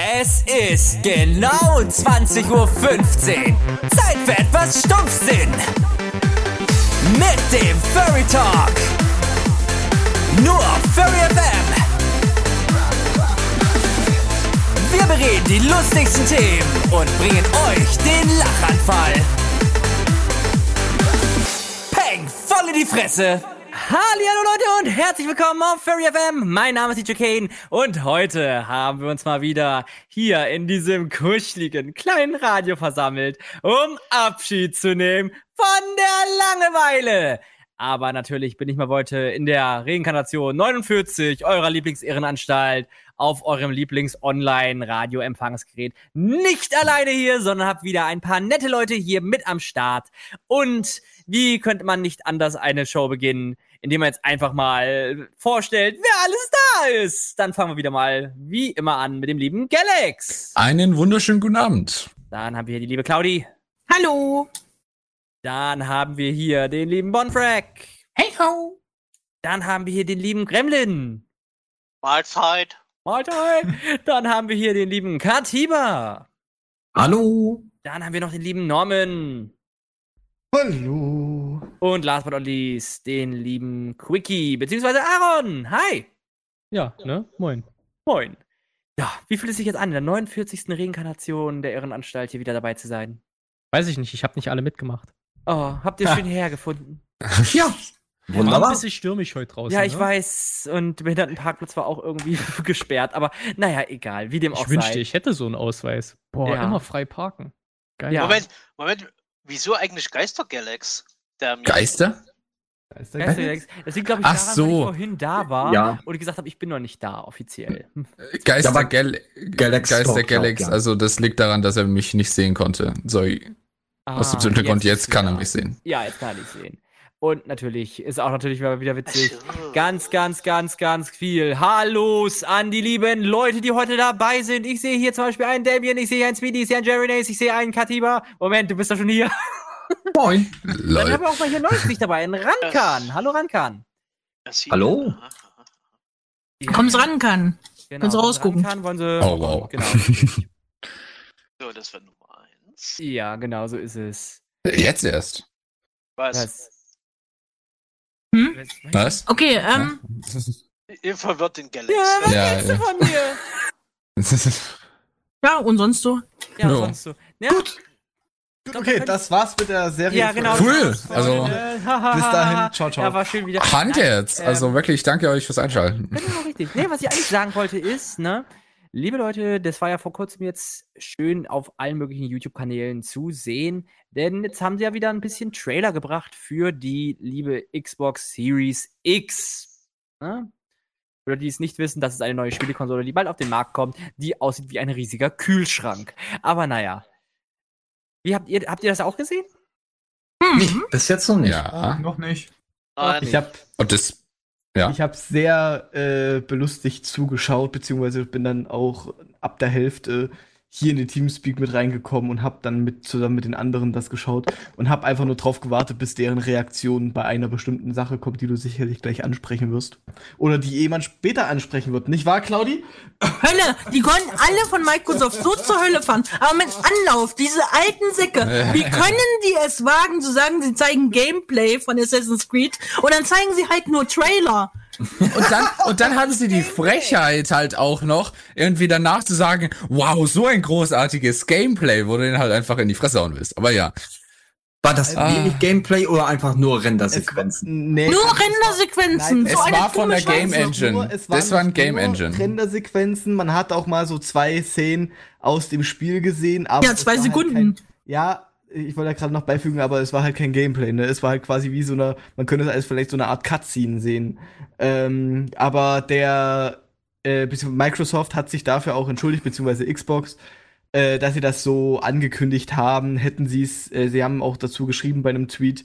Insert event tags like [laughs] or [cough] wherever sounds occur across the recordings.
Es ist genau 20.15 Uhr. Zeit für etwas Stumpfsinn. Mit dem Furry Talk. Nur auf Furry FM. Wir bereden die lustigsten Themen und bringen euch den Lachanfall. Peng, voll in die Fresse. Hallo Leute und herzlich willkommen auf Furry FM. Mein Name ist DJ Kane und heute haben wir uns mal wieder hier in diesem kuscheligen kleinen Radio versammelt, um Abschied zu nehmen von der Langeweile. Aber natürlich bin ich mal heute in der Reinkarnation 49 eurer Lieblingsehrenanstalt auf eurem Lieblings-Online-Radio-Empfangsgerät. Nicht alleine hier, sondern hab wieder ein paar nette Leute hier mit am Start. Und wie könnte man nicht anders eine Show beginnen, indem man jetzt einfach mal vorstellt, wer alles da ist? Dann fangen wir wieder mal wie immer an mit dem lieben Galax. Einen wunderschönen guten Abend. Dann haben wir hier die liebe Claudi. Hallo. Dann haben wir hier den lieben Bonfrack. Hey ho. Dann haben wir hier den lieben Gremlin. Mahlzeit. Mahlzeit. [laughs] Dann haben wir hier den lieben Katiba. Hallo. Dann haben wir noch den lieben Norman. Hallo. Und last but not least, den lieben Quickie, beziehungsweise Aaron. Hi. Ja, ne? Moin. Moin. Ja, wie fühlt es sich jetzt an, in der 49. Reinkarnation der Irrenanstalt hier wieder dabei zu sein? Weiß ich nicht, ich habe nicht alle mitgemacht. Oh, habt ihr [laughs] schön hergefunden? Ja. War ein Wunderbar. bisschen stürmisch heute draußen. Ja, ich ne? weiß. Und der Behindertenparkplatz war auch irgendwie [laughs] gesperrt. Aber naja, egal, wie dem auch Ich wünschte, sei. ich hätte so einen Ausweis. Boah, Ja. immer frei parken. Geil. Ja. Moment, Moment. Wieso eigentlich Geister-Galax? Der mir- Geister? Da ist der Weißt du, Geist. Alex, Das liegt, glaube ich, Ach daran, so. ich vorhin da war Ja. und gesagt habe, ich bin noch nicht da, offiziell. Hm. Geister, aber Gal Galax Geister Galax. ja. Also das liegt daran, dass er mich nicht sehen konnte. Sorry. Aus dem Ah, bestimmten Grund. Jetzt kann er mich sehen. Ja, jetzt kann ich sehen. Und natürlich ist auch natürlich wieder witzig. Ganz, ganz, ganz, ganz viel. Hallos an die lieben Leute, die heute dabei sind. Ich sehe hier zum Beispiel einen Damien, ich sehe einen Speedy, ich sehe einen Jerry Nace, ich sehe einen Katiba. Moment, du bist doch schon hier. [laughs] Moin. Dann Lol. haben wir auch mal hier neues Licht dabei, einen Rankan. Hallo Rankan. Hallo? Ja, Komm's ran kann. Genau, Kannst du rausgucken. Rankan wollen sie. Oh, wow. Genau. So, das war Nummer eins. ja, genau so ist es. Jetzt erst. Was? Das, Hm? Was? Okay, ähm, Ihr verwirrt den Galax. Ja, was Ja, willst du ja. von mir? [laughs] ja, und sonst so? Ja, Jo. sonst so. Ja, Gut. Okay, das war's mit der Serie. Ja, genau. Cool. Also Äh, [laughs] Bis dahin, ciao, ciao. Ja, war schön wieder. Hand jetzt. Ähm, Also wirklich, danke euch fürs Einschalten. Genau, richtig. Nee, was ich eigentlich sagen wollte ist, ne, liebe Leute, das war ja vor kurzem jetzt schön auf allen möglichen YouTube-Kanälen zu sehen, denn jetzt haben sie ja wieder ein bisschen Trailer gebracht für die liebe Xbox Series X. Ne? Oder die es nicht wissen, das ist eine neue Spielekonsole, die bald auf den Markt kommt, die aussieht wie ein riesiger Kühlschrank. Aber naja. Wie habt ihr, habt ihr das auch gesehen? Nee, bis jetzt noch nicht. Ja. Noch nicht. Nein, Ich habe Und das. Ja. ich hab sehr äh, belustigt zugeschaut, beziehungsweise bin dann auch ab der Hälfte hier in den Teamspeak mit reingekommen und habe dann mit zusammen mit den anderen das geschaut und habe einfach nur drauf gewartet, bis deren Reaktion bei einer bestimmten Sache kommt, die du sicherlich gleich ansprechen wirst. Oder die jemand später ansprechen wird. Nicht wahr, Claudi? Hölle, die konnten alle von Microsoft so zur Hölle fahren. Aber mit Anlauf, diese alten Säcke, wie [laughs] können die es wagen zu sagen, sie zeigen Gameplay von Assassin's Creed und dann zeigen sie halt nur Trailer. Und dann, [laughs] und dann hatten sie die Frechheit halt auch noch, irgendwie danach zu sagen, wow, so ein großartiges Gameplay, wo du den halt einfach in die Fresse hauen willst. Aber ja. War das Ah. wenig Gameplay oder einfach nur Rendersequenzen? Nee, Nur Rendersequenzen. So es war von der Game. Engine. nur- Das war ein Game Engine. Rendersequenzen, man hat auch mal so zwei Szenen aus dem Spiel gesehen. Aber Ja, zwei halt Sekunden. kein, ja, ich wollte da gerade noch beifügen, aber es war halt kein Gameplay, ne? Es war halt quasi wie so eine, man könnte es als vielleicht so eine Art Cutscene sehen. Ähm, aber der, äh, Microsoft hat sich dafür auch entschuldigt, beziehungsweise Xbox, äh, dass sie das so angekündigt haben. Hätten sie es, äh, sie haben auch dazu geschrieben bei einem Tweet,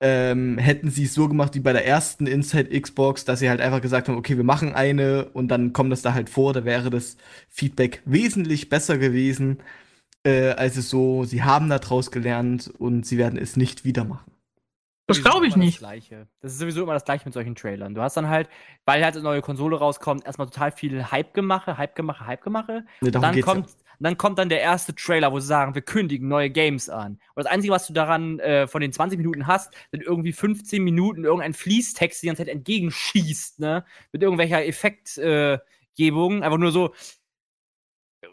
ähm, hätten sie es so gemacht wie bei der ersten Inside Xbox, dass sie halt einfach gesagt haben, okay, wir machen eine und dann kommt das da halt vor, da wäre das Feedback wesentlich besser gewesen, äh, als es so, sie haben daraus gelernt und sie werden es nicht wieder machen. Das sowieso glaub ich nicht. Das, Gleiche. das ist sowieso immer das Gleiche mit solchen Trailern. Du hast dann halt, weil halt eine neue Konsole rauskommt, erstmal total viel Hype-Gemache, Hype-Gemache, Hype-Gemache. Nee, darum Dann geht's kommt, dann kommt dann der erste Trailer, wo sie sagen, wir kündigen neue Games an. Und das Einzige, was du daran äh, von den 20 Minuten hast, sind irgendwie 15 Minuten irgendein Fließtext, der die ganze Zeit entgegenschießt, ne? Mit irgendwelcher Effektgebung. Einfach nur so,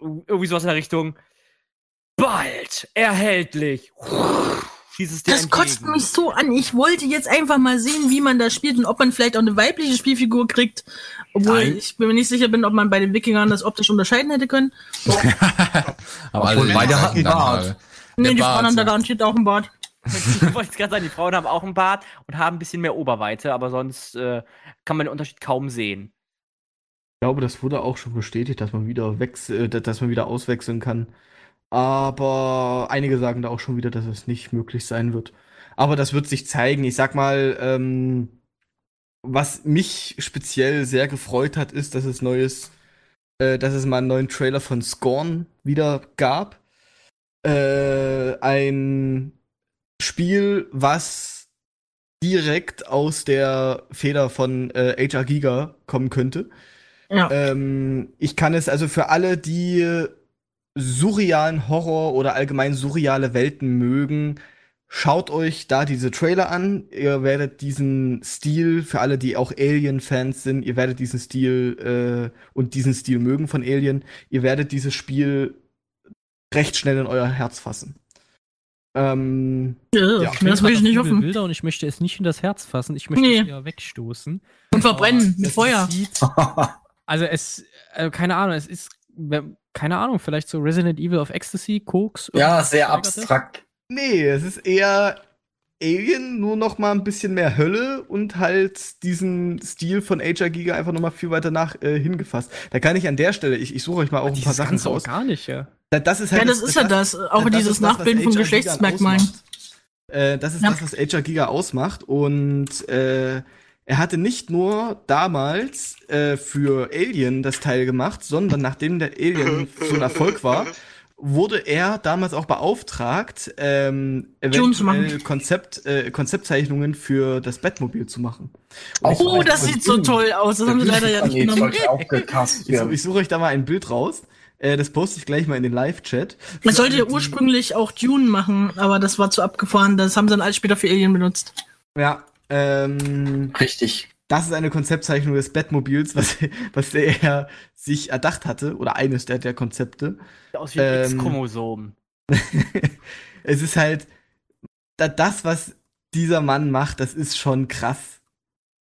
irgendwie sowas in der Richtung, bald, erhältlich. Es dir Das entgegen. kotzt mich so an. Ich wollte jetzt einfach mal sehen, wie man da spielt und ob man vielleicht auch eine weibliche Spielfigur kriegt. Obwohl Nein. ich mir nicht sicher bin, ob man bei den Wikingern das optisch unterscheiden hätte können. [laughs] Aber Obwohl, beide hatten dann Bart. halt- Nee, Der die Bart, Frauen haben da garantiert auch einen Bart. Ich wollte jetzt gerade sagen, die Frauen haben auch einen Bart und haben ein bisschen mehr Oberweite, aber sonst äh, kann man den Unterschied kaum sehen. Ich glaube, das wurde auch schon bestätigt, dass man wieder wechsel, äh, dass man wieder auswechseln kann. Aber einige sagen da auch schon wieder, dass es nicht möglich sein wird. Aber das wird sich zeigen. Ich sag mal, ähm, was mich speziell sehr gefreut hat, ist, dass es neues, äh, dass es mal einen neuen Trailer von Scorn wieder gab. Äh, ein Spiel, was direkt aus der Feder von äh, HR Giga kommen könnte. Ja. Ähm, ich kann es also für alle, die surrealen Horror oder allgemein surreale Welten mögen, schaut euch da diese Trailer an. Ihr werdet diesen Stil, für alle, die auch Alien-Fans sind, ihr werdet diesen Stil äh, und diesen Stil mögen von Alien, ihr werdet dieses Spiel recht schnell in euer Herz fassen. Ähm, Ja, Ja. das will ich nicht hoffen. Bilder und ich möchte es nicht in das Herz fassen. Ich möchte Nee. es eher wegstoßen. Und verbrennen mit Feuer. Sieht, [laughs] also es, also keine Ahnung, es ist, wenn- keine Ahnung, vielleicht so Resident Evil of Ecstasy, Koks. ja, sehr abstrakt. Nee, es ist eher Alien, nur noch mal ein bisschen mehr Hölle und halt diesen Stil von HR Giga einfach noch mal viel weiter nach äh, hingefasst. Da kann ich an der Stelle, ich, ich suche euch mal auch ein paar Dieses Sachen raus. Organische. Da- Das ist Ja, halt das ist ja das. Auch das dieses ist das, was Nachbilden von Geschlechtsmerkmalen. Äh, das ist Ja. das, was HR Giga ausmacht. Und äh, er hatte nicht nur damals äh, für Alien das Teil gemacht, sondern nachdem der Alien [laughs] so ein Erfolg war, wurde er damals auch beauftragt, ähm, eventuell Konzept, äh, Konzeptzeichnungen für das Batmobil zu machen. Und Auch ich suche Oh, das sieht so toll aus. Das haben sie leider ja nicht genommen. Ich, ich suche euch da mal ein Bild raus. Äh, das poste ich gleich mal in den Live-Chat. Man sollte ja ursprünglich auch Dune machen, aber das war zu abgefahren. Das haben sie dann alles später für Alien benutzt. Ja, ähm, Richtig. das ist eine Konzeptzeichnung des Batmobils, was, [laughs] was er sich erdacht hatte, oder eines der, der Konzepte. Sieht aus wie ein Ähm, X-Chromosom. [laughs] es ist halt, da, das, was dieser Mann macht, das ist schon krass.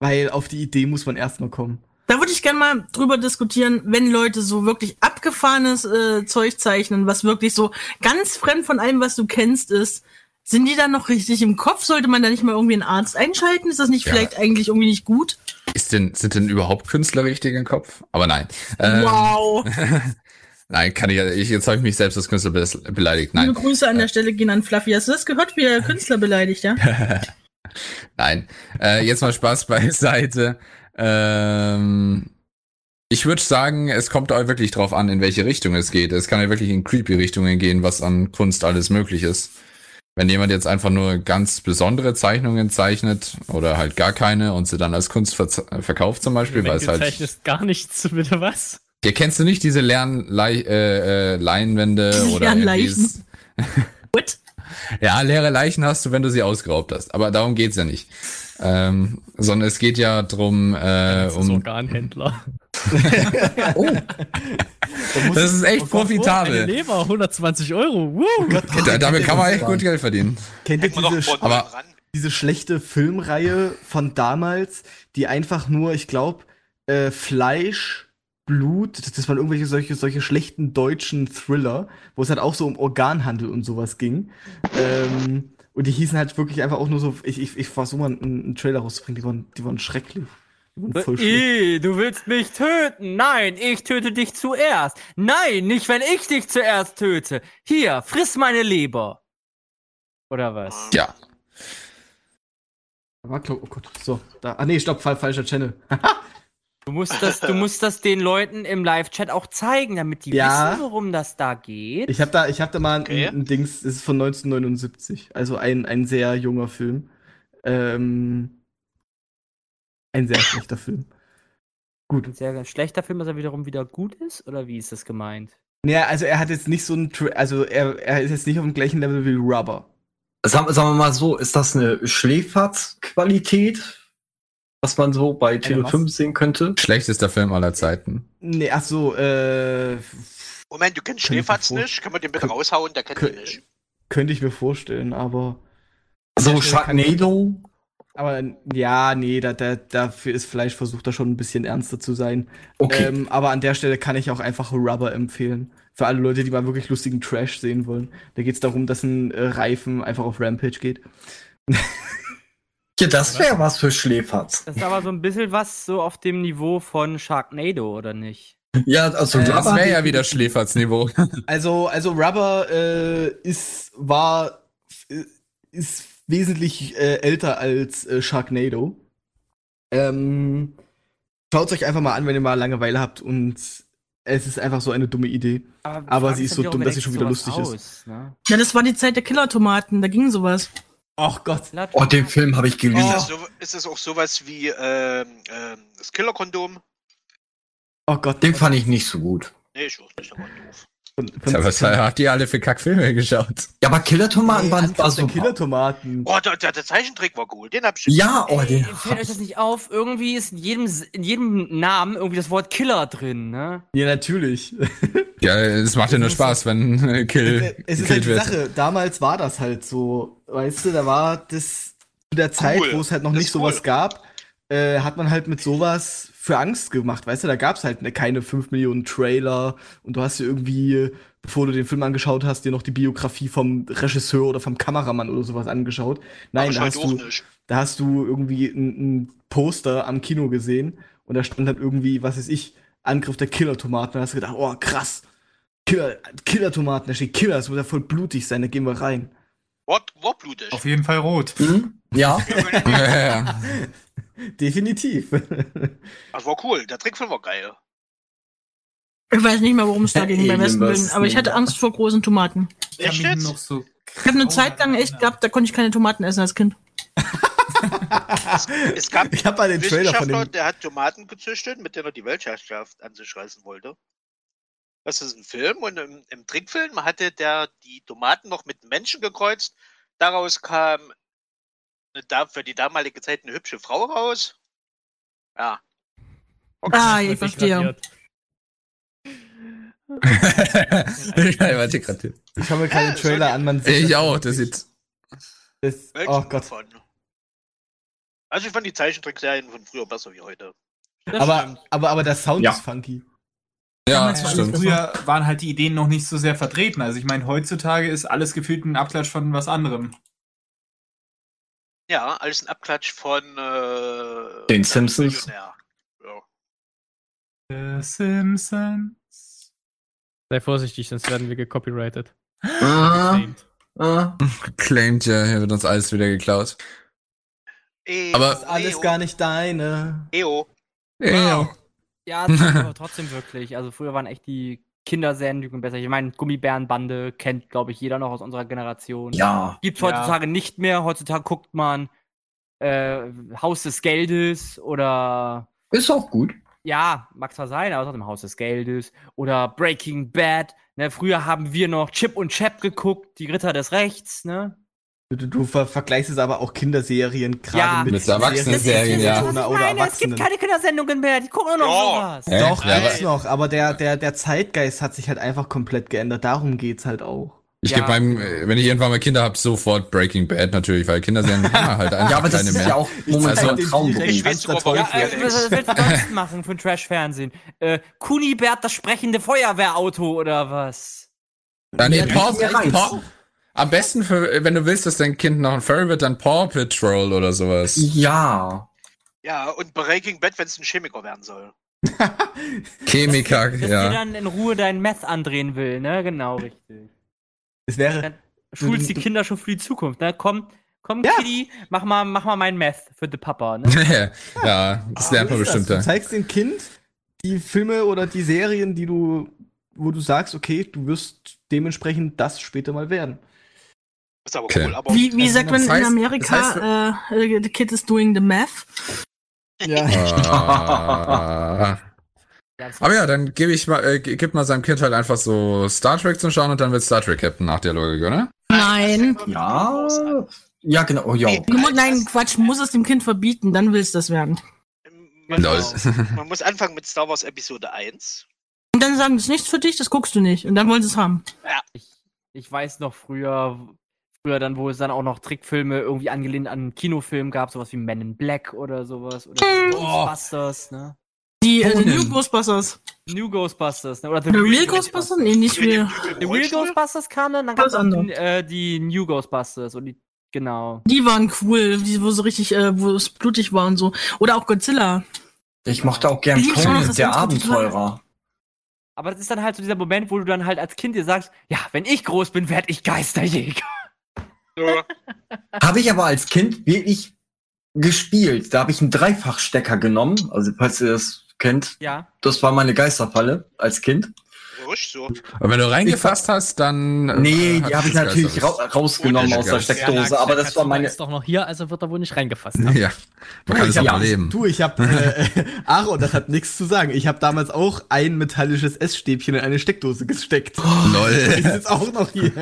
Weil auf die Idee muss man erstmal kommen. Da würde ich gerne mal drüber diskutieren, wenn Leute so wirklich abgefahrenes äh, Zeug zeichnen, was wirklich so ganz fremd von allem, was du kennst, ist. Sind die dann noch richtig im Kopf? Sollte man da nicht mal irgendwie einen Arzt einschalten? Ist das nicht Ja. vielleicht eigentlich irgendwie nicht gut? Ist denn, sind denn überhaupt Künstler richtig im Kopf? Aber nein. Ähm, wow. [laughs] Nein, kann ich, ich jetzt habe ich mich selbst als Künstler be beleidigt. Nein. Liebe Grüße an der Stelle gehen an Fluffy. Hast du das gehört, wie er Künstler beleidigt, ja? [laughs] Nein. Äh, jetzt mal Spaß beiseite. Ähm, ich würde sagen, es kommt auch wirklich drauf an, in welche Richtung es geht. Es kann ja wirklich in creepy Richtungen gehen, was an Kunst alles möglich ist. Wenn jemand jetzt einfach nur ganz besondere Zeichnungen zeichnet oder halt gar keine und sie dann als Kunst ver verkauft zum Beispiel, weil es du halt zeichnest gar nichts, [laughs] bitte was? Ja, kennst du nicht diese leeren Lei äh, äh, Leinwände Diese oder leeren irgendwie Leichen. s- What? [laughs] Ja, leere Leichen hast du, wenn du sie ausgeraubt hast. Aber darum geht's ja nicht. Ähm, sondern es geht ja drum, äh, Das ist um. Organhändler. [laughs] Oh, Das ist echt Eine profitabel. Leber, 120 Euro. Woo! Da, damit kann man echt gut Geld verdienen. Kennt ihr diese, aber- diese schlechte Filmreihe von damals, die einfach nur, ich glaube, äh, Fleisch, Blut, das, das waren irgendwelche solche, solche schlechten deutschen Thriller, wo es halt auch so um Organhandel und sowas ging. Ähm, und die hießen halt wirklich einfach auch nur so, ich, ich, ich versuche mal einen, einen Trailer rauszubringen, die waren, die waren schrecklich. Die waren voll schlecht. Ih, du willst mich töten. Nein, ich töte dich zuerst. Nein, nicht wenn ich dich zuerst töte. Hier, friss meine Leber. Oder was? Ja. War Oh Gott, so, da, ah nee, stopp, falscher Channel. [laughs] Du musst das, du musst das den Leuten im Live-Chat auch zeigen, damit die Ja. wissen, worum das da geht. Ich habe da, ich hab da mal ein, Okay. ein Dings, das ist von 1979, also ein, ein sehr junger Film. Ähm, ein sehr schlechter Film. Gut. Ein sehr schlechter Film, dass er wiederum wieder gut ist? Oder wie ist das gemeint? Naja, also er hat jetzt nicht so ein, Tra also er, er ist jetzt nicht auf dem gleichen Level wie Rubber. Sagen, sagen wir mal so, ist das eine Schläferz-Qualität, was man so bei Tele was? 5 sehen könnte? Schlechtester Film aller Zeiten. Nee, ach so, äh, Moment, du kennst vor- nicht? Kann man den bitte raushauen? Der kennt ihn nicht. könnte ich mir vorstellen, aber So Sharknado? Aber ja, nee, da, da, dafür ist Fleisch versucht, da schon ein bisschen ernster zu sein. Okay. Ähm, aber an der Stelle kann ich auch einfach Rubber empfehlen. Für alle Leute, die mal wirklich lustigen Trash sehen wollen. Da geht es darum, dass ein äh, Reifen einfach auf Rampage geht. [laughs] Ja, das wäre was für Schläferz. Das ist aber so ein bisschen was so auf dem Niveau von Sharknado, oder nicht? Ja, also Äh, Das wäre ja wieder Schläferz-Niveau. [laughs] Also, also Rubber äh, ist, war, äh, ist wesentlich äh, älter als äh, Sharknado. Ähm, Schaut euch einfach mal an, wenn ihr mal Langeweile habt und es ist einfach so eine dumme Idee. Aber frag sie ist so dumm, dass sie schon wieder lustig ist. aus, Ne? Ja, das war die Zeit der Killertomaten, da ging sowas. Ach Gott. Oh, den Film habe ich Ist, geliebt. das so, ist das auch sowas wie ähm, ähm, das Killerkondom? Oh Gott. Den fand ich nicht so gut. Nee, ich weiß nicht, war doof. Ja, was habt ihr alle für Kackfilme geschaut? Ja, aber Killertomaten Nee, waren Angriff war super. Killertomaten. Oh, der, der, der Zeichentrick war cool. Den hab ich Ja, oh, Ey, den. fällt euch das nicht auf? Irgendwie ist in jedem, in jedem Namen irgendwie das Wort Killer drin, ne? Ja, natürlich. [laughs] Ja, es macht ja nur Spaß, wenn äh, Kill es ist halt die wird. Sache, damals war das halt so, weißt du, da war das zu der Zeit, Cool. wo es halt noch Das nicht sowas cool. gab, äh, hat man halt mit sowas für Angst gemacht, weißt du, da gab's halt ne, keine 5 Millionen Trailer und du hast dir irgendwie, bevor du den Film angeschaut hast, dir noch die Biografie vom Regisseur oder vom Kameramann oder sowas angeschaut. Nein, da halt hast du, nicht. da hast du irgendwie ein, ein Poster am Kino gesehen und da stand dann irgendwie, was weiß ich, Angriff der Killer-Tomaten. Da hast du gedacht, oh krass, Killer, Killer-Tomaten, da steht Killer, das muss ja voll blutig sein, da gehen wir rein. War, war blutig. Auf jeden Fall rot. Hm? Ja, ja. [laughs] [laughs] Definitiv. Das war cool. Der Trickfilm war geil. Ich weiß nicht mehr, worum es da ging beim Willen, vs. aber ich hatte Angst vor großen Tomaten. So Ich habe eine Zeit lang echt gehabt, da konnte ich keine Tomaten essen als Kind. Es gab [laughs] Ich habe mal den einen Trailer von dem. der hat Tomaten gezüchtet, mit denen er die Weltherrschaft an sich reißen wollte. Das ist ein Film und im, im Trickfilm hatte der die Tomaten noch mit Menschen gekreuzt. Daraus kam eine, da- für die damalige Zeit eine hübsche Frau raus. Ja. Ah, ich verstehe. ich warte gerade. Ich schaue mir keine Ja, Trailer an, man sieht Ich auch, das sieht. Das, oh Gott. davon? Also ich fand die Zeichentrickserien von früher besser wie heute. Aber, aber, aber der Sound Ja. ist funky. Ja, war stimmt. Früher waren halt die Ideen noch nicht so sehr vertreten. Also ich meine, heutzutage ist alles gefühlt ein Abklatsch von was anderem. Ja, alles ein Abklatsch von äh, Den Simpsons. Millionär. Ja. The Simpsons. Sei vorsichtig, sonst werden wir gecopyrighted. Ah, Claimed. ah. Claimt ja, hier wird uns alles wieder geklaut. Eo, Aber- Das ist alles Eo, gar nicht deine. Eo. Ja. Ja, das [laughs] aber trotzdem wirklich. Also früher waren echt die Kindersendungen besser. Ich meine, Gummibärenbande kennt, glaube ich, jeder noch aus unserer Generation. Ja. Gibt's Ja. heutzutage nicht mehr. Heutzutage guckt man äh, Haus des Geldes oder Ist auch gut. ja, mag zwar sein, aber trotzdem Haus des Geldes oder Breaking Bad. Ne, früher haben wir noch Chip und Chap geguckt, die Ritter des Rechts, ne? Du, du ver vergleichst es aber auch Kinderserien gerade Ja. mit, Mit Erwachsenenserien, ja. Oder, meine. Es Erwachsenen. gibt keine Kindersendungen mehr, die gucken nur noch Ja. sowas. Äh, Doch, ja, gibt's aber- noch, aber der, der, der Zeitgeist hat sich halt einfach komplett geändert. Darum geht's halt auch. Ich Ja. gebe meinem, äh, wenn ich irgendwann mal Kinder habe, sofort Breaking Bad natürlich, weil Kinderserien haben halt einfach Ja, aber das keine ist mehr. ja auch momentan Also- ein Traumberuf. Ich weiß Ja, Ja, äh, was, willst du [laughs] sonst machen für ein Trash-Fernsehen? Äh, Kunibert, das sprechende Feuerwehrauto oder was? Dann nee, Ja, Paw, am besten, für, wenn du willst, dass dein Kind noch ein Furry wird, dann Paw Patrol oder sowas. Ja. Ja, und Breaking Bad, wenn es ein Chemiker werden soll. [laughs] Chemiker, Dass dir ja. dann in Ruhe dein Meth andrehen will, ne? Genau, richtig. Es wäre, Dann schulst die Kinder schon für die Zukunft, ne? Komm, komm, Ja. Kitty, mach mal, mach mal mein Meth für den Papa, ne? [laughs] ja, das lernt man bestimmt. Du zeigst dem Kind die Filme oder die Serien, die du, wo du sagst, okay, du wirst dementsprechend das später mal werden. Ist aber Okay. cool. Aber Wie, wie sagt man das heißt- in Amerika, äh, the kid is doing the math? Ja. Ah. Ja, das [laughs] Aber ja, dann gebe ich mal, äh, gib mal seinem Kind halt einfach so Star Trek zum Schauen und dann wird Star Trek Captain nach der Logik, oder? Nein. Ja. Ja, genau. Oh, ja. Nein, Quatsch, muss es dem Kind verbieten, dann will es das werden. man, Lol. muss, man muss anfangen mit Star Wars Episode 1. Und dann sagen, das ist nichts für dich, das guckst du nicht. Und dann wollen sie es haben. Ich, ich weiß noch früher, früher dann, wo es dann auch noch Trickfilme irgendwie angelehnt an Kinofilmen gab, sowas wie Men in Black oder sowas. Oder Ghostbusters, ne? Die, äh, die. New Ghostbusters. New Ghostbusters, ne? Oder The, The Real Ghostbusters? Nee, nicht real. The Real Ghostbusters kam dann, dann gab es Alles andere. die, äh, die New Ghostbusters und die, genau. Die waren cool, die, wo so richtig, äh, wo es blutig war und so. Oder auch Godzilla. Ich mochte auch gern Conan, das der Abenteurer. Aber das ist dann halt so dieser Moment, wo du dann halt als Kind dir sagst, ja, wenn ich groß bin, werd ich Geisterjäger. Ja. Habe ich aber als Kind wirklich gespielt. Da habe ich einen Dreifachstecker genommen. Also, falls ihr das kennt, Ja. das war meine Geisterfalle als Kind. Ruhig so. Und wenn du reingefasst hast, dann. äh, Nee, die habe ich natürlich ra rausgenommen aus der. Steckdose, aber das war meine. ist doch noch hier, also wird er wohl nicht reingefasst [laughs] haben. Ja, man kann es ich auch hab, überleben. Du, ich hab, äh, [laughs] Aaron, das hat nichts zu sagen. Ich habe damals auch ein metallisches Essstäbchen in eine Steckdose gesteckt. Lol. Ist jetzt auch noch hier.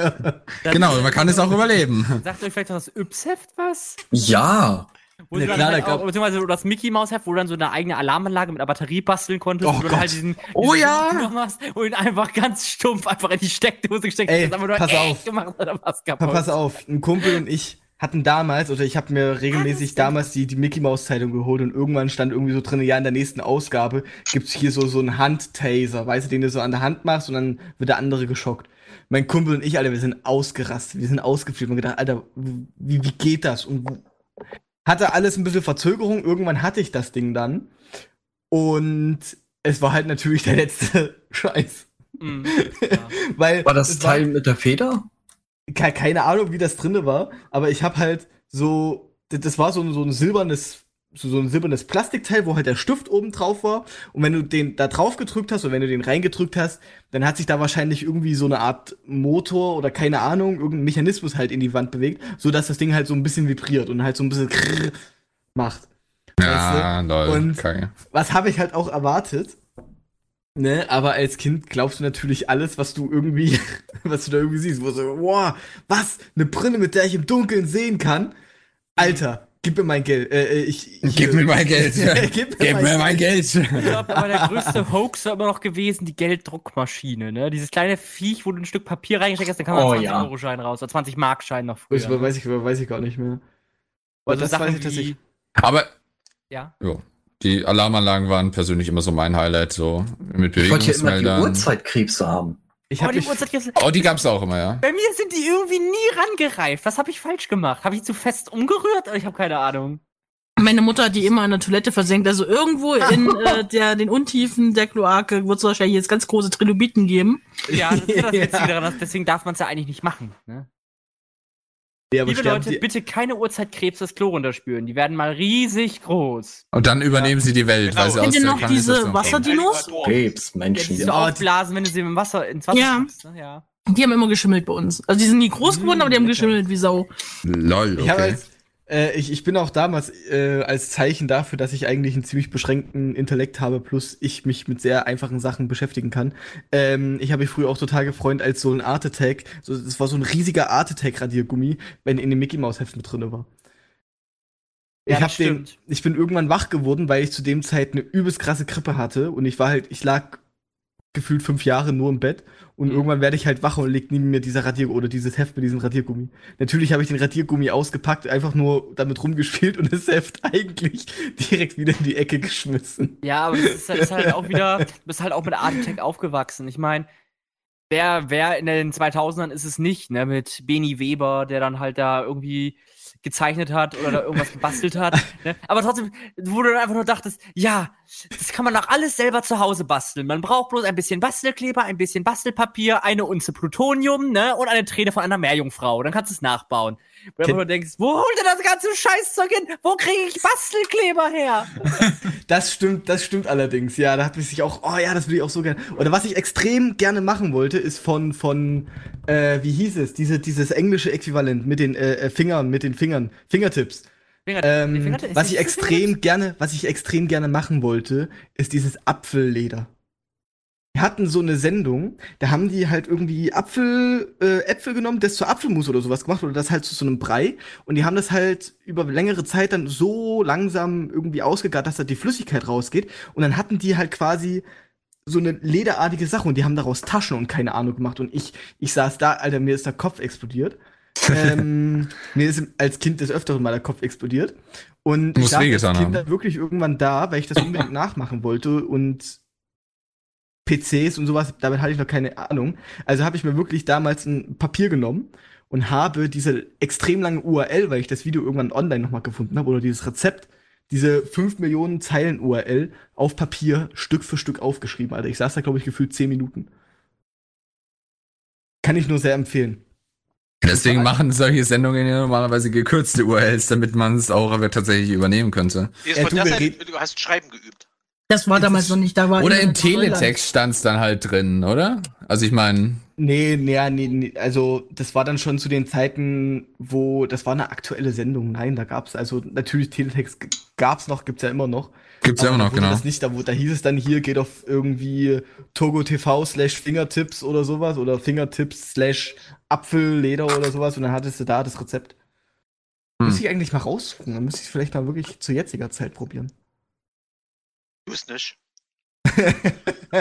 Genau, man kann es auch überleben. Sagt euch vielleicht noch das Yps-Heft was? Ja. Wo Ja, du dann klar, halt da auch, beziehungsweise das Mickey Maus Heft, wo du dann so eine eigene Alarmanlage mit einer Batterie basteln konntest, Oh wo du halt diesen, Oh diesen ja. Knopf machst und ihn einfach ganz stumpf einfach in die Steckdose gesteckt Ey, hast, aber nur pass auf. gemacht hat, was kaputt. Pass auf, ein Kumpel und ich hatten damals, oder ich habe mir regelmäßig damals die, die Mickey Maus Zeitung geholt und irgendwann stand irgendwie so drin, ja, in der nächsten Ausgabe gibt's hier so, so einen Handtaser, weißt du, den du so an der Hand machst und dann wird der andere geschockt. Mein Kumpel und ich, Alter, wir sind ausgerastet, wir sind ausgeflippt und gedacht, Alter, wie, wie geht das? Und hatte alles ein bisschen Verzögerung, irgendwann hatte ich das Ding dann und es war halt natürlich der letzte [laughs] Scheiß. Mhm. Ja. [laughs] Weil War das Teil mit der Feder? ke keine Ahnung, wie das drinne war, aber ich habe halt so, das- das war so, ein- so ein silbernes, so, so ein silbernes Plastikteil, wo halt der Stift oben drauf war. Und wenn du den da drauf gedrückt hast oder wenn du den reingedrückt hast, dann hat sich da wahrscheinlich irgendwie so eine Art Motor oder keine Ahnung, irgendein Mechanismus halt in die Wand bewegt, so dass das Ding halt so ein bisschen vibriert und halt so ein bisschen krrr macht. Ja, lol. Und- Kacke. Was habe ich halt auch erwartet? Ne, aber als Kind glaubst du natürlich alles, was du irgendwie, [laughs] was du da irgendwie siehst. Wo so, wow, was? Eine Brille, mit der ich im Dunkeln sehen kann? Alter, gib mir mein Geld. Äh, äh, ich, ich, Gib mir mein Geld. gib [laughs] Gib mir mein Geld. Ich glaube, aber der größte Hoax war immer noch gewesen, die Gelddruckmaschine, ne? Dieses kleine Viech, wo du ein Stück Papier reingesteckt hast, dann kam Oh, ein ja. 20-Euro-Schein raus, oder 20-Mark-Schein noch früher. Das weiß ich, weiß ich gar nicht mehr. Aber Also das Sachen weiß ich wie, tatsächlich. Aber ja. jo, die Alarmanlagen waren persönlich immer so mein Highlight, so mit Ich wollte ja immer die Bewegungsmeldern. Uhrzeitkrebse haben. Ich habe die mich, Oh, die gab's auch immer, ja. bei mir sind die irgendwie nie rangereift. Was habe ich falsch gemacht? Habe ich zu fest umgerührt? Ich habe keine Ahnung. Meine Mutter hat die immer in der Toilette versenkt. Also irgendwo in [laughs] äh, der, den Untiefen der Kloake wird es wahrscheinlich jetzt ganz große Trilobiten geben. Ja, das ist das [laughs] Ja. Daran, deswegen darf man es ja eigentlich nicht machen. Ne? Ja, Liebe Leute, die, bitte keine Uhrzeitkrebs das Klo runterspülen. Die werden mal riesig groß. Und dann übernehmen sie die Welt, weil sie Genau. aus Kennt ihr noch diese. Wasserdinos? Krebs, Ja, Menschen. die Ja, die- aufblasen, wenn du sie im Wasser, ins Wasser Ja. schiebst, ne? ja. Die haben immer geschimmelt bei uns. Also die sind nie groß geworden, aber die haben geschimmelt wie Sau. Lol, Ich, habe okay. als, äh, ich, ich bin auch damals äh, als Zeichen dafür, dass ich eigentlich einen ziemlich beschränkten Intellekt habe, plus ich mich mit sehr einfachen Sachen beschäftigen kann. Ähm, ich habe mich früher auch total gefreut, als so ein Art Attack, so, das war so ein riesiger Art Attack Radiergummi, wenn in dem Mickey Maus Heft mit drinne war. Ja, ich, hab den, ich bin irgendwann wach geworden, weil ich zu dem Zeit eine übelst krasse Grippe hatte und ich war halt, ich lag gefühlt fünf Jahre nur im Bett und Mhm. irgendwann werde ich halt wach und liegt neben mir dieser Radier oder dieses Heft mit diesem Radiergummi. Natürlich habe ich den Radiergummi ausgepackt, einfach nur damit rumgespielt und das Heft [laughs] eigentlich direkt wieder in die Ecke geschmissen. Ja, aber das ist, das ist halt auch wieder, du bist halt auch mit Art Attack aufgewachsen. Ich meine, wer, wer in den 2000ern ist es nicht, ne, mit Beni Weber, der dann halt da irgendwie gezeichnet hat oder da irgendwas gebastelt hat. Ne? Aber trotzdem, wo du dann einfach nur dachtest, ja, das kann man auch alles selber zu Hause basteln. Man braucht bloß ein bisschen Bastelkleber, ein bisschen Bastelpapier, eine Unze Plutonium, ne, und eine Träne von einer Meerjungfrau. Dann kannst du es nachbauen. Wo du denkst, wo holt ihr das ganze Scheißzeug hin? Wo kriege ich Bastelkleber her? [laughs] Das stimmt, das stimmt allerdings. Ja, da hat mich sich auch, oh ja, das will ich auch so gerne. Oder was ich extrem gerne machen wollte, ist von, von, äh, wie hieß es, diese, dieses englische Äquivalent mit den äh, äh, Fingern, mit den Fingern, Fingertips. Finger- Ähm, was ich [laughs] extrem gerne, was ich extrem gerne machen wollte, ist dieses Apfelleder. Die hatten so eine Sendung, da haben die halt irgendwie Apfel, äh, Äpfel genommen, das zur Apfelmus oder sowas gemacht oder das halt zu so einem Brei und die haben das halt über längere Zeit dann so langsam irgendwie ausgegart, dass da die Flüssigkeit rausgeht und dann hatten die halt quasi so eine lederartige Sache und die haben daraus Taschen und keine Ahnung gemacht und ich, ich saß da, Alter, mir ist der Kopf explodiert. ähm, [laughs] mir ist als Kind des Öfteren mal der Kopf explodiert. Und Muss ich saß als Kind haben. dann wirklich irgendwann da, weil ich das unbedingt [laughs] nachmachen wollte und PCs und sowas, damit hatte ich noch keine Ahnung. Also habe ich mir wirklich damals ein Papier genommen und habe diese extrem lange URL, weil ich das Video irgendwann online nochmal gefunden habe, oder dieses Rezept, diese 5 Millionen Zeilen URL auf Papier Stück für Stück aufgeschrieben, Alter. Ich saß da, glaube ich, gefühlt 10 Minuten. Kann ich nur sehr empfehlen. Deswegen machen solche Sendungen ja normalerweise gekürzte URLs, damit man es auch tatsächlich übernehmen könnte. Von du, Seite, red- du hast Schreiben geübt. Das war damals es- noch nicht, da war Oder im. Teletext stand es dann halt drin, oder? Also ich meine, Nee, nee, nee, nee, also das war dann schon zu den Zeiten, wo, das war eine aktuelle Sendung. Nein, da gab's, also natürlich Teletext g- gab's noch, gibt's ja immer noch. gibt's ja Aber immer noch, genau. Das nicht, da, wo- da hieß es dann hier, geht auf irgendwie Togo TV slash Fingertips oder sowas oder Fingertips slash Apfelleder oder sowas und dann hattest du da das Rezept. Hm. Müsste ich eigentlich mal raussuchen, dann müsste ich vielleicht mal wirklich zu jetziger Zeit probieren. Du es nicht. [laughs]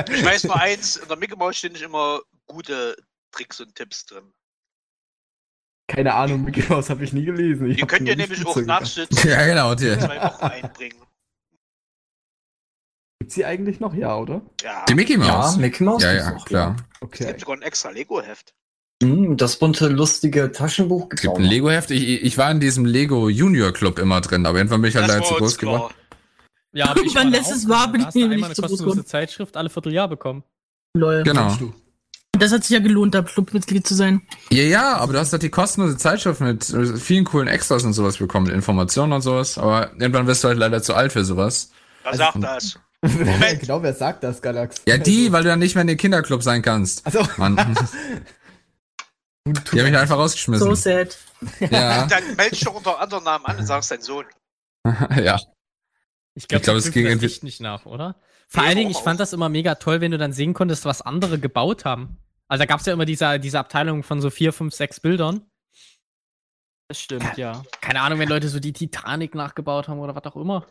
Ich weiß nur eins, in der Mickey Mouse stehen nicht immer gute Tricks und Tipps drin. Keine Ahnung, Mickey Mouse habe ich nie gelesen. Ich Die könnt ihr nämlich auch nachsitzen, Ja, genau. Die, zwei Wochen einbringen. Gibt's die eigentlich noch? Ja, oder? Ja, die Mickey Ja, Mouse. Mickey Mouse. Ja, ja, klar. es Okay. gibt sogar ein extra Lego-Heft. Hm, Das bunte, lustige Taschenbuch Es gibt ein. Lego-Heft. Ich, ich war in diesem Lego Junior Club immer drin, aber irgendwann bin ich halt leider zu groß geworden. Ja, aber ich Irgendwann war da lässt auch es wahr, drin. bin ich du [laughs] nicht eine kostenlose. Zeitschrift alle Vierteljahr bekommen. Lol. Genau. Das hat sich ja gelohnt, da Clubmitglied zu sein. Ja, ja, aber du hast halt die kostenlose Zeitschrift mit vielen coolen Extras und sowas bekommen, mit Informationen und sowas. Aber irgendwann wirst du halt leider zu alt für sowas. Wer Also- sagt das? [laughs] Moment. genau, wer sagt das, Galax? Ja, die, weil du dann nicht mehr in den Kinderclub sein kannst. Also, Mann. [laughs] Die haben mich einfach rausgeschmissen. So sad. ja, Dann melde dich doch unter anderem Namen an und sagst dein Sohn. ja. Ich glaube, glaub, es ging das Licht nicht nach, oder? Vor allen Dingen, ich fand das immer mega toll, wenn du dann sehen konntest, was andere gebaut haben. Also da gab es ja immer diese, diese Abteilung von so vier, fünf, sechs Bildern. Das stimmt, ja. Keine Ahnung, wenn Leute so die Titanic nachgebaut haben oder was auch immer.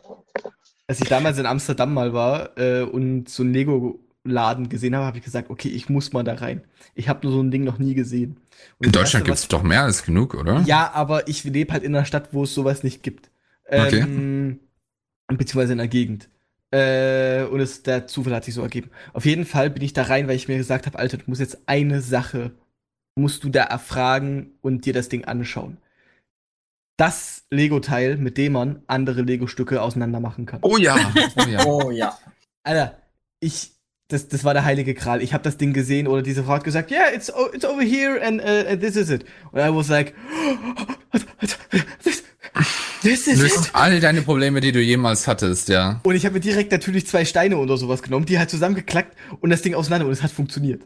als ich damals in Amsterdam mal war äh, und so einen Lego-Laden gesehen habe, habe ich gesagt, okay, ich muss mal da rein. Ich habe nur so ein Ding noch nie gesehen. Und In Deutschland Erste, gibt's doch mehr als genug, oder? Ja, aber ich lebe halt in einer Stadt, wo es sowas nicht gibt. Ähm, Beziehungsweise in einer Gegend. Äh, und es, der Zufall hat sich so ergeben. Auf jeden Fall bin ich da rein, weil ich mir gesagt habe, Alter, du musst jetzt eine Sache, musst du da erfragen und dir das Ding anschauen. Das Lego-Teil, mit dem man andere Lego-Stücke auseinander machen kann. Oh ja. Oh ja. Oh ja. Alter, ich, das, das war der heilige Gral. Ich habe das Ding gesehen oder diese Frau hat gesagt, yeah, it's, o- it's over here and, uh, and this is it. Und I was like, [gasps] this, this is it. Löst all deine Probleme, die du jemals hattest, ja. Und ich habe mir direkt natürlich zwei Steine oder sowas genommen, die halt zusammengeklackt und das Ding auseinander und es hat funktioniert.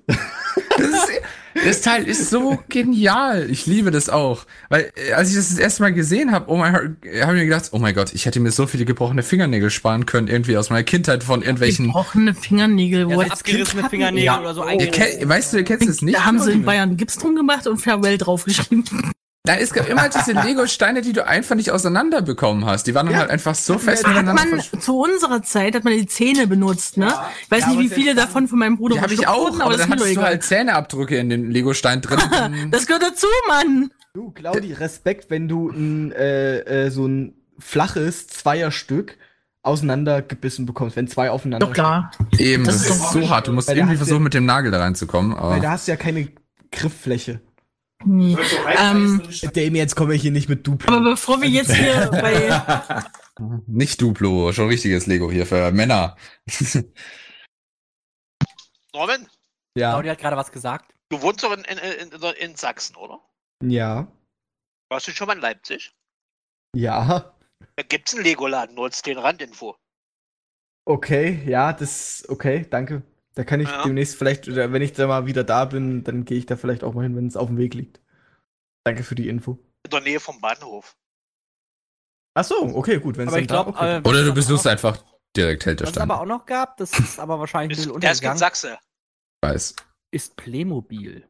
Das, ist, das Teil ist so genial. Ich liebe das auch. Weil, äh, als ich das das erste Mal gesehen habe, oh mein Gott, habe ich mir gedacht, oh mein Gott, ich hätte mir so viele gebrochene Fingernägel sparen können, irgendwie aus meiner Kindheit von irgendwelchen. Gebrochene Fingernägel. Ja, wo so als abgerissene Fingernägel Ja. oder so kennt, weißt du, ihr kennst es nicht? Da haben sie in? Bayern Gips drum gemacht und Farewell draufgeschrieben. Da es gab immer diese [laughs] Lego-Steine, die du einfach nicht auseinander bekommen hast. Die waren dann Ja. halt einfach so fest Hat miteinander man versch- zu unserer Zeit hat man die Zähne benutzt, ne? Ich weiß Ja, nicht, aber wie viele davon von meinem Bruder habe ich auch, wurden, aber das dann hattest du egal. halt Zähneabdrücke in den Lego-Stein drin. [laughs] Das gehört dazu, Mann. Du, Claudi, Respekt, wenn du ein, äh, äh, so ein flaches Zweierstück auseinandergebissen bekommst, wenn zwei aufeinander Doch klar. Eben, Das das, ist so hart. Du musst irgendwie hat versuchen, mit dem Nagel da reinzukommen. stehen. Weil da Aber hast du ja keine Grifffläche. Nee. Ähm, Damien, jetzt komme ich hier nicht mit Duplo. aber bevor wir jetzt hier [laughs] bei. Nicht Duplo, schon richtiges Lego hier für Männer. [laughs] Norman, Ja. Claudia hat gerade was gesagt. du wohnst doch in, in, in, in, in Sachsen, oder? Ja. Warst du schon mal in Leipzig? Ja. Da gibt's einen Lego-Laden, nur als den Randinfo. Okay, ja, das okay, danke. Da kann ich Ja. demnächst vielleicht, oder wenn ich da mal wieder da bin, dann gehe ich da vielleicht auch mal hin, wenn es auf dem Weg liegt. Danke für die Info. In der Nähe vom Bahnhof. Ach so, okay, gut, wenn es Aber dann ich da, glaube, okay. Oder du besuchst einfach direkt Was es aber auch noch gab, das ist aber wahrscheinlich ein Ist, bisschen der ist in Sachse. Weiß. ist Playmobil.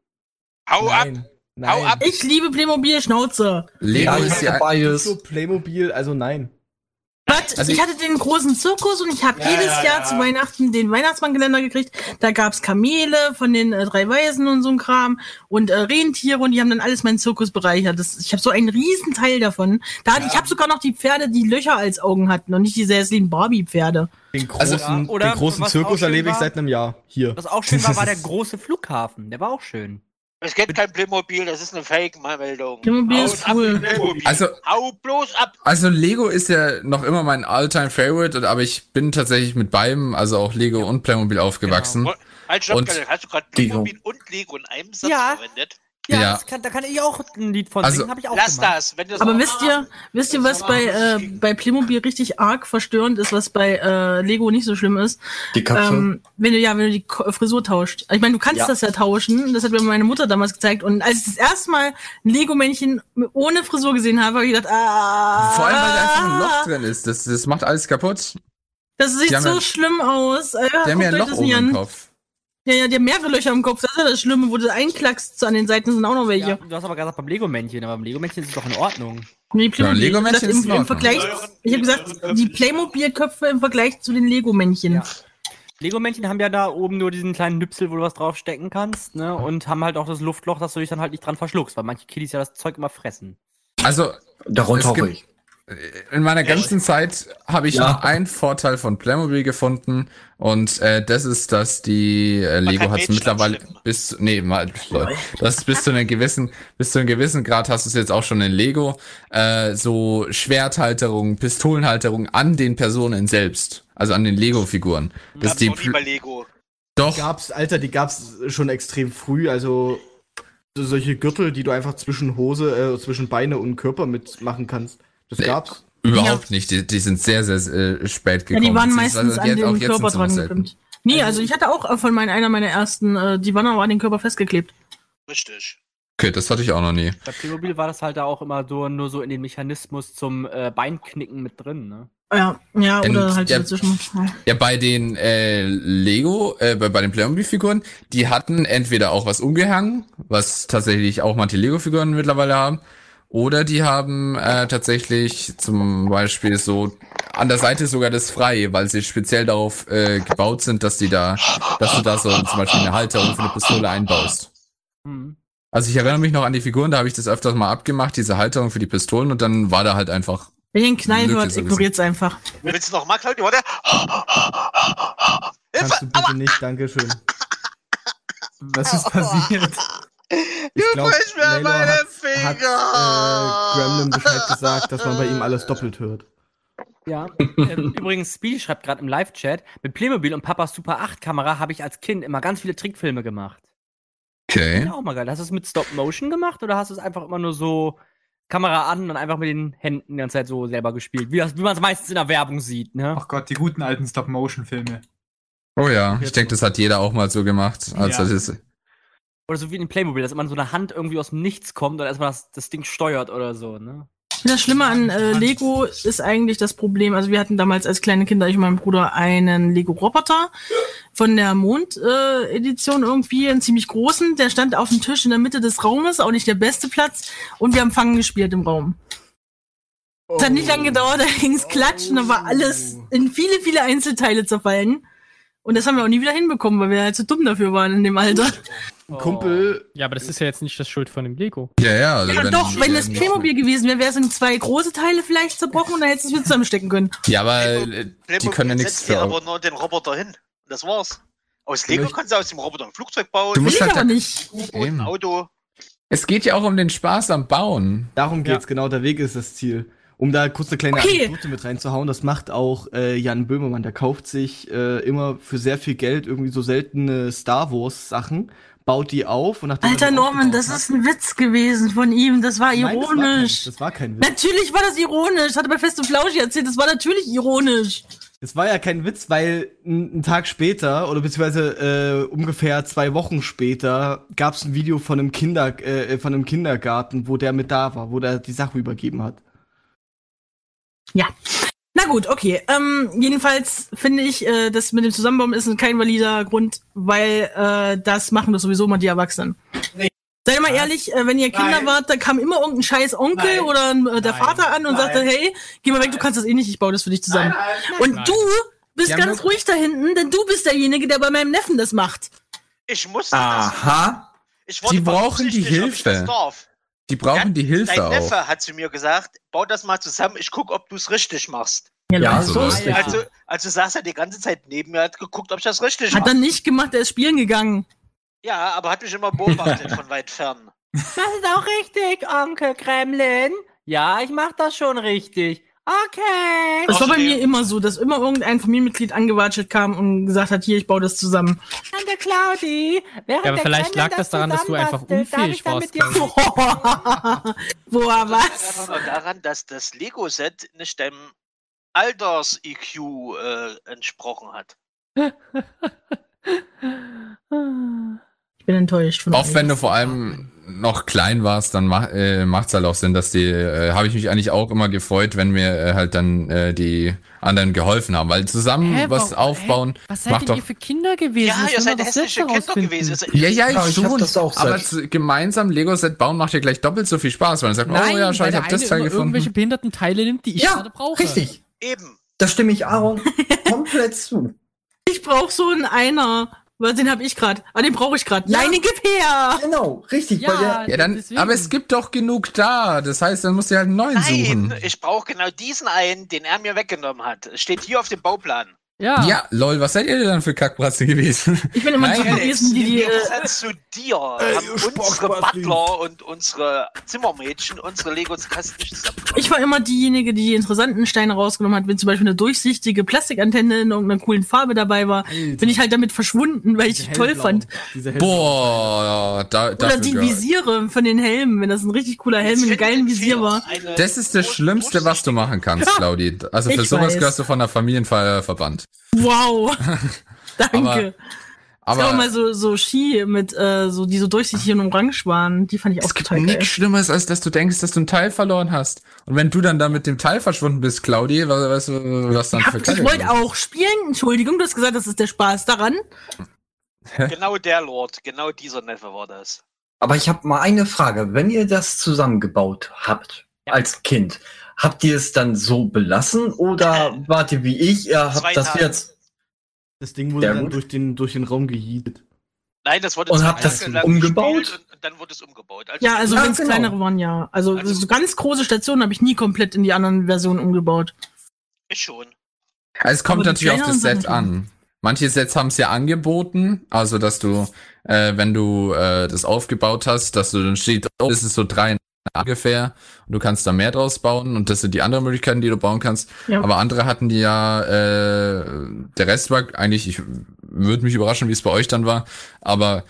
Hau ab! nein, Hau nein. ab! Ich liebe Playmobil Schnauze. Lego Ja, ist ich ja. So Playmobil, also nein. Was? Also ich ich- hatte den großen Zirkus und ich habe Ja, jedes ja, Jahr ja. zu Weihnachten den Weihnachtsmannkalender gekriegt. Da gab's Kamele von den äh, drei Weisen und so ein Kram und äh, Rentiere und die haben dann alles meinen Zirkus bereichert. Das, ich habe so einen riesen Teil davon. Da hatte, Ich habe sogar noch die Pferde, die Löcher als Augen hatten und nicht diese hässlichen Barbie-Pferde. Den Also, großen, oder den großen Zirkus erlebe ich war- seit einem Jahr. Hier. Was auch schön war, war der [laughs] große Flughafen. Der war auch schön. Es gibt kein Playmobil, das ist eine Fake-Meldung. Playmobil Haut ist cool. Playmobil. Also, Hau bloß ab! also Lego ist ja noch immer mein all-time favorite, und- aber ich bin tatsächlich mit beidem, also auch Lego und Playmobil aufgewachsen. Halt, stopp, Und- hast du gerade Lego. Playmobil und Lego in einem Satz Ja. verwendet? Ja, Ja. Das kann, da kann ich auch ein Lied von Also- singen, habe ich auch Lass gemacht. das, wenn du Aber wisst ihr, wisst ihr, was bei, äh, bei Playmobil richtig arg verstörend ist, was bei äh, Lego nicht so schlimm ist? Die Köpfe. Ähm, wenn du ja, wenn du die Ko- Frisur tauscht. Ich meine, du kannst Ja. das ja tauschen. Das hat mir meine Mutter damals gezeigt. Und als ich das erste Mal ein Lego-Männchen ohne Frisur gesehen habe, habe ich gedacht, ah, Vor allem, weil da einfach ein Loch drin ist. Das, das macht alles kaputt. Das sieht so ja- schlimm aus. Äh, Die haben ja ein Loch das oben nicht im. Kopf. Ja, ja, die haben mehrere Löcher im Kopf. Das ist ja das Schlimme, wo du einklackst. An den Seiten sind auch noch welche. Ja, du hast aber gesagt beim Lego-Männchen, aber beim Lego-Männchen ist es doch in Ordnung. Nee, Playmobil. Ja, ist in gesagt, im, im Ordnung. Vergleich, ich habe gesagt, die Playmobil-Köpfe im Vergleich zu den Lego-Männchen. Ja. Lego-Männchen haben ja da oben nur diesen kleinen Nüpsel, wo du was draufstecken kannst, ne? Und haben halt auch das Luftloch, dass du dich dann halt nicht dran verschluckst, weil manche Kiddies ja das Zeug immer fressen. Also, Darunter gibt- ich. In meiner ganzen Zeit habe ich Ja. noch einen Vorteil von Playmobil gefunden und äh, das ist, dass die äh, Lego hat es mittlerweile bis nee mal [laughs] Leute, das ist bis zu einem gewissen bis zu einem gewissen Grad hast du es jetzt auch schon in Lego äh, so Schwerthalterungen, Pistolenhalterungen an den Personen selbst, also an den Lego Figuren. Das Gab's die noch nie bei Lego. doch Gab's, Alter, die gab's schon extrem früh, also so solche Gürtel, die du einfach zwischen Hose, äh, zwischen Beine und Körper mitmachen kannst. Das Nee. gab's. überhaupt nicht. Die, die sind sehr sehr äh, spät Ja, gekommen. die waren meistens an den jetzt Körper dran geklemmt. Nee, also ich hatte auch äh, von meinen, einer meiner ersten, äh, die waren aber an den Körper festgeklebt. Richtig. Okay, das hatte ich auch noch nie. Bei Playmobil war das halt da auch immer so, nur so in den Mechanismus zum äh, Beinknicken mit drin, ne? Ja, ja, Und oder halt dazwischen. Ja. Ja, bei den äh, Lego, äh, bei, bei den Playmobil-Figuren, die hatten entweder auch was umgehangen, was tatsächlich auch manche Lego-Figuren mittlerweile haben, oder die haben äh, tatsächlich zum Beispiel so an der Seite sogar das frei, weil sie speziell darauf äh, gebaut sind, dass die da, dass du da so zum Beispiel eine Halterung für eine Pistole einbaust. Hm. Also ich erinnere mich noch an die Figuren, da habe ich das öfters mal abgemacht, diese Halterung für die Pistolen, und dann war da halt einfach Wenn ihr einen Knall hört, sowieso. ignoriert's einfach. Willst du noch mal, Claudia? Warte. Kannst du bitte nicht, Dankeschön. [laughs] Was ist passiert? Ich glaub, brichst mir meine hat, Finger! hat äh, Gremlin Bescheid gesagt, dass man bei ihm alles doppelt hört. Ja. ähm, [laughs] übrigens, Speedy schreibt gerade im Live-Chat, mit Playmobil und Papas Super 8 Kamera habe ich als Kind immer ganz viele Trickfilme gemacht. okay. Ja, auch mal geil. Hast du es mit Stop Motion gemacht oder hast du es einfach immer nur so Kamera an und einfach mit den Händen die ganze Zeit so selber gespielt? Wie, das- wie man es meistens in der Werbung sieht, ne? Ach Gott, die guten alten Stop-Motion-Filme. Oh ja, ich denke, das hat jeder auch mal so gemacht. Also Ja. das ist, Oder so wie in Playmobil, dass immer so eine Hand irgendwie aus dem Nichts kommt und erstmal das, das Ding steuert oder so, ne? Das Schlimme an äh, Lego ist eigentlich das Problem. Also wir hatten damals als kleine Kinder, ich und mein Bruder, einen Lego-Roboter von der Mond-Edition irgendwie, einen ziemlich großen. Der stand auf dem Tisch in der Mitte des Raumes, auch nicht der beste Platz. Und wir haben Fangen gespielt im Raum. Es hat nicht lange gedauert, da ging's klatschen, da war alles in viele, viele Einzelteile zerfallen. Und das haben wir auch nie wieder hinbekommen, weil wir halt zu dumm dafür waren in dem Alter. Ein Kumpel, Ja, aber das ist ja jetzt nicht das Schuld von dem Lego. ja, ja. Also Ja, doch, wenn es Playmobil gewesen wäre, wäre es in zwei große Teile vielleicht zerbrochen und dann hättest du es wieder zusammenstecken können. Ja, aber äh, die Playmobil können ja nichts für. aber nur den Roboter hin. Das war's. Aus Lego kannst du aus dem Roboter ein Flugzeug bauen, Du Will musst ich halt aber da- nicht. ein Auto. Es geht ja auch um den Spaß am Bauen. Darum geht's, genau, der Weg ist das Ziel. Um da kurz eine kleine Okay. Anekdote mit reinzuhauen, das macht auch äh, Jan Böhmermann, der kauft sich äh, immer für sehr viel Geld irgendwie so seltene Star Wars Sachen, baut die auf und nachdem er Alter Norman, das hat- ist ein Witz gewesen von ihm. Das war Nein, das war kein- ironisch. Das war kein Witz. Natürlich war das ironisch. Hat er bei Fest und Flauschig erzählt. Das war natürlich ironisch. Das war ja kein Witz, weil ein, ein Tag später oder beziehungsweise äh, ungefähr zwei Wochen später gab es ein Video von einem Kinder äh, von einem Kindergarten, wo der mit da war, wo der die Sache übergeben hat. Na gut, okay. Ähm, jedenfalls finde ich, äh, das mit dem Zusammenbauen ist kein valider Grund, weil äh, das machen das sowieso mal die Erwachsenen. Seid mal ehrlich, äh, wenn ihr Kinder Nein. wart, da kam immer irgendein scheiß Onkel Nein. oder äh, der Nein. Vater an und Nein. sagte, hey, geh mal weg, du kannst das eh nicht, ich baue das für dich zusammen. Und Nein. du bist Ja, ganz ruhig da hinten, denn du bist derjenige, der bei meinem Neffen das macht. Ich musste Ah. das. Aha. Ich Sie brauchen die Hilfe. Die brauchen die Hilfe Dein auch. Neffe hat zu mir gesagt, bau das mal zusammen, ich guck, ob du es richtig machst. Ja, so Ja. ist richtig. Also, also saß er die ganze Zeit neben mir, hat geguckt, ob ich das richtig Hat er mache. nicht gemacht, er ist spielen gegangen. Ja, aber hat mich immer beobachtet von weit fern. Das ist auch richtig, Onkel Kremlin. Ja, ich mach das schon richtig. Okay. Das war bei mir immer so, dass immer irgendein Familienmitglied angewatschelt kam und gesagt hat, hier, ich baue das zusammen. Tante Claudi, während Ja, aber der vielleicht Kremlin lag das daran, dass du einfach unfähig warst, mit dir- [laughs] Boah, Das lag was? nur daran, dass das Lego-Set nicht deinem Alters-EQ äh, entsprochen hat. Ich bin enttäuscht von Auch wenn du vor allem noch klein warst, dann mach, äh, macht's halt auch Sinn, dass die, äh, habe ich mich eigentlich auch immer gefreut, wenn mir äh, halt dann äh, die anderen geholfen haben, weil zusammen Hä, was warum- aufbauen hä? Was seid macht denn doch ihr für Kinder gewesen? Ja, Das ihr seid hässliche Kinder gewesen. Es- Ja, ja, Ja, ich schon. das auch aber zu, gemeinsam Lego-Set bauen macht ja gleich doppelt so viel Spaß, weil man sagt, Nein, oh ja, schau, ich der hab das Teil immer irgendwelche gefunden. behinderten Teile nimmt, die ich Ja, gerade brauche. richtig. Eben. Da stimme ich Aaron [laughs] komplett zu. Ich brauche so einen Einer. Weil Den habe ich gerade. Ah, den brauche ich gerade. Ja. Nein, den gib her! Genau, richtig. Ja, der, Ja, dann, deswegen. aber es gibt doch genug da. Das heißt, dann musst du halt einen neuen Nein, suchen. ich brauche genau diesen einen, den er mir weggenommen hat. Es steht hier auf dem Bauplan. Ja. Ja, lol, was seid ihr denn dann für Kackbratze gewesen? Ich bin immer Nein, die gewesen, die die. Äh, zu dir haben unsere Butler und unsere Zimmermädchen unsere nicht zusammengebracht. ich war immer diejenige, die die interessanten Steine rausgenommen hat. Wenn zum Beispiel eine durchsichtige Plastikantenne in irgendeiner coolen Farbe dabei war, bin ich halt damit verschwunden, weil ich die toll fand. Boah, da, Oder dafür die Visiere von den Helmen, wenn das ein richtig cooler Helm mit einem geilen Visier war. Das ist das Schlimmste, was du machen kannst, Claudi. Also für Ich sowas weiß. gehörst du von der Familienfeier verbannt. Wow. [laughs] Danke. Aber- es gab auch Aber mal so, so Ski mit, äh, so, die so durchsichtig und orange waren. Die fand ich auch es gibt geil. nichts Schlimmeres, als dass du denkst, dass du ein Teil verloren hast. Und wenn du dann da mit dem Teil verschwunden bist, Claudi, was, weißt du, was dann Hab, für ich wollte auch spielen. Entschuldigung, du hast gesagt, das ist der Spaß daran. Genau der Lord, genau dieser Neffe war das. aber ich habe mal eine Frage. Wenn ihr das zusammengebaut habt als Kind, habt ihr es dann so belassen oder wart ihr wie ich, ihr Zwei habt das Tage. jetzt Das Ding wurde Ja, dann gut. durch den, durch den Raum gejietet. Nein, das wurde Und zwei habt das umgebaut? Und, dann wurde es umgebaut. Also Ja, also Ja, wenn es genau. kleinere waren, ja. Also, Also- so ganz große Stationen habe ich nie komplett in die anderen Versionen umgebaut. ich schon. Also es kommt Aber natürlich auf das Set an. Manche Sets haben es ja angeboten, also dass du, äh, wenn du äh, das aufgebaut hast, dass du dann steht, oh, das ist so drei ungefähr und du kannst da mehr draus bauen und das sind die anderen Möglichkeiten, die du bauen kannst. Ja. Aber andere hatten die ja, äh, der Rest war eigentlich, ich würde mich überraschen, wie es bei euch dann war, aber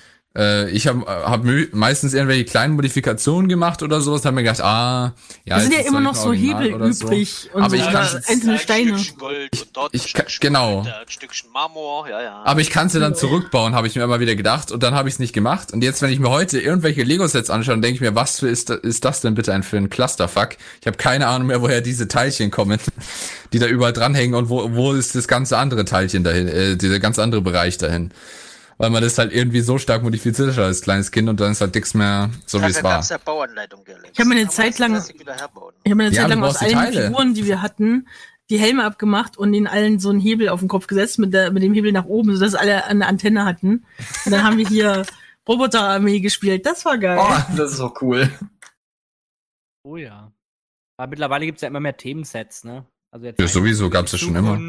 ich habe hab mö- meistens irgendwelche kleinen Modifikationen gemacht oder sowas, habe mir gedacht, ah, ja, Es sind ja immer noch nicht so Hebel oder so. übrig und Aber so ich kann's- einzelne ein Steine. Stückchen Gold und dort Ich ein kann- Stückchen genau. Gold, da ein Stückchen Marmor, ja, ja. Aber ich kann sie dann zurückbauen, habe ich mir immer wieder gedacht. Und dann habe ich es nicht gemacht. Und jetzt, wenn ich mir heute irgendwelche Lego-Sets anschaue, dann denke ich mir, was für ist, da- ist das denn bitte ein für ein Clusterfuck? Ich habe keine Ahnung mehr, woher diese Teilchen kommen, [laughs] die da überall dranhängen und wo, wo ist das ganze andere Teilchen dahin, äh, dieser ganz andere Bereich dahin. Weil man das halt irgendwie so stark modifiziert hat als kleines Kind und dann ist halt nichts mehr so, wie es war. ja. Ich hab mir eine Zeit lang-. Ich habe mir eine Ja, Zeit lang aus allen Teile. Figuren, die wir hatten, die Helme abgemacht und ihnen allen so einen Hebel auf den Kopf gesetzt mit, der, mit dem Hebel nach oben, sodass alle eine Antenne hatten. Und dann haben wir hier [laughs] Roboterarmee gespielt. Das war geil. Oh, das ist so cool. Oh ja. Aber mittlerweile gibt es ja immer mehr Themensets, ne? Also jetzt Ja, sowieso gab's ja schon immer.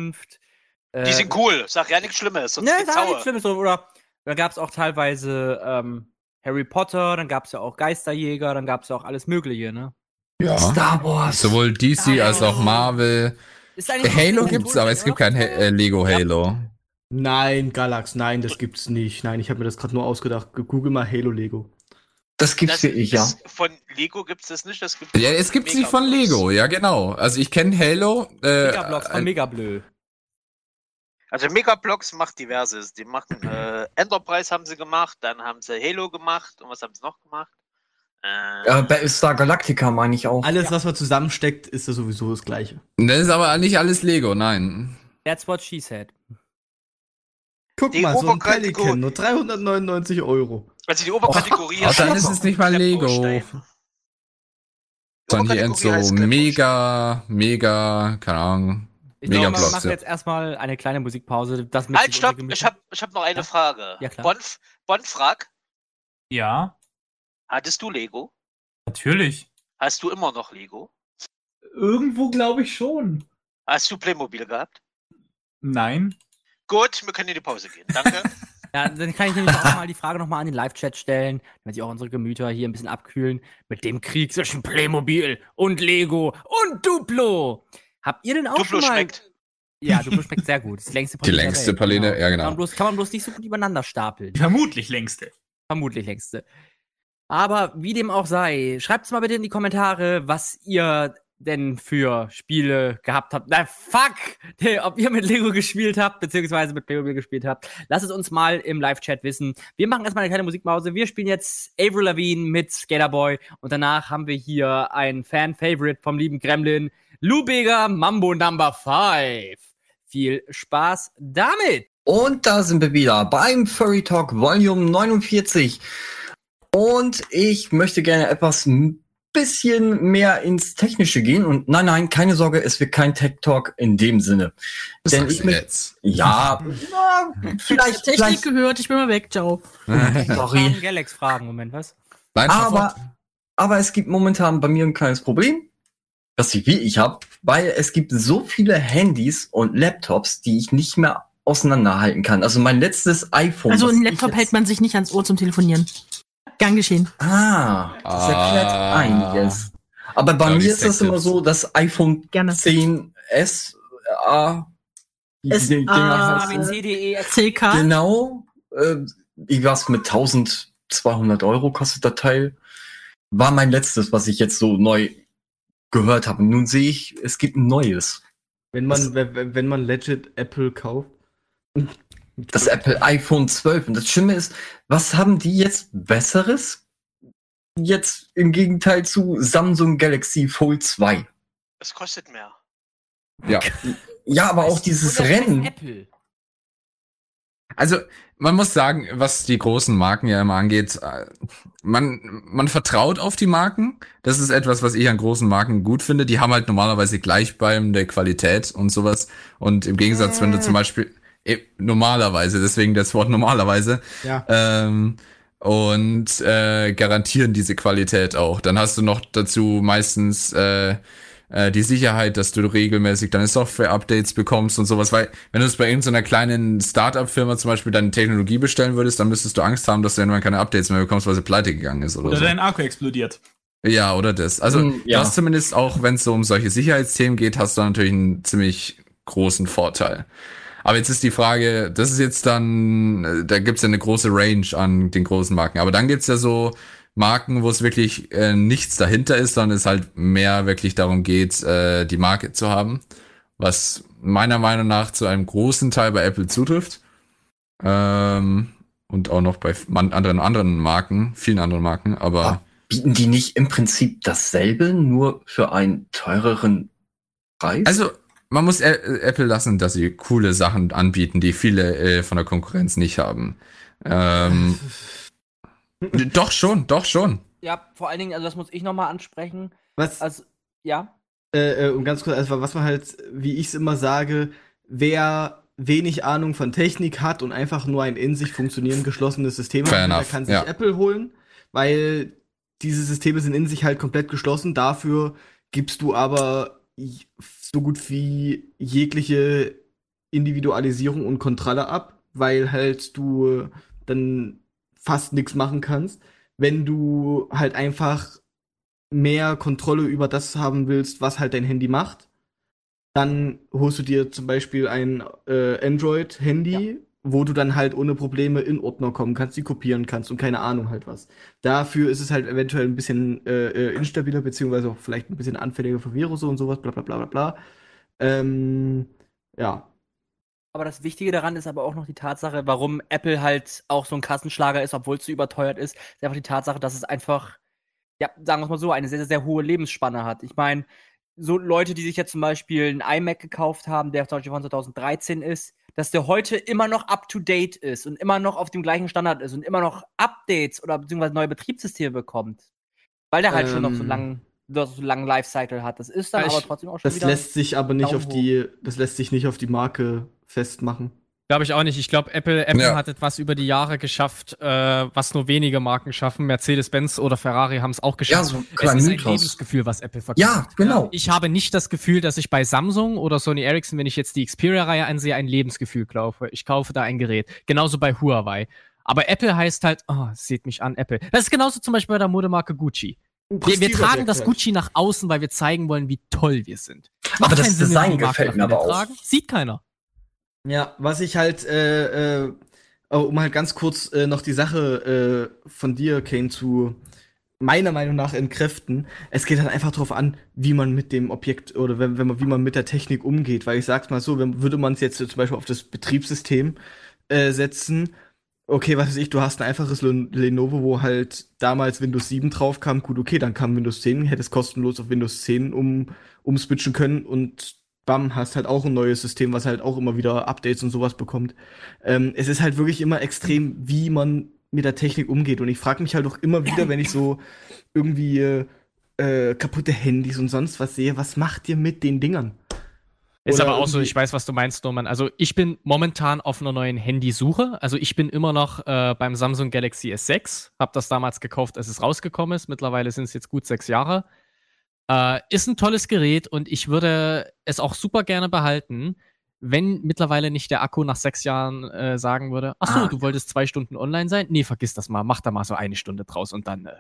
Äh, Die sind cool, sag ja nichts Schlimmes, sonst Ne, auch sauer. nichts Schlimmes. Oder da gab es auch teilweise ähm, Harry Potter, dann gab es ja auch Geisterjäger, dann gab es ja auch alles Mögliche, ne? Ja. Star Wars. Sowohl DC als auch Marvel. Halo so gibt's, cool, aber es gibt kein Ha- äh, Lego Halo. Nein, Galax, nein, das gibt's nicht. Nein, ich habe mir das gerade nur ausgedacht. Google mal Halo Lego. Das gibt's Das wirklich, ja. ist- Von Lego gibt es das nicht. Das gibt Ja, es gibt's nicht von. Lego, ja genau. Also ich kenne Halo. Äh, Megablox von ein- Megablö. Also Megablox macht diverses. Die machen äh, Enterprise haben sie gemacht, dann haben sie Halo gemacht und was haben sie noch gemacht? Äh, Ja, Battlestar Galactica meine ich auch. Alles, was man zusammensteckt, ist ja sowieso das Gleiche. das ist aber nicht alles Lego, nein. That's what she said. Guck Die mal, so ein Pelican, nur 399 Euro. also die Oberkategorie Oh, dann ist es nicht mal Lego. Sondern die End so mega, mega, keine Ahnung. Ich glaube, Megablox, wir machen ja. jetzt erstmal eine kleine Musikpause. Das Halt, stopp! Ich habe ich hab noch eine Ja? Frage. Ja, klar. Bonn, Bonn frag, Ja, hattest du Lego? natürlich. Hast du immer noch Lego? Irgendwo glaube ich schon. Hast du Playmobil gehabt? Nein. Gut, wir können in die Pause gehen. Danke. [laughs] Ja, dann kann ich nämlich auch mal die Frage nochmal an den Live-Chat stellen, damit sich auch unsere Gemüter hier ein bisschen abkühlen mit dem Krieg zwischen Playmobil und Lego und Duplo. Habt ihr denn auch Duplo schon mal... schmeckt. Ja, Duplo schmeckt sehr gut. Das ist die längste Die der längste Praline, ja, Kann genau. man, bloß, kann man bloß nicht so gut übereinander stapeln. Die vermutlich längste. Vermutlich längste. Aber wie dem auch sei, schreibt's mal bitte in die Kommentare, was ihr denn für Spiele gehabt habt. Na, fuck! [laughs] Ob ihr mit Lego gespielt habt, beziehungsweise mit Playmobil gespielt habt. Lasst es uns mal im Live-Chat wissen. Wir machen erstmal eine kleine Musikpause. Wir spielen jetzt Avril Lavigne mit Skaterboy und danach haben wir hier ein Fan-Favorite vom lieben Gremlin, Lou Bega Mambo Number 5. Viel Spaß damit! Und da sind wir wieder beim Furry Talk Volume 49. Und ich möchte gerne etwas ein bisschen mehr ins Technische gehen. Und nein, nein, keine Sorge, es wird kein Tech Talk in dem Sinne. Das Denn ich jetzt. ja, [laughs] ja, vielleicht, Technik vielleicht, gehört, ich bin mal weg, ciao. [laughs] Sorry. Galax Fragen, Moment, was? Nein, Aber, aber es gibt momentan bei mir ein kleines Problem, das ich wie ich habe, weil es gibt so viele Handys und Laptops, die ich nicht mehr auseinanderhalten kann. Also mein letztes iPhone. Also was ein Laptop hält man sich nicht ans Ohr zum Telefonieren. Gern geschehen. Ah, das erklärt Ah. einiges. Aber bei Ja, mir ist das immer so, das iPhone Gerne. 10S, äh, die S- Dinger A- CK. Genau, äh, ich was mit 1200 Euro kostet das Teil. War mein letztes, was ich jetzt so neu gehört habe. Nun sehe ich, es gibt ein neues. Wenn man, wenn, wenn man legit Apple kauft. Das Apple iPhone 12. Und das Schlimme ist, was haben die jetzt Besseres? Jetzt im Gegenteil zu Samsung Galaxy Fold 2. Es kostet mehr. Ja. Ja, aber auch dieses das Rennen. Apple. Also, man muss sagen, was die großen Marken ja immer angeht, äh, man, man vertraut auf die Marken. Das ist etwas, was ich an großen Marken gut finde. Die haben halt normalerweise gleichbleibende Qualität und sowas. Und im Gegensatz, wenn du zum Beispiel, eh, normalerweise, deswegen das Wort normalerweise, Ja. ähm, und äh, garantieren diese Qualität auch. Dann hast du noch dazu meistens äh, äh, die Sicherheit, dass du regelmäßig deine Software-Updates bekommst und sowas, weil wenn du es bei irgendeiner kleinen Startup-Firma zum Beispiel deine Technologie bestellen würdest, dann müsstest du Angst haben, dass du irgendwann keine Updates mehr bekommst, weil sie pleite gegangen ist oder, Oder so. dein Akku explodiert. Ja, oder das. Also Mm, ja. du hast zumindest auch, wenn es so um solche Sicherheitsthemen geht, hast du natürlich einen ziemlich großen Vorteil. Aber jetzt ist die Frage, das ist jetzt dann, äh, da gibt's ja eine große Range an den großen Marken. Aber dann gibt's ja so Marken, wo es wirklich äh, nichts dahinter ist, sondern es halt mehr wirklich darum geht, äh, die Marke zu haben. Was meiner Meinung nach zu einem großen Teil bei Apple zutrifft. Ähm, und auch noch bei anderen anderen Marken, vielen anderen Marken, aber. Ah. Bieten die nicht im Prinzip dasselbe, nur für einen teureren Preis? Also, man muss Apple lassen, dass sie coole Sachen anbieten, die viele äh, von der Konkurrenz nicht haben. Ähm, [laughs] doch schon, doch schon. Ja, vor allen Dingen, also das muss ich nochmal ansprechen. Was, Also, ja. äh, äh, um ganz kurz, also was man halt, wie ich es immer sage, wer wenig Ahnung von Technik hat und einfach nur ein in sich funktionierend geschlossenes System Fair hat, der enough, kann sich ja. Apple holen, weil diese Systeme sind in sich halt komplett geschlossen. Dafür gibst du aber so gut wie jegliche Individualisierung und Kontrolle ab, weil halt du dann fast nichts machen kannst. wenn du halt einfach mehr Kontrolle über das haben willst, was halt dein Handy macht, dann holst du dir zum Beispiel ein äh, Android-Handy, wo du dann halt ohne Probleme in Ordner kommen kannst, die kopieren kannst und keine Ahnung halt was. Dafür ist es halt eventuell ein bisschen äh, äh, instabiler, beziehungsweise auch vielleicht ein bisschen anfälliger für Virus und sowas, bla bla bla bla bla. Ähm, ja. Aber das Wichtige daran ist aber auch noch die Tatsache, warum Apple halt auch so ein Kassenschlager ist, obwohl es so überteuert ist, ist einfach die Tatsache, dass es einfach, ja, sagen wir es mal so, eine sehr, sehr, sehr hohe Lebensspanne hat. Ich meine, so Leute, die sich jetzt zum Beispiel einen iMac gekauft haben, der zum Beispiel von 2013 ist, dass der heute immer noch up to date ist und immer noch auf dem gleichen Standard ist und immer noch Updates oder beziehungsweise neue Betriebssysteme bekommt. Weil der halt schon noch so Ähm. lang, so langen Lifecycle hat. Das ist dann Ich- aber trotzdem auch schon Das lässt sich aber nicht auf die, das lässt sich nicht auf die Marke festmachen. Glaube ich auch nicht. Ich glaube, Apple, Apple Ja. hat etwas über die Jahre geschafft, äh, was nur wenige Marken schaffen. Mercedes-Benz oder Ferrari haben es auch Ja, geschafft. so ein es ist ein Mythos. Lebensgefühl, was Apple verkauft. Ja, genau. Ich habe nicht das Gefühl, dass ich bei Samsung oder Sony Ericsson, wenn ich jetzt die Xperia-Reihe ansehe, ein Lebensgefühl kaufe. Ich kaufe da ein Gerät. Genauso bei Huawei. Aber Apple heißt halt, oh, seht mich an, Apple. Das ist genauso zum Beispiel bei der Modemarke Gucci. Wir, wir tragen das Gucci nach außen, weil wir zeigen wollen, wie toll wir sind. Aber das Sinn, Design gefällt mir aber auch. tragen. Sieht keiner. Ja, was ich halt, äh, äh, oh, um halt ganz kurz äh, noch die Sache äh, von dir, Kane, zu meiner Meinung nach entkräften. Es geht halt einfach darauf an, wie man mit dem Objekt oder wenn, wenn man, wie man mit der Technik umgeht. Weil ich sag's mal so, wenn, würde man es jetzt zum Beispiel auf das Betriebssystem äh, setzen, okay, was weiß ich, du hast ein einfaches Len- Lenovo, wo halt damals Windows 7 drauf kam, gut, okay, dann kam Windows 10, hättest kostenlos auf Windows 10 um, umswitchen können und bam, hast halt auch ein neues System, was halt auch immer wieder Updates und sowas bekommt. Ähm, es ist halt wirklich immer extrem, wie man mit der Technik umgeht. Und ich frage mich halt auch immer wieder, wenn ich so irgendwie äh, kaputte Handys und sonst was sehe, was macht ihr mit den Dingern? Ist Oder aber auch so, ich weiß, was du meinst, Norman. Also ich bin momentan auf einer neuen Handysuche. Also ich bin immer noch äh, beim Samsung Galaxy S6. Hab das damals gekauft, als es rausgekommen ist. Mittlerweile sind es jetzt gut sechs Jahre. Äh, ist ein tolles Gerät und ich würde es auch super gerne behalten, wenn mittlerweile nicht der Akku nach sechs Jahren äh, sagen würde, ach so, Ah. du wolltest zwei Stunden online sein? Nee, vergiss das mal. Mach da mal so eine Stunde draus und dann äh,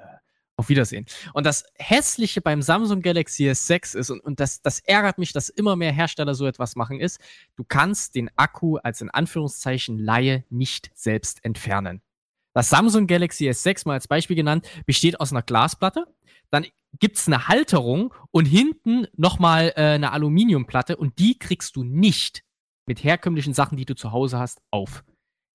auf Wiedersehen. Und das Hässliche beim Samsung Galaxy S6 ist, und, und das, das ärgert mich, dass immer mehr Hersteller so etwas machen, ist, du kannst den Akku als in Anführungszeichen Laie nicht selbst entfernen. Das Samsung Galaxy S6, mal als Beispiel genannt, besteht aus einer Glasplatte. Dann gibt's eine Halterung und hinten nochmal äh, eine Aluminiumplatte und die kriegst du nicht mit herkömmlichen Sachen, die du zu Hause hast, auf.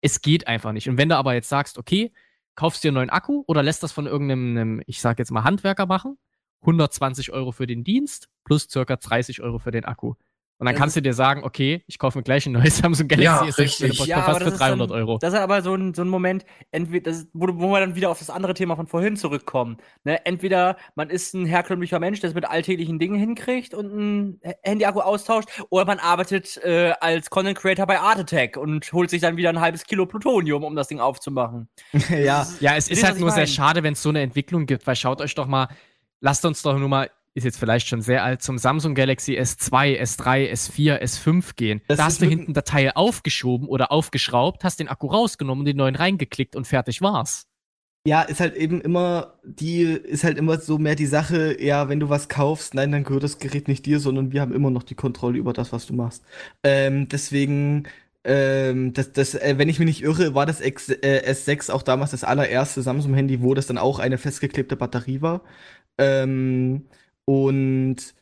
Es geht einfach nicht. Und wenn du aber jetzt sagst, okay, kaufst dir einen neuen Akku oder lässt das von irgendeinem, einem, ich sag jetzt mal, Handwerker machen, 120 Euro für den Dienst plus circa 30 Euro für den Akku. Und dann Das kannst du dir sagen, okay, ich kaufe mir gleich ein neues [laughs] Samsung Galaxy Ja, S6 für richtig. ja, fast für ist 300 dann, Euro. Das ist aber so ein, so ein Moment, entweder, das, ist- wo, wo wir dann wieder auf das andere Thema von vorhin zurückkommen. Ne? Entweder man ist ein herkömmlicher Mensch, der es mit alltäglichen Dingen hinkriegt und ein Handy-Akku austauscht, oder man arbeitet äh, als Content Creator bei Art Attack und holt sich dann wieder ein halbes Kilo Plutonium, um das Ding aufzumachen. [laughs] ja, Ja, es ist halt nur sehr schade, wenn es so eine Entwicklung gibt, weil schaut euch doch mal, lasst uns doch nur mal, ist jetzt vielleicht schon sehr alt, zum Samsung Galaxy S2, S3, S4, S5 gehen. Das da hast du hinten der Teil aufgeschoben oder aufgeschraubt, hast den Akku rausgenommen den neuen reingeklickt und fertig war's. Ja, ist halt eben immer, die ist halt immer so mehr die Sache, ja, wenn du was kaufst, nein, dann gehört das Gerät nicht dir, sondern wir haben immer noch die Kontrolle über das, was du machst. Ähm, deswegen, ähm, das, das, äh, wenn ich mich nicht irre, war das X, äh, S6 auch damals das allererste Samsung-Handy, wo das dann auch eine festgeklebte Batterie war. Ähm, und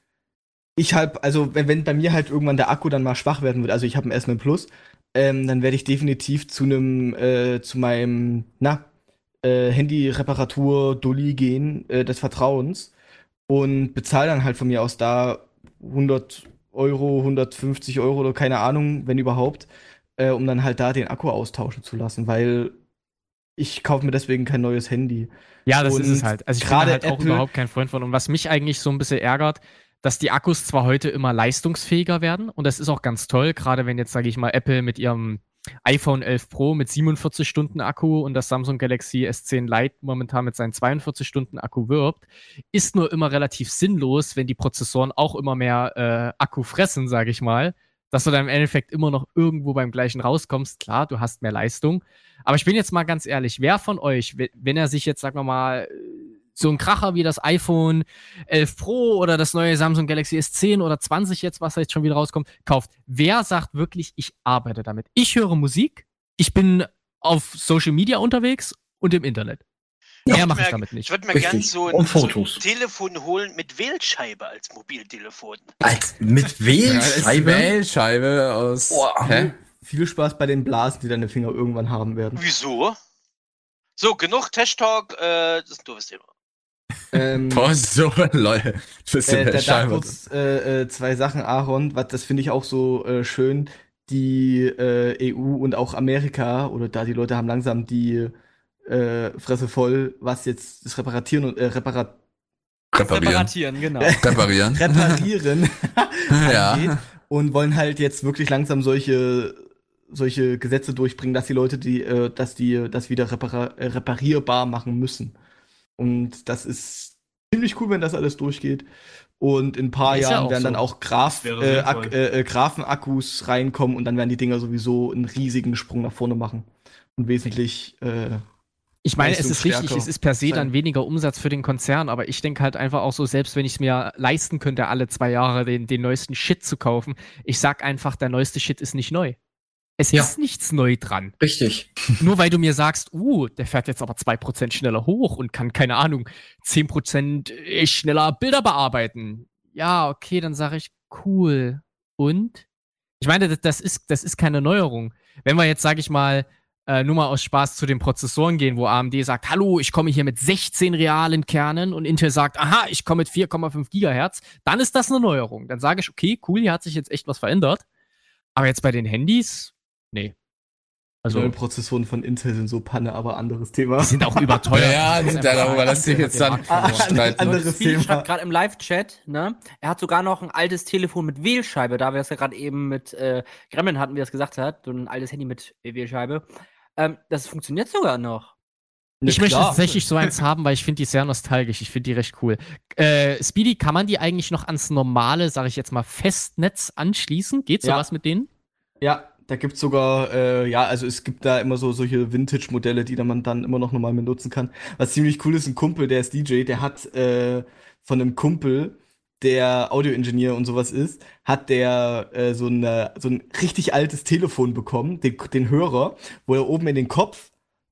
ich halt, also wenn, wenn bei mir halt irgendwann der Akku dann mal schwach werden wird, also ich habe ein S9 Plus, ähm, dann werde ich definitiv zu einem, äh, zu meinem, na, äh, Handy-Reparatur-Dulli gehen, äh, des Vertrauens und bezahle dann halt von mir aus da 100 Euro, 150 Euro oder keine Ahnung, wenn überhaupt, äh, um dann halt da den Akku austauschen zu lassen, weil ich kaufe mir deswegen kein neues Handy. Ja, das ist Und es halt. Also ich bin halt auch Apple- überhaupt kein Freund von. Und was mich eigentlich so ein bisschen ärgert, dass die Akkus zwar heute immer leistungsfähiger werden und das ist auch ganz toll, gerade wenn jetzt, sage ich mal, Apple mit ihrem iPhone 11 Pro mit 47 Stunden Akku und das Samsung Galaxy S10 Lite momentan mit seinen 42 Stunden Akku wirbt, ist nur immer relativ sinnlos, wenn die Prozessoren auch immer mehr äh, Akku fressen, sage ich mal, dass du dann im Endeffekt immer noch irgendwo beim gleichen rauskommst. Klar, du hast mehr Leistung. Aber ich bin jetzt mal ganz ehrlich, wer von euch, we- wenn er sich jetzt, sagen wir mal, so ein Kracher wie das iPhone 11 Pro oder das neue Samsung Galaxy S10 oder 20 jetzt, was da jetzt schon wieder rauskommt, kauft, wer sagt wirklich, ich arbeite damit? Ich höre Musik, ich bin auf Social Media unterwegs und im Internet. Mehr mache ich damit Ich nicht. würde mir Richtig. gern so ein, Und so ein Fotos. Telefon holen mit Wählscheibe als Mobiltelefon. Als mit Ja, ist Wählscheibe? Wählscheibe aus. Boah. Hä? Viel Spaß bei den Blasen, die deine Finger irgendwann haben werden. Wieso? So, genug Tech Talk, äh, das ist ein doofes Thema. Ähm, [laughs] Boah, so, Leute. Bisschen äh, da, Wählscheibe. kurz äh, äh, zwei Sachen, Aaron. Was, das finde ich auch so äh, schön. Die äh, EU und auch Amerika, oder da die Leute haben langsam die äh, Fresse voll, was jetzt das Reparatieren und äh, Reparat Reparieren. Reparatieren, genau. [laughs] Reparieren. Reparieren [laughs] ja. und wollen halt jetzt wirklich langsam solche solche Gesetze durchbringen, dass die Leute die äh, dass die das wieder repara äh, reparierbar machen müssen. Und das ist ziemlich cool, wenn das alles durchgeht. Und in ein paar Ist ja Jahren auch werden dann so. auch Graph, Das wäre äh, äh, äh, Graphenakkus reinkommen und dann werden die Dinger sowieso einen riesigen Sprung nach vorne machen. Und wesentlich äh, Ich meine, es ist richtig, es ist per se sein. dann weniger Umsatz für den Konzern, aber ich denke halt einfach auch so, selbst wenn ich es mir leisten könnte, alle zwei Jahre den, den neuesten Shit zu kaufen, ich sag einfach, der neueste Shit ist nicht neu. Es Ja. ist nichts neu dran. Richtig. [laughs] Nur weil du mir sagst, uh, der fährt jetzt aber 2% schneller hoch und kann, keine Ahnung, 10% schneller Bilder bearbeiten. Ja, okay, dann sage ich, cool. Und? Ich meine, das, das, ist, das ist keine Neuerung. Wenn wir jetzt, sage ich mal, äh, nur mal aus Spaß zu den Prozessoren gehen, wo AMD sagt, hallo, ich komme hier mit 16 realen Kernen und Intel sagt, aha, ich komme mit 4,5 Gigahertz, dann ist das eine Neuerung. Dann sage ich, okay, cool, hier hat sich jetzt echt was verändert. Aber jetzt bei den Handys, nee. die Also, neuen Prozessoren von Intel sind so Panne, aber anderes Thema. die sind auch überteuert. Ja, ja, darüber lässt sich jetzt dann Ah, streiten. anderes Thema. schreibt gerade im Live-Chat, ne? Er hat sogar noch ein altes Telefon mit Wählscheibe, da wir das ja gerade eben mit äh, Gremlin hatten, wie er es gesagt hat, so ein altes Handy mit Wählscheibe. Ähm, das funktioniert sogar noch. Ich möchte klar. tatsächlich so eins haben, weil ich finde die sehr nostalgisch. Ich finde die recht cool. Äh, Speedy, kann man die eigentlich noch ans normale, sage ich jetzt mal, Festnetz anschließen? Geht Ja. sowas mit denen? Ja, da gibt's sogar, äh, ja, also es gibt da immer so solche Vintage-Modelle, die dann man dann immer noch normal benutzen kann. Was ziemlich cool ist, ein Kumpel, der ist DJ, der hat äh, von einem Kumpel, der Audioingenieur und sowas ist, hat der äh, so, eine, so ein richtig altes Telefon bekommen, den, den Hörer, wo er oben in den Kopf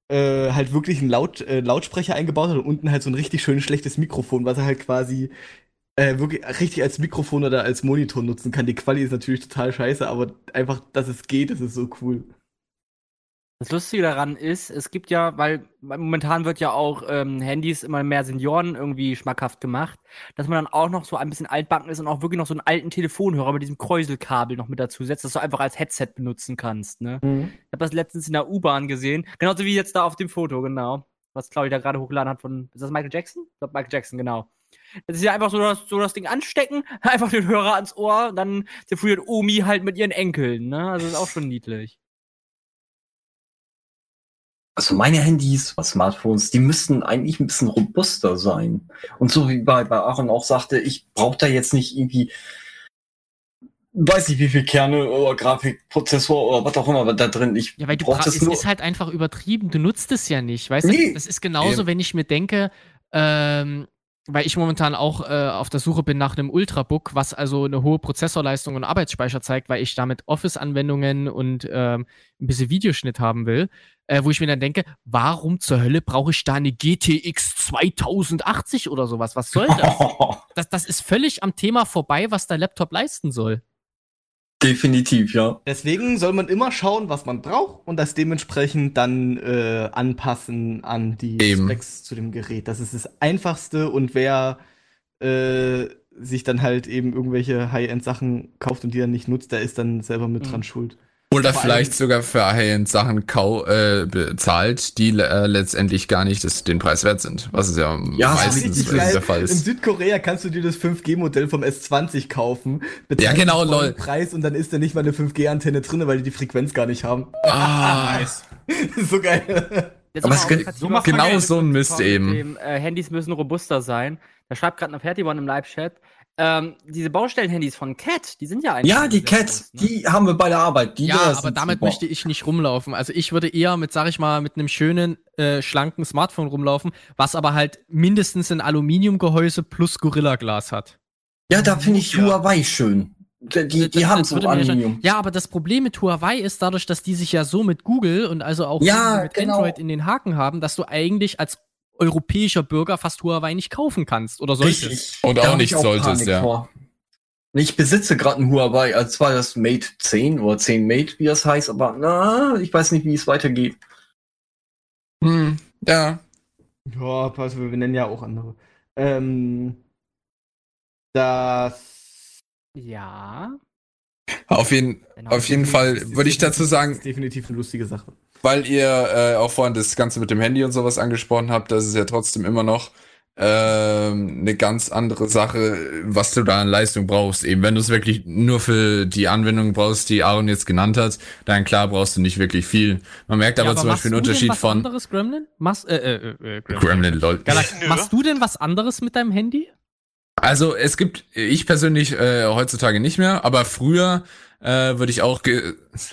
äh, halt wirklich einen Laut, äh, Lautsprecher eingebaut hat und unten halt so ein richtig schön schlechtes Mikrofon, was er halt quasi äh, wirklich richtig als Mikrofon oder als Monitor nutzen kann. Die Quali ist natürlich total scheiße, aber einfach, dass es geht, das ist so cool. Das Lustige daran ist, es gibt ja, weil momentan wird ja auch ähm, Handys immer mehr Senioren irgendwie schmackhaft gemacht, dass man dann auch noch so ein bisschen altbacken ist und auch wirklich noch so einen alten Telefonhörer mit diesem Kräuselkabel noch mit dazu setzt, dass du einfach als Headset benutzen kannst. Ne? Ich habe das letztens in der U-Bahn gesehen, genauso wie jetzt da auf dem Foto, genau. Was Claudia da gerade hochgeladen hat von, ist das Michael Jackson? Ich glaube Michael Jackson, genau. Das ist ja einfach so das, so das Ding anstecken, [laughs] einfach den Hörer ans Ohr, dann telefoniert Omi halt mit ihren Enkeln, ne? Also ist auch schon niedlich. Also meine Handys, was Smartphones, die müssten eigentlich ein bisschen robuster sein. Und so wie bei, bei Aaron auch sagte, ich brauche da jetzt nicht irgendwie, weiß nicht wie viel Kerne oder Grafikprozessor oder was auch immer da drin. Ich Ja, weil du brauch bra- das es nur. ist halt einfach übertrieben. Du nutzt es ja nicht, weißt Nee. du? Das ist genauso, Eben. wenn ich mir denke, ähm, weil ich momentan auch äh, auf der Suche bin nach einem Ultrabook, was also eine hohe Prozessorleistung und Arbeitsspeicher zeigt, weil ich damit Office-Anwendungen und ähm, ein bisschen Videoschnitt haben will, äh, wo ich mir dann denke, warum zur Hölle brauche ich da eine GTX 2080 oder sowas? Was soll das? [laughs] das? Das ist völlig am Thema vorbei, was der Laptop leisten soll. Definitiv, ja. Deswegen soll man immer schauen, was man braucht und das dementsprechend dann äh, anpassen an die Eben. Specs zu dem Gerät. Das ist das Einfachste und wer äh, sich dann halt eben irgendwelche High-End-Sachen kauft und die dann nicht nutzt, der ist dann selber mit Mhm. dran schuld. Oder Vor vielleicht allem- sogar für High-End-Sachen kau äh, bezahlt, die äh, letztendlich gar nicht das, den Preis wert sind. Was es ja, Ja, ist meistens richtig der Fall In ist. Südkorea kannst du dir das 5G-Modell vom S20 kaufen. Ja, genau, lol. Preis und dann ist da nicht mal eine 5G-Antenne drin, weil die die Frequenz gar nicht haben. Ah, Nice. so geil. Jetzt Aber es ge- so genau so ein Mist eben. Dem, äh, Handys müssen robuster sein. Da schreibt gerade eine Fertibon im Live-Chat. Ähm, diese Baustellenhandys von Cat, die sind ja eigentlich. Ja, die groß, ne? die haben wir bei der Arbeit. Die ja, aber damit super. möchte ich nicht rumlaufen. Also ich würde eher mit, sag ich mal, mit einem schönen, äh, schlanken Smartphone rumlaufen, was aber halt mindestens ein Aluminiumgehäuse plus Gorilla-Glas hat. Ja, da finde ich Ja. Huawei schön. Die, die, die haben so Aluminium. Ja, aber das Problem mit Huawei ist dadurch, dass die sich ja so mit Google und also auch Ja, mit genau. Android in den Haken haben, dass du eigentlich als europäischer Bürger fast Huawei nicht kaufen kannst oder solltest. Richtig. Und auch nicht ich solltest, Panik ja. vor. Ich besitze gerade ein Huawei, als zwar das Mate 10 oder 10 Mate, wie das heißt, aber na, ich weiß nicht, wie es weitergeht. Hm, ja. Ja, pass, wir nennen ja auch andere. Ähm, das. Ja. Auf jeden, Genau. auf jeden Fall würde ich dazu Das sagen, ist definitiv eine lustige Sache. Weil ihr äh, auch vorhin das Ganze mit dem Handy und sowas angesprochen habt, das ist ja trotzdem immer noch ähm, eine ganz andere Sache, was du da an Leistung brauchst. Eben, wenn du es wirklich nur für die Anwendung brauchst, die Aaron jetzt genannt hat, dann klar brauchst du nicht wirklich viel. Man merkt aber, Ja, zum Beispiel einen machst du Unterschied denn was von anderes, Gremlin? Machst, äh, äh, äh, Gremlin. Gremlin, lol. Galax, [laughs] machst du denn was anderes mit deinem Handy? Also es gibt, ich persönlich äh, heutzutage nicht mehr, aber früher äh, würde ich auch,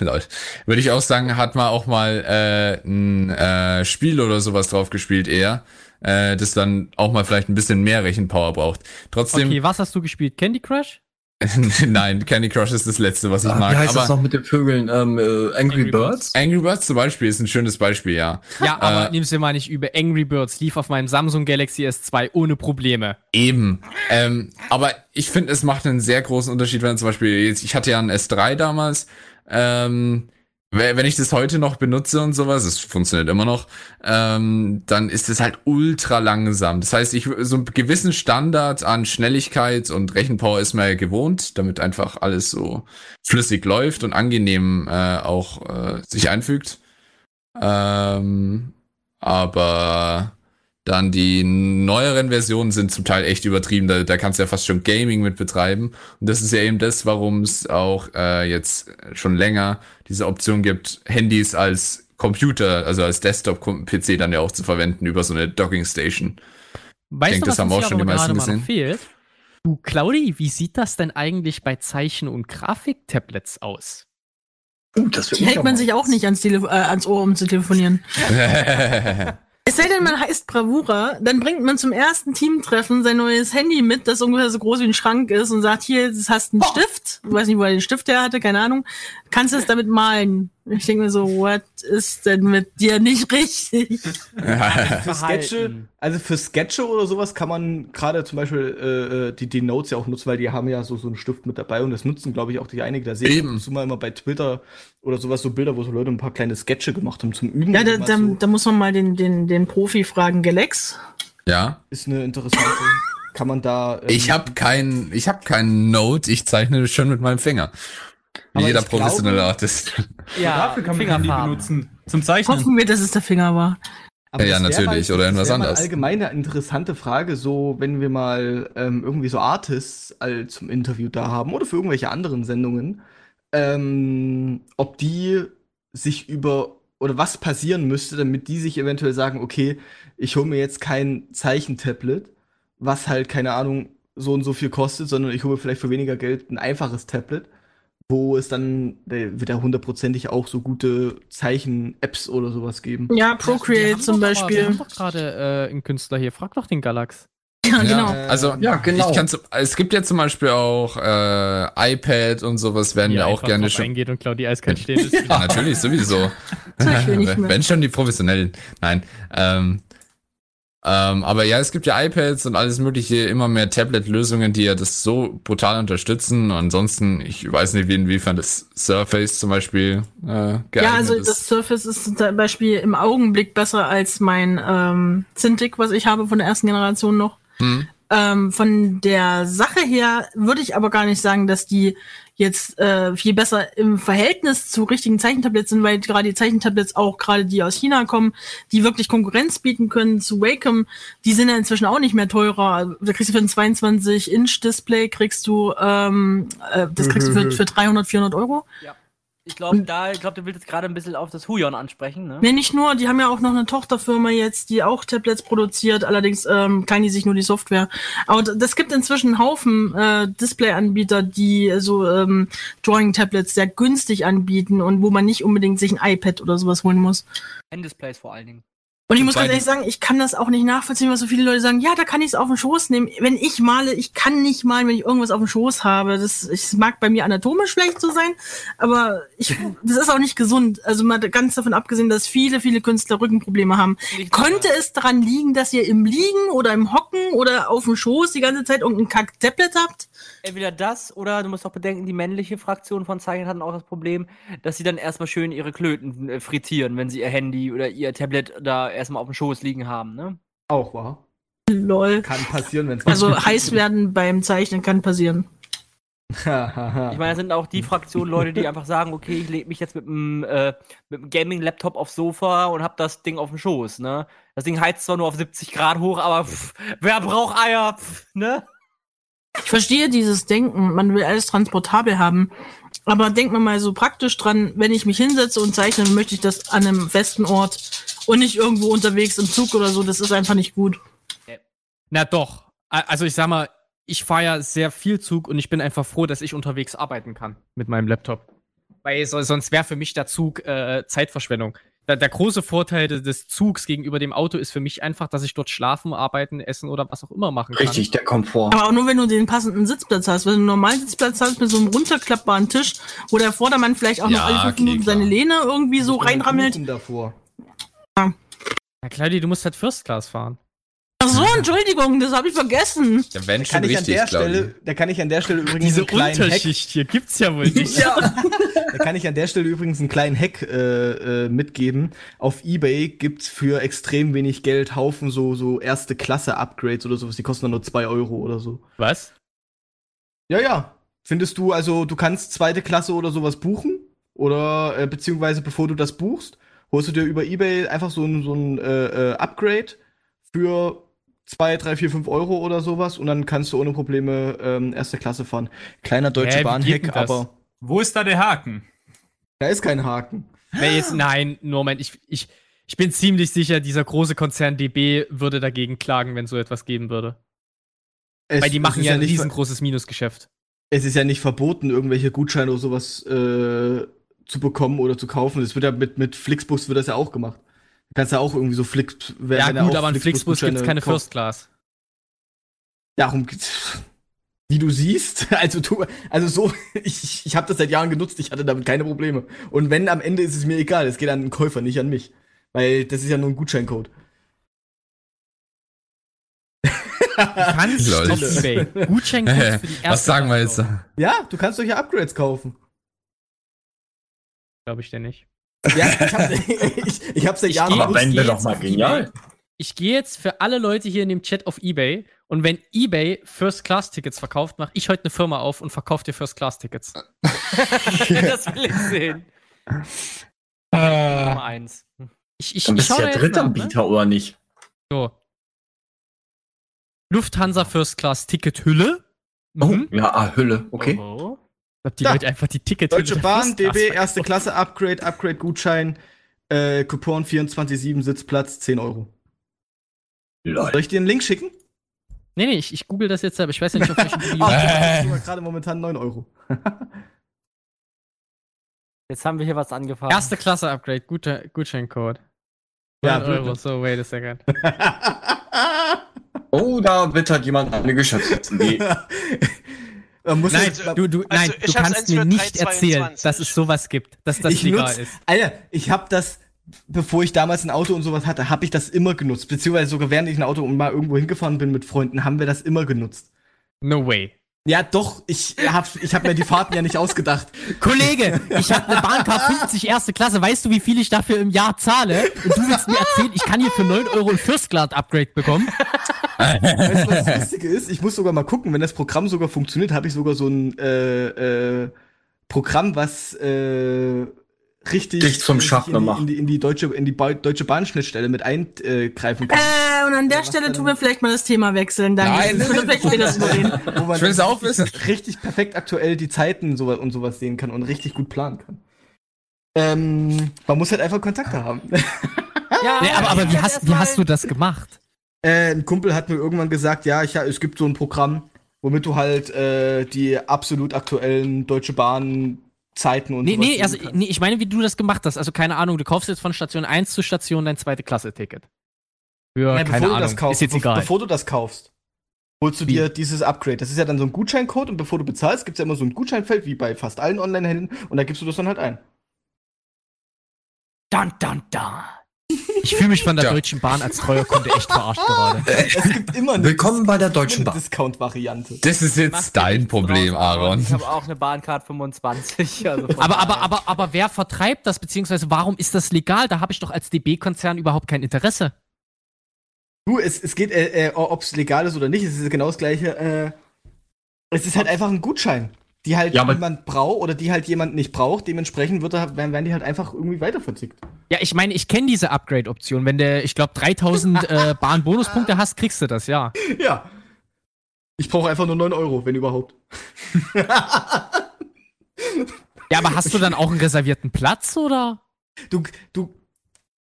lol, [laughs] würde ich auch sagen, hat man auch mal äh, ein äh, Spiel oder sowas drauf gespielt eher, äh, das dann auch mal vielleicht ein bisschen mehr Rechenpower braucht. Trotzdem, Okay, was hast du gespielt? Candy Crush? [laughs] nein, Candy Crush ist das letzte, was ich Ah, mag. wie heißt aber das noch mit den Vögeln? Ähm, äh, Angry, Angry Birds? Angry Birds zum Beispiel ist ein schönes Beispiel, ja. Ja, aber Äh, nimm's dir mal nicht über. Angry Birds lief auf meinem Samsung Galaxy S2 ohne Probleme. Eben. Ähm, aber ich finde, es macht einen sehr großen Unterschied, wenn zum Beispiel jetzt, ich hatte ja einen S3 damals, ähm, wenn ich das heute noch benutze und sowas, es funktioniert immer noch, ähm, dann ist es halt ultra langsam. Das heißt, ich so einen gewissen Standard an Schnelligkeit und Rechenpower ist mir ja gewohnt, damit einfach alles so flüssig läuft und angenehm äh, auch äh, sich einfügt. Ähm, aber dann die neueren Versionen sind zum Teil echt übertrieben. Da, da kannst du ja fast schon Gaming mit betreiben. Und das ist ja eben das, warum es auch äh, jetzt schon länger diese Option gibt, Handys als Computer, also als Desktop-PC dann ja auch zu verwenden über so eine Docking Station. Weißt denke, du, das was haben auch hier schon die aber meisten gesehen. fehlt? Du, Claudi, wie sieht das denn eigentlich bei Zeichen- und Grafiktablets aus? Uh, das Die hält man sich auch nicht ans, Tele äh, ans Ohr, um zu telefonieren. [laughs] [laughs] Es sei denn, man heißt Bravura, dann bringt man zum ersten Teamtreffen sein neues Handy mit, das ungefähr so groß wie ein Schrank ist und sagt, hier, das hast einen Stift. Ich weiß nicht, wo er den Stift her hatte, keine Ahnung. Kannst du es damit malen? Ich denke mir so, what ist denn mit dir nicht richtig? Für [laughs] Sketche, also für Sketche oder sowas kann man gerade zum Beispiel äh, äh, die, die Notes ja auch nutzen, weil die haben ja so, so einen Stift mit dabei und das nutzen, glaube ich, auch die einige. Da sehe ich Eben. ab und zu mal immer bei Twitter oder sowas so Bilder, wo so Leute ein paar kleine Sketche gemacht haben zum Üben. Ja, da, da, so. da muss man mal den, den, den Profi fragen, Galax. ja. Ist eine interessante. kann man da. ähm, Ich habe kein, ich habe keinen Note, ich zeichne schon mit meinem Finger. Wie Aber jeder ich glaube- professionelle Artist. [laughs] Ja, Dafür kann man Fingerfarben. benutzen. Zum Zeichnen. Hoffen wir, dass es der Finger war. Aber Ja, natürlich, mal, oder irgendwas anderes. Allgemein eine interessante Frage, so wenn wir mal ähm, irgendwie so Artists all zum Interview da haben oder für irgendwelche anderen Sendungen, ähm, ob die sich über oder was passieren müsste, damit die sich eventuell sagen, okay, ich hole mir jetzt kein Zeichentablet, was halt keine Ahnung so und so viel kostet, sondern ich hole mir vielleicht für weniger Geld ein einfaches Tablet, wo es dann der wird ja hundertprozentig auch so gute Zeichen-Apps oder sowas geben. Ja, Procreate zum aber- Wir Beispiel. haben doch gerade äh, einen Künstler hier. Frag doch den Galax. Ja, genau. Ja, also Ja, genau. ich kann es gibt ja zum Beispiel auch äh, iPad und sowas werden ja auch gerne schon. eingeht und Claudi eiskalt [laughs] stehen ist. Ja, natürlich, sowieso. [laughs] Wenn schon die Professionellen. Nein. Ähm, ähm, aber ja, es gibt ja iPads und alles mögliche, immer mehr Tablet-Lösungen, die ja das so brutal unterstützen. Ansonsten, ich weiß nicht, wie inwiefern das Surface zum Beispiel äh, geeignet Ja, also ist. das Surface ist zum Beispiel im Augenblick besser als mein ähm, Cintiq, was ich habe von der ersten Generation noch. Hm. Ähm, von der Sache her würde ich aber gar nicht sagen, dass die jetzt äh, viel besser im Verhältnis zu richtigen Zeichentablets sind, weil gerade die Zeichentablets auch gerade die aus China kommen, die wirklich Konkurrenz bieten können zu Wacom, die sind ja inzwischen auch nicht mehr teurer. Da kriegst du für ein 22-Inch-Display kriegst du ähm, äh, das kriegst du für, [laughs] für 300, 400 Euro. Ja. Ich glaube, da, ich glaube, du willst jetzt gerade ein bisschen auf das Huion ansprechen, ne? Nee, nicht nur, die haben ja auch noch eine Tochterfirma jetzt, die auch Tablets produziert, allerdings ähm, kann die sich nur die Software. Aber das gibt inzwischen einen Haufen äh, Display-Anbieter, die so ähm, Drawing-Tablets sehr günstig anbieten und wo man nicht unbedingt sich ein iPad oder sowas holen muss. Handdisplays vor allen Dingen. Und ich muss ganz ehrlich sagen, ich kann das auch nicht nachvollziehen, was so viele Leute sagen, ja, da kann ich es auf den Schoß nehmen. Wenn ich male, ich kann nicht malen, wenn ich irgendwas auf dem Schoß habe. Das ich, mag bei mir anatomisch schlecht so sein, aber ich, [laughs] das ist auch nicht gesund. Also mal ganz davon abgesehen, dass viele, viele Künstler Rückenprobleme haben. Nicht Könnte es daran liegen, dass ihr im Liegen oder im Hocken oder auf dem Schoß die ganze Zeit irgendein Kack-Tablet habt? Entweder das oder du musst auch bedenken, die männliche Fraktion von Zeichnern hatten auch das Problem, dass sie dann erstmal schön ihre Klöten äh, frittieren, wenn sie ihr Handy oder ihr Tablet da erstmal auf dem Schoß liegen haben, ne? Auch wahr. Lol. Kann passieren, wenn es Also heiß werden beim Zeichnen kann passieren. [laughs] Ich meine, das sind auch die Fraktionen Leute, die einfach sagen, okay, ich lege mich jetzt mit einem äh, einem Gaming-Laptop aufs Sofa und hab das Ding auf dem Schoß, ne? Das Ding heizt zwar nur auf 70 Grad hoch, aber pff, wer braucht Eier, pff, ne? Ich verstehe dieses Denken, man will alles transportabel haben. Aber denkt man mal so praktisch dran, wenn ich mich hinsetze und zeichne, möchte ich das an einem festen Ort und nicht irgendwo unterwegs im Zug oder so. Das ist einfach nicht gut. Na doch. Also ich sag mal, ich fahre ja sehr viel Zug und ich bin einfach froh, dass ich unterwegs arbeiten kann mit meinem Laptop. Weil so, sonst wäre für mich der Zug äh, Zeitverschwendung. Der, der große Vorteil des, des Zugs gegenüber dem Auto ist für mich einfach, dass ich dort schlafen, arbeiten, essen oder was auch immer machen kann. Richtig, der Komfort. Aber auch nur, wenn du den passenden Sitzplatz hast. Wenn du einen normalen Sitzplatz hast mit so einem runterklappbaren Tisch, wo der Vordermann vielleicht auch noch Ja, alle fünf Minuten seine. Lehne irgendwie so reinrammelt. davor. Na Claudi, du musst halt First Class fahren. Ach so, Entschuldigung, das habe ich vergessen. Ja, wenn Da schon kann ich an richtig, der Claudi. Stelle, da kann ich an der Stelle übrigens Diese einen kleinen Hack, Unterschicht hier gibt's ja wohl nicht. da kann ich an der Stelle übrigens einen kleinen Hack äh, äh, mitgeben. Auf eBay gibt's für extrem wenig Geld Haufen so so erste Klasse Upgrades oder sowas. Die kosten dann nur zwei Euro oder so. Was? Ja, ja. Findest du also, du kannst zweite Klasse oder sowas buchen? Oder äh, beziehungsweise bevor du das buchst, holst du dir über eBay einfach so ein, so ein äh, äh, Upgrade für 2, 3, 4, 5 Euro oder sowas und dann kannst du ohne Probleme ähm, erste Klasse fahren. Kleiner deutsche denn Bahn-Hack, aber Wo ist da der Haken? da ist kein Haken. Nee, jetzt, nein, Moment, ich, ich, ich bin ziemlich sicher, dieser große Konzern DB würde dagegen klagen, wenn so etwas geben würde. Es, Weil die machen ist ja ein riesengroßes Minusgeschäft. Es ist ja nicht verboten, irgendwelche Gutscheine oder sowas äh, zu bekommen oder zu kaufen. Das wird ja mit, mit Flixbus wird das ja auch gemacht. Du kannst ja auch irgendwie so Flix. wenn- Ja, gut, aber in Flixbus gibt's Flixbus-Gutscheine keine kauft. First Class. Darum geht's. Wie du siehst, [laughs] also du, also so, [laughs] ich, ich habe das seit Jahren genutzt, ich hatte damit keine Probleme. Und wenn am Ende ist es mir egal, es geht an den Käufer, nicht an mich. Weil das ist ja nur ein Gutscheincode. Du kannst [laughs] Ebay Gutscheincodes für die erste Was sagen wir jetzt? Klasse Ja, du kannst solche Upgrades kaufen. Glaube ich dir nicht. Ja, ich hab, [laughs] ich, ich hab seit Ich Jahren geh- Aber wenn wir doch mal genial. Ich gehe jetzt für alle Leute hier in dem Chat auf Ebay und wenn Ebay First Class Tickets verkauft, mache ich heute eine Firma auf und verkaufe dir First Class Tickets. [laughs] das will ich sehen. Nummer eins. Ich, ich, Dann ich bist ja nach, ne? Drittanbieter, oder nicht? So. Lufthansa First Class Tickethülle. Oh, Mhm. ja, ah, Hülle, okay. Oh. Ich hab die Da. Leute einfach die Tickethülle. Deutsche Bahn, DB, erste. Klasse, Upgrade, Upgrade-Gutschein, äh, Coupon 24,7, Sitzplatz, 10 Euro. Lol. Soll ich dir einen Link schicken? Nee, nee, ich, ich google das jetzt, aber ich weiß ja nicht, [laughs] Video. Ah, Äh. das ist sogar gerade momentan 9 Euro. [laughs] Jetzt haben wir hier was angefangen. Erste Klasse Upgrade, guter Gutscheincode. Ja, 9 Euro, so, wait a second. [laughs] Oh, da wittert jemand eine Geschäftsidee. Man muss Nein, jetzt- du, du, Also, nein, du kannst mir nicht 3,22. erzählen, dass es sowas gibt, dass das ich legal nutz, ist. Alter, ich habe das, bevor ich damals ein Auto und sowas hatte, habe ich das immer genutzt. Beziehungsweise sogar während ich ein Auto und mal irgendwo hingefahren bin mit Freunden, haben wir das immer genutzt. No way. Ja, doch, ich hab, ich hab mir die Fahrten ja nicht ausgedacht. [laughs] Kollege, ich habe eine Bahncard 50 erste Klasse. Weißt du, wie viel ich dafür im Jahr zahle? Und du willst mir erzählen, ich kann hier für 9 Euro ein First Class Upgrade bekommen? Weißt du, was das [laughs] Lustige ist? Ich muss sogar mal gucken, wenn das Programm sogar funktioniert, habe ich sogar so ein äh, äh, Programm, was äh, richtig Dich zum Schaffner in die, macht. in die, in die deutsche in die ba deutsche Bahnschnittstelle mit eingreifen kann. Äh, und an der Stelle dann- tun wir vielleicht mal das Thema wechseln. Danke. Nein. Können vielleicht später drüber reden. wo man Ich will es auch wissen. richtig perfekt aktuell die Zeiten so, und sowas sehen kann und richtig gut planen kann. Ähm, man muss halt einfach Kontakte haben. Ja, Nee, aber, aber wie, hast, wie hast du das gemacht? Äh, ein Kumpel hat mir irgendwann gesagt, ja, ich, es gibt so ein Programm, womit du halt äh, die absolut aktuellen Deutsche Bahn Zeiten und Nee, sowas nee, also, nee, ich meine, wie du das gemacht hast. Also, keine Ahnung, du kaufst jetzt von Station 1 zu Station dein zweite Klasse-Ticket. Für, Ja, keine bevor du Ahnung, das kaufst, ist jetzt egal. bevor du das kaufst, holst du Wie? dir dieses Upgrade. Das ist ja dann so ein Gutscheincode und bevor du bezahlst, gibt es ja immer so ein Gutscheinfeld, wie bei fast allen Online-Händlern und da gibst du das dann halt ein. Dun, dun, dun. Ich fühle mich von der Tja. Deutschen Bahn als treuer Kunde echt verarscht gerade. [laughs] Es gibt immer eine, Willkommen bei der Deutschen eine Bahn. Discount-Variante. Das ist jetzt dein Problem, Aaron. Ich habe auch eine Bahncard 25. Also Aber, aber, aber, aber wer vertreibt das, beziehungsweise warum ist das legal? Da habe ich doch als DB-Konzern überhaupt kein Interesse. Du, es, es geht, äh, äh, ob es legal ist oder nicht, es ist genau das gleiche. Äh, es ist halt einfach ein Gutschein, die halt Ja, jemand braucht oder die halt jemand nicht braucht. Dementsprechend wird er, werden, werden die halt einfach irgendwie weiterverzickt. Ja, ich meine, ich kenne diese Upgrade-Option. Wenn du, ich glaube, 3000 äh, [laughs] Bahn-Bonuspunkte hast, kriegst du das, ja. Ja. Ich brauche einfach nur 9 Euro, wenn überhaupt. [laughs] Ja, aber hast du dann auch einen reservierten Platz, oder? Du, du,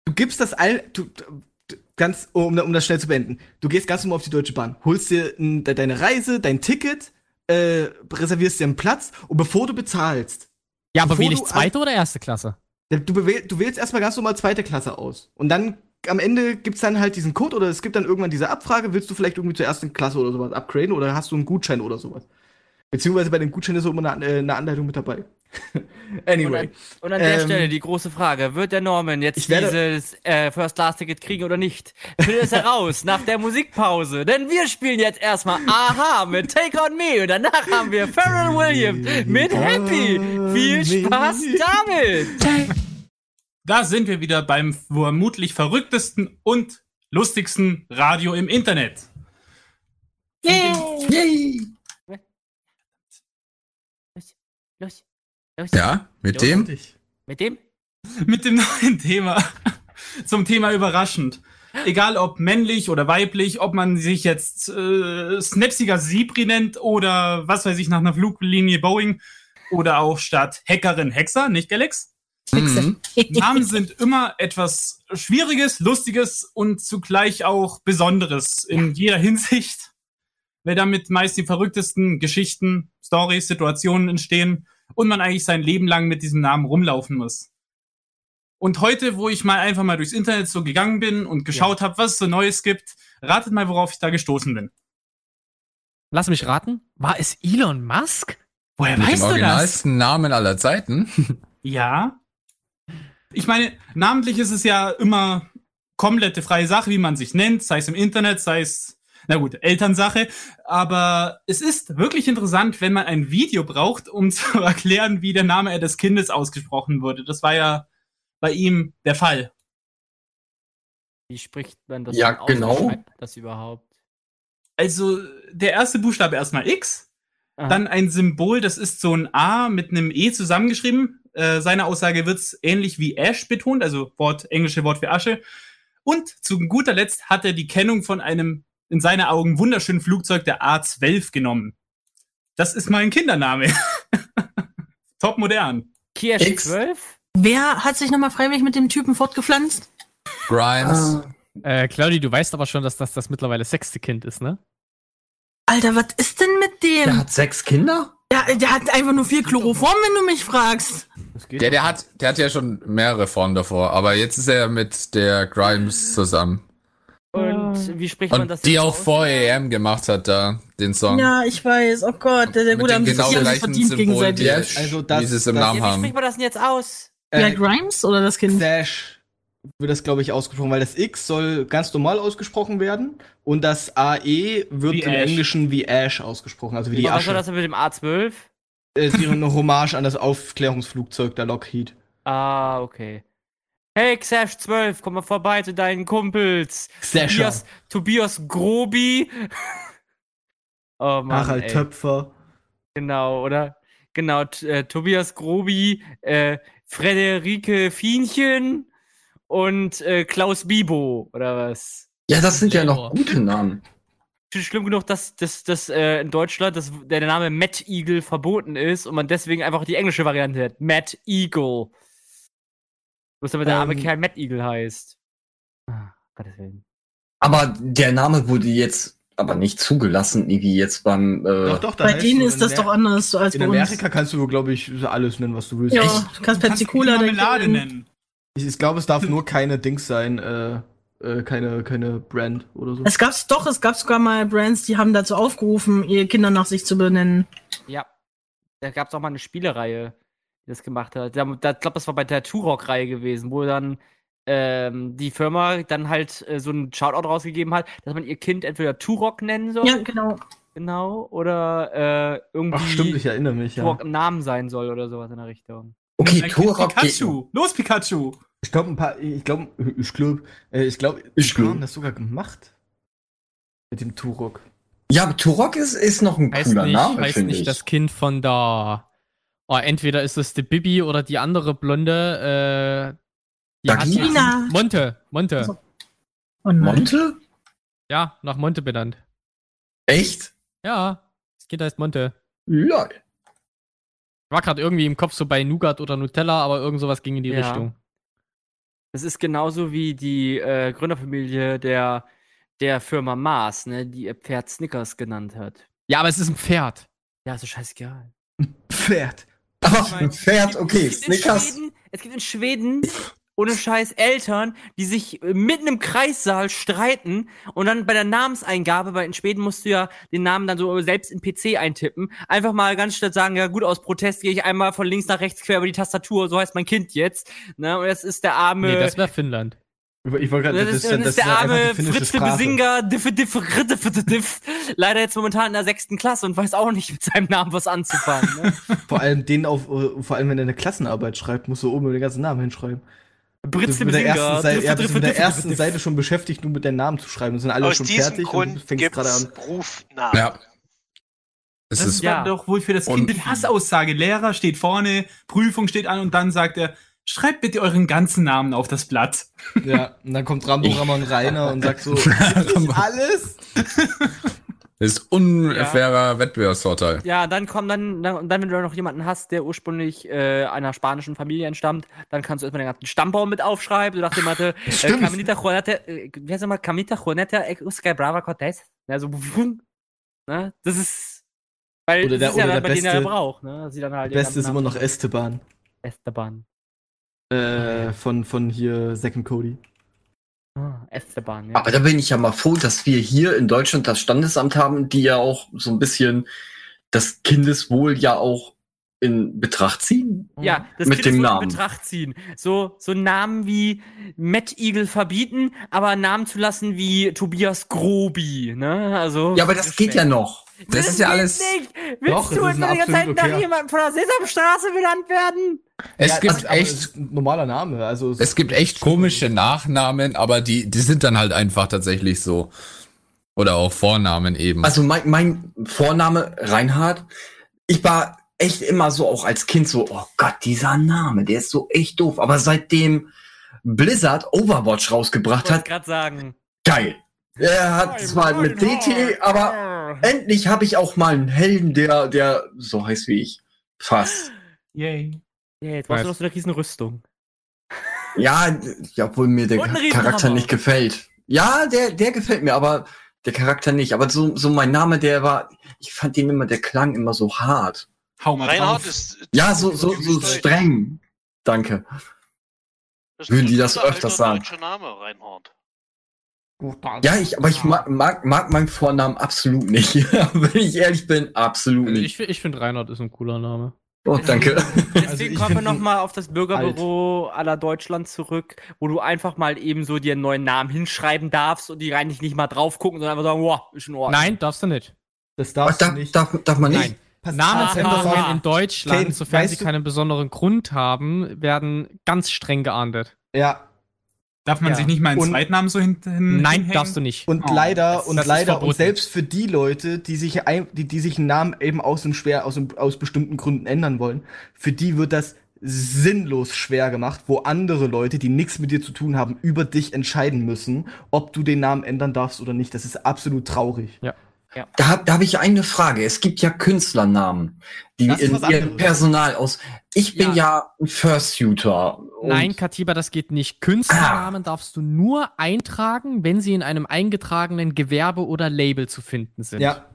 du gibst das all, du, du, ganz, um, um das schnell zu beenden. Du gehst ganz normal auf die Deutsche Bahn, holst dir n, de, deine Reise, dein Ticket, äh, reservierst dir einen Platz und bevor du bezahlst, Ja, aber wähle ich du zweite oder erste Klasse? du, du wählst erstmal ganz normal zweite Klasse aus. Und dann am Ende gibt's dann halt diesen Code oder es gibt dann irgendwann diese Abfrage, willst du vielleicht irgendwie zur ersten Klasse oder sowas upgraden oder hast du einen Gutschein oder sowas? Beziehungsweise bei den Gutscheinen ist auch immer eine, eine Anleitung mit dabei. [laughs] anyway. Und an, und an der Ähm, Stelle die große Frage: Wird der Norman jetzt werde- dieses äh, First Class Ticket kriegen oder nicht? Findet es heraus [laughs] nach der Musikpause. Denn wir spielen jetzt erstmal Aha mit Take on Me und danach haben wir Pharrell Williams mit Happy. Viel Spaß damit! [laughs] Da sind wir wieder beim vermutlich verrücktesten und lustigsten Radio im Internet. Yay! Los, los. Ja, mit dem? Mit dem? Mit dem neuen Thema. [laughs] Zum Thema überraschend. Egal ob männlich oder weiblich, ob man sich jetzt äh, Snapsiger Sibri nennt oder was weiß ich nach einer Fluglinie Boeing oder auch statt Hackerin Hexer, nicht Galax? Mhm. Namen sind immer etwas Schwieriges, Lustiges und zugleich auch Besonderes in jeder Hinsicht, weil damit meist die verrücktesten Geschichten, Stories, Situationen entstehen und man eigentlich sein Leben lang mit diesem Namen rumlaufen muss. Und heute, wo ich mal einfach mal durchs Internet so gegangen bin und geschaut habe, was es so Neues gibt, ratet mal, worauf ich da gestoßen bin. Lass mich raten. War es Elon Musk? Woher Mit dem weißt du das? originalsten Namen aller Zeiten. [laughs] Ja. Ich meine, namentlich ist es ja immer komplette freie Sache, wie man sich nennt, sei es im Internet, sei es, na gut, Elternsache. Aber es ist wirklich interessant, wenn man ein Video braucht, um [laughs] zu erklären, wie der Name des Kindes ausgesprochen wurde. Das war ja bei ihm der Fall. Wie spricht man das Ja, genau. Wie schreibt man das überhaupt? Also der erste Buchstabe erstmal X, Aha. dann ein Symbol, das ist so ein A mit einem E zusammengeschrieben. Äh, seiner Aussage wird's ähnlich wie Ash betont, also Wort, englische Wort für Asche. Und zu guter Letzt hat er die Kennung von einem in seinen Augen wunderschönen Flugzeug der A12 genommen. Das ist mein Kindername. [laughs] Top modern. Kirsch X. 12? Wer hat sich nochmal freiwillig mit dem Typen fortgepflanzt? Grimes. Ah, Äh, Claudi, du weißt aber schon, dass das das mittlerweile sechste Kind ist, ne? Alter, was ist denn mit der dem? hat sechs Kinder? Der, der hat einfach nur viel Chloroform, wenn du mich fragst. Der, der hat, der hat ja schon mehrere Formen davor, aber jetzt ist er mit der Grimes zusammen. Und wie spricht man das Und die auch aus? vor EM gemacht hat da, den Song. Ja, ich weiß. Oh Gott, der, der den haben sich genau sich gleichen verdient Symbolen, gegenseitig. die, Yes. Also das- wie sie es im das- Namen Ja, wie haben. spricht man das denn jetzt aus? Der Äh, Grimes oder das Kind? Sash wird das, glaube ich, ausgesprochen, weil das X soll ganz normal ausgesprochen werden und das AE wird Wie im Ash. Englischen wie Ash ausgesprochen, also wie die Und was war Asche. das denn mit dem A12? Äh, ist eine Hommage an das Aufklärungsflugzeug der Lockheed. Ah, okay. Hey, Xash 12, komm mal vorbei zu deinen Kumpels. Xasher. Tobias, Tobias Grobi. [laughs] oh Mann, Harald ey. Töpfer. Genau, oder? Genau, äh, Tobias Grobi, äh, Frederike Fienchen und äh, Klaus Bibo, oder was? Ja, das sind ja noch gute Namen. Schlimm genug, dass, dass, dass äh, in Deutschland das, der Name Matt Eagle verboten ist und man deswegen einfach die englische Variante hat. Matt Eagle. Bloß damit der arme Ähm. Kerl Matt Eagle heißt. Ah, Gottes Willen. Aber der Name wurde jetzt aber nicht zugelassen, irgendwie jetzt beim. Äh, Doch, doch, da Bei denen ist das in doch anders als In bei uns. Amerika kannst du, glaube ich, alles nennen, was du willst. Ja, Ich, du kannst Pepsi Cola Marmelade nennen. ich, ich glaube, es darf nur keine Dings sein, äh, äh, keine, keine Brand oder so. Es gab's doch, es gab sogar mal Brands, die haben dazu aufgerufen, ihre Kinder nach sich zu benennen. Ja. Da gab es auch mal eine Spielereihe, die das gemacht hat. Da, da, ich glaube, das war bei der Turok-Reihe gewesen, wo dann ähm, die Firma dann halt äh, so einen Shoutout rausgegeben hat, dass man ihr Kind entweder Turok nennen soll, Ja, genau. genau, oder äh, irgendwie Ach, stimmt, ich erinnere mich, ja. Turok im Namen sein soll oder sowas in der Richtung. okay, Turok. Pikachu. Los, Pikachu. Ich glaube, ein paar, ich glaube, ich glaube, äh, ich glaube, Ich die glaub. haben das sogar gemacht. Mit dem Turok. Ja, aber Turok ist, ist noch ein Heißt cooler nicht, Name, heißt finde nicht ich. das Kind von der. Oh, entweder ist es die Bibi oder die andere Blonde. Äh, die hat Dagina? Monte. Monte. Also- nein. Monte? Ja, nach Monte benannt. Echt? Ja, das Kind heißt Monte. Lol. War gerade irgendwie im Kopf so bei Nougat oder Nutella, aber irgend sowas ging in die Ja. Richtung. Das ist genauso wie die äh, Gründerfamilie der, der Firma Mars, ne, die ihr Pferd Snickers genannt hat. Ja, aber es ist ein Pferd. Ja, ist doch scheißegal. Pferd. Aber ein Pferd, okay, Es gibt in Snickers. Schweden, es gibt in Schweden ohne Scheiß Eltern, die sich äh, mitten im Kreissaal streiten und dann bei der Namenseingabe, weil in Schweden musst du ja den Namen dann so selbst in PC eintippen, einfach mal ganz statt sagen, ja gut, aus Protest gehe ich einmal von links nach rechts quer über die Tastatur, so heißt mein Kind jetzt. Ne? Und das ist der arme. Nee, das wäre Finnland. Ich wollte gerade, das, ist, das ist der arme Fritze Sprache. Besinger, diffe, diffe, ritte, fitte, diff. Leider jetzt momentan in der sechsten Klasse und weiß auch nicht mit seinem Namen was anzufangen. Ne? [laughs] Vor allem den auf, äh, vor allem wenn er eine Klassenarbeit schreibt, musst du oben den ganzen Namen hinschreiben. Mit der Besinger, ersten, Seite, diffe, ja, bist diffe, mit der ersten diffe, Seite schon beschäftigt, nur mit deinem Namen zu schreiben. Und sind alle Aus schon diesem fertig und Grund du fängst gerade an. Rufnamen. Ja. Es Das ist, war Ja. doch wohl für das Und- Kind die Hassaussage. Lehrer steht vorne, Prüfung steht an und dann sagt er, schreibt bitte euren ganzen Namen auf das Blatt. Ja, und dann kommt Rambo Ramon Rainer und sagt so, [laughs] "Wirklich alles? ist unfairer Wettbewerbsvorteil. Ja, dann kommt dann, dann, und dann, wenn du noch jemanden hast, der ursprünglich äh, einer spanischen Familie entstammt, dann kannst du erstmal den ganzen Stammbaum mit aufschreiben. Du dachte Mate, [laughs] äh, Stimmt. Caminita Juaneta, äh, wie heißt nochmal, Caminita Juaneta Euskal Brava Cortés. Ja, so, [laughs] ne? Das ist, weil Oder das der- ist ja oder dann der bei denen ja beste- Brauch, ne? dass Sie dann halt Der Beste ist immer noch Esteban. Esteban. Äh, von, von hier Second Cody. Ah, Esteban, ja. Aber da bin ich ja mal froh, dass wir hier in Deutschland das Standesamt haben, die ja auch so ein bisschen das Kindeswohl ja auch in Betracht ziehen. Ja, das Mit dem Namen. in Betracht ziehen. So, so Namen wie Matt Eagle verbieten, aber Namen zu lassen wie Tobias Grobi, ne? Also. Ja, aber das geht ja noch. Das ist ja alles- Nicht. Willst Doch, du das die ganze Zeit nach jemandem von der Sesamstraße benannt werden? Es Ja, gibt also, echt, es normaler Name. Also es gibt echt komische Nachnamen, aber die, die sind dann halt einfach tatsächlich so. Oder auch Vornamen eben. Also mein, mein Vorname Reinhard, ich war echt immer so auch als Kind so, oh Gott, dieser Name, der ist so echt doof. Aber seitdem Blizzard Overwatch rausgebracht Wollte hat, gerade sagen. geil. Er hat zwar mit DT, aber endlich habe ich auch mal einen Helden, der, der so heißt wie ich. Fast. Yay. Ja, jetzt brauchst du noch so eine riesen Rüstung. Ja, obwohl mir der Charakter nicht gefällt. Ja, der, der gefällt mir, aber der Charakter nicht. Aber so, so mein Name, der war, ich fand den immer, der klang immer so hart. Hau mal Reinhard drauf. ist. Ja, so, so, so streng. Danke. Würden die das öfters sagen? deutscher Name, Reinhard. Ja, ich, aber ich mag, mag, mag meinen Vornamen absolut nicht. [laughs] Wenn ich ehrlich bin, absolut Also nicht. ich ich finde Reinhard ist ein cooler Name. Oh, danke. Deswegen [laughs] Also kommen wir nochmal auf das Bürgerbüro aller Deutschland zurück, wo du einfach mal eben so dir einen neuen Namen hinschreiben darfst und die eigentlich nicht mal drauf gucken, sondern einfach sagen, wow, ist in Ordnung. Nein, darfst du nicht. Das darfst du darf, nicht. darf, darf man nicht? Nein. Namensänderungen Aha. in Deutschland, Kane, sofern weißt sie du- keinen besonderen Grund haben, werden ganz streng geahndet. Ja, Darf man Ja. sich nicht mal einen Und- Zweitnamen so hin, hin Nein, hinhängen? darfst du nicht. und Oh, leider, das- und das leider, und selbst für die Leute, die sich, ein, die, die sich einen Namen eben aus dem schwer, aus, dem, aus bestimmten Gründen ändern wollen, für die wird das sinnlos schwer gemacht, wo andere Leute, die nichts mit dir zu tun haben, über dich entscheiden müssen, ob du den Namen ändern darfst oder nicht. Das ist absolut traurig. Ja. Ja. Da, da habe ich eine Frage. Es gibt ja Künstlernamen, die in ihrem. Personal aus. Ich bin Ja. ja, ein Fursuiter. Nein, Katiba, das geht nicht. Künstlernamen darfst du nur eintragen, wenn sie in einem eingetragenen Gewerbe oder Label zu finden sind. Ja.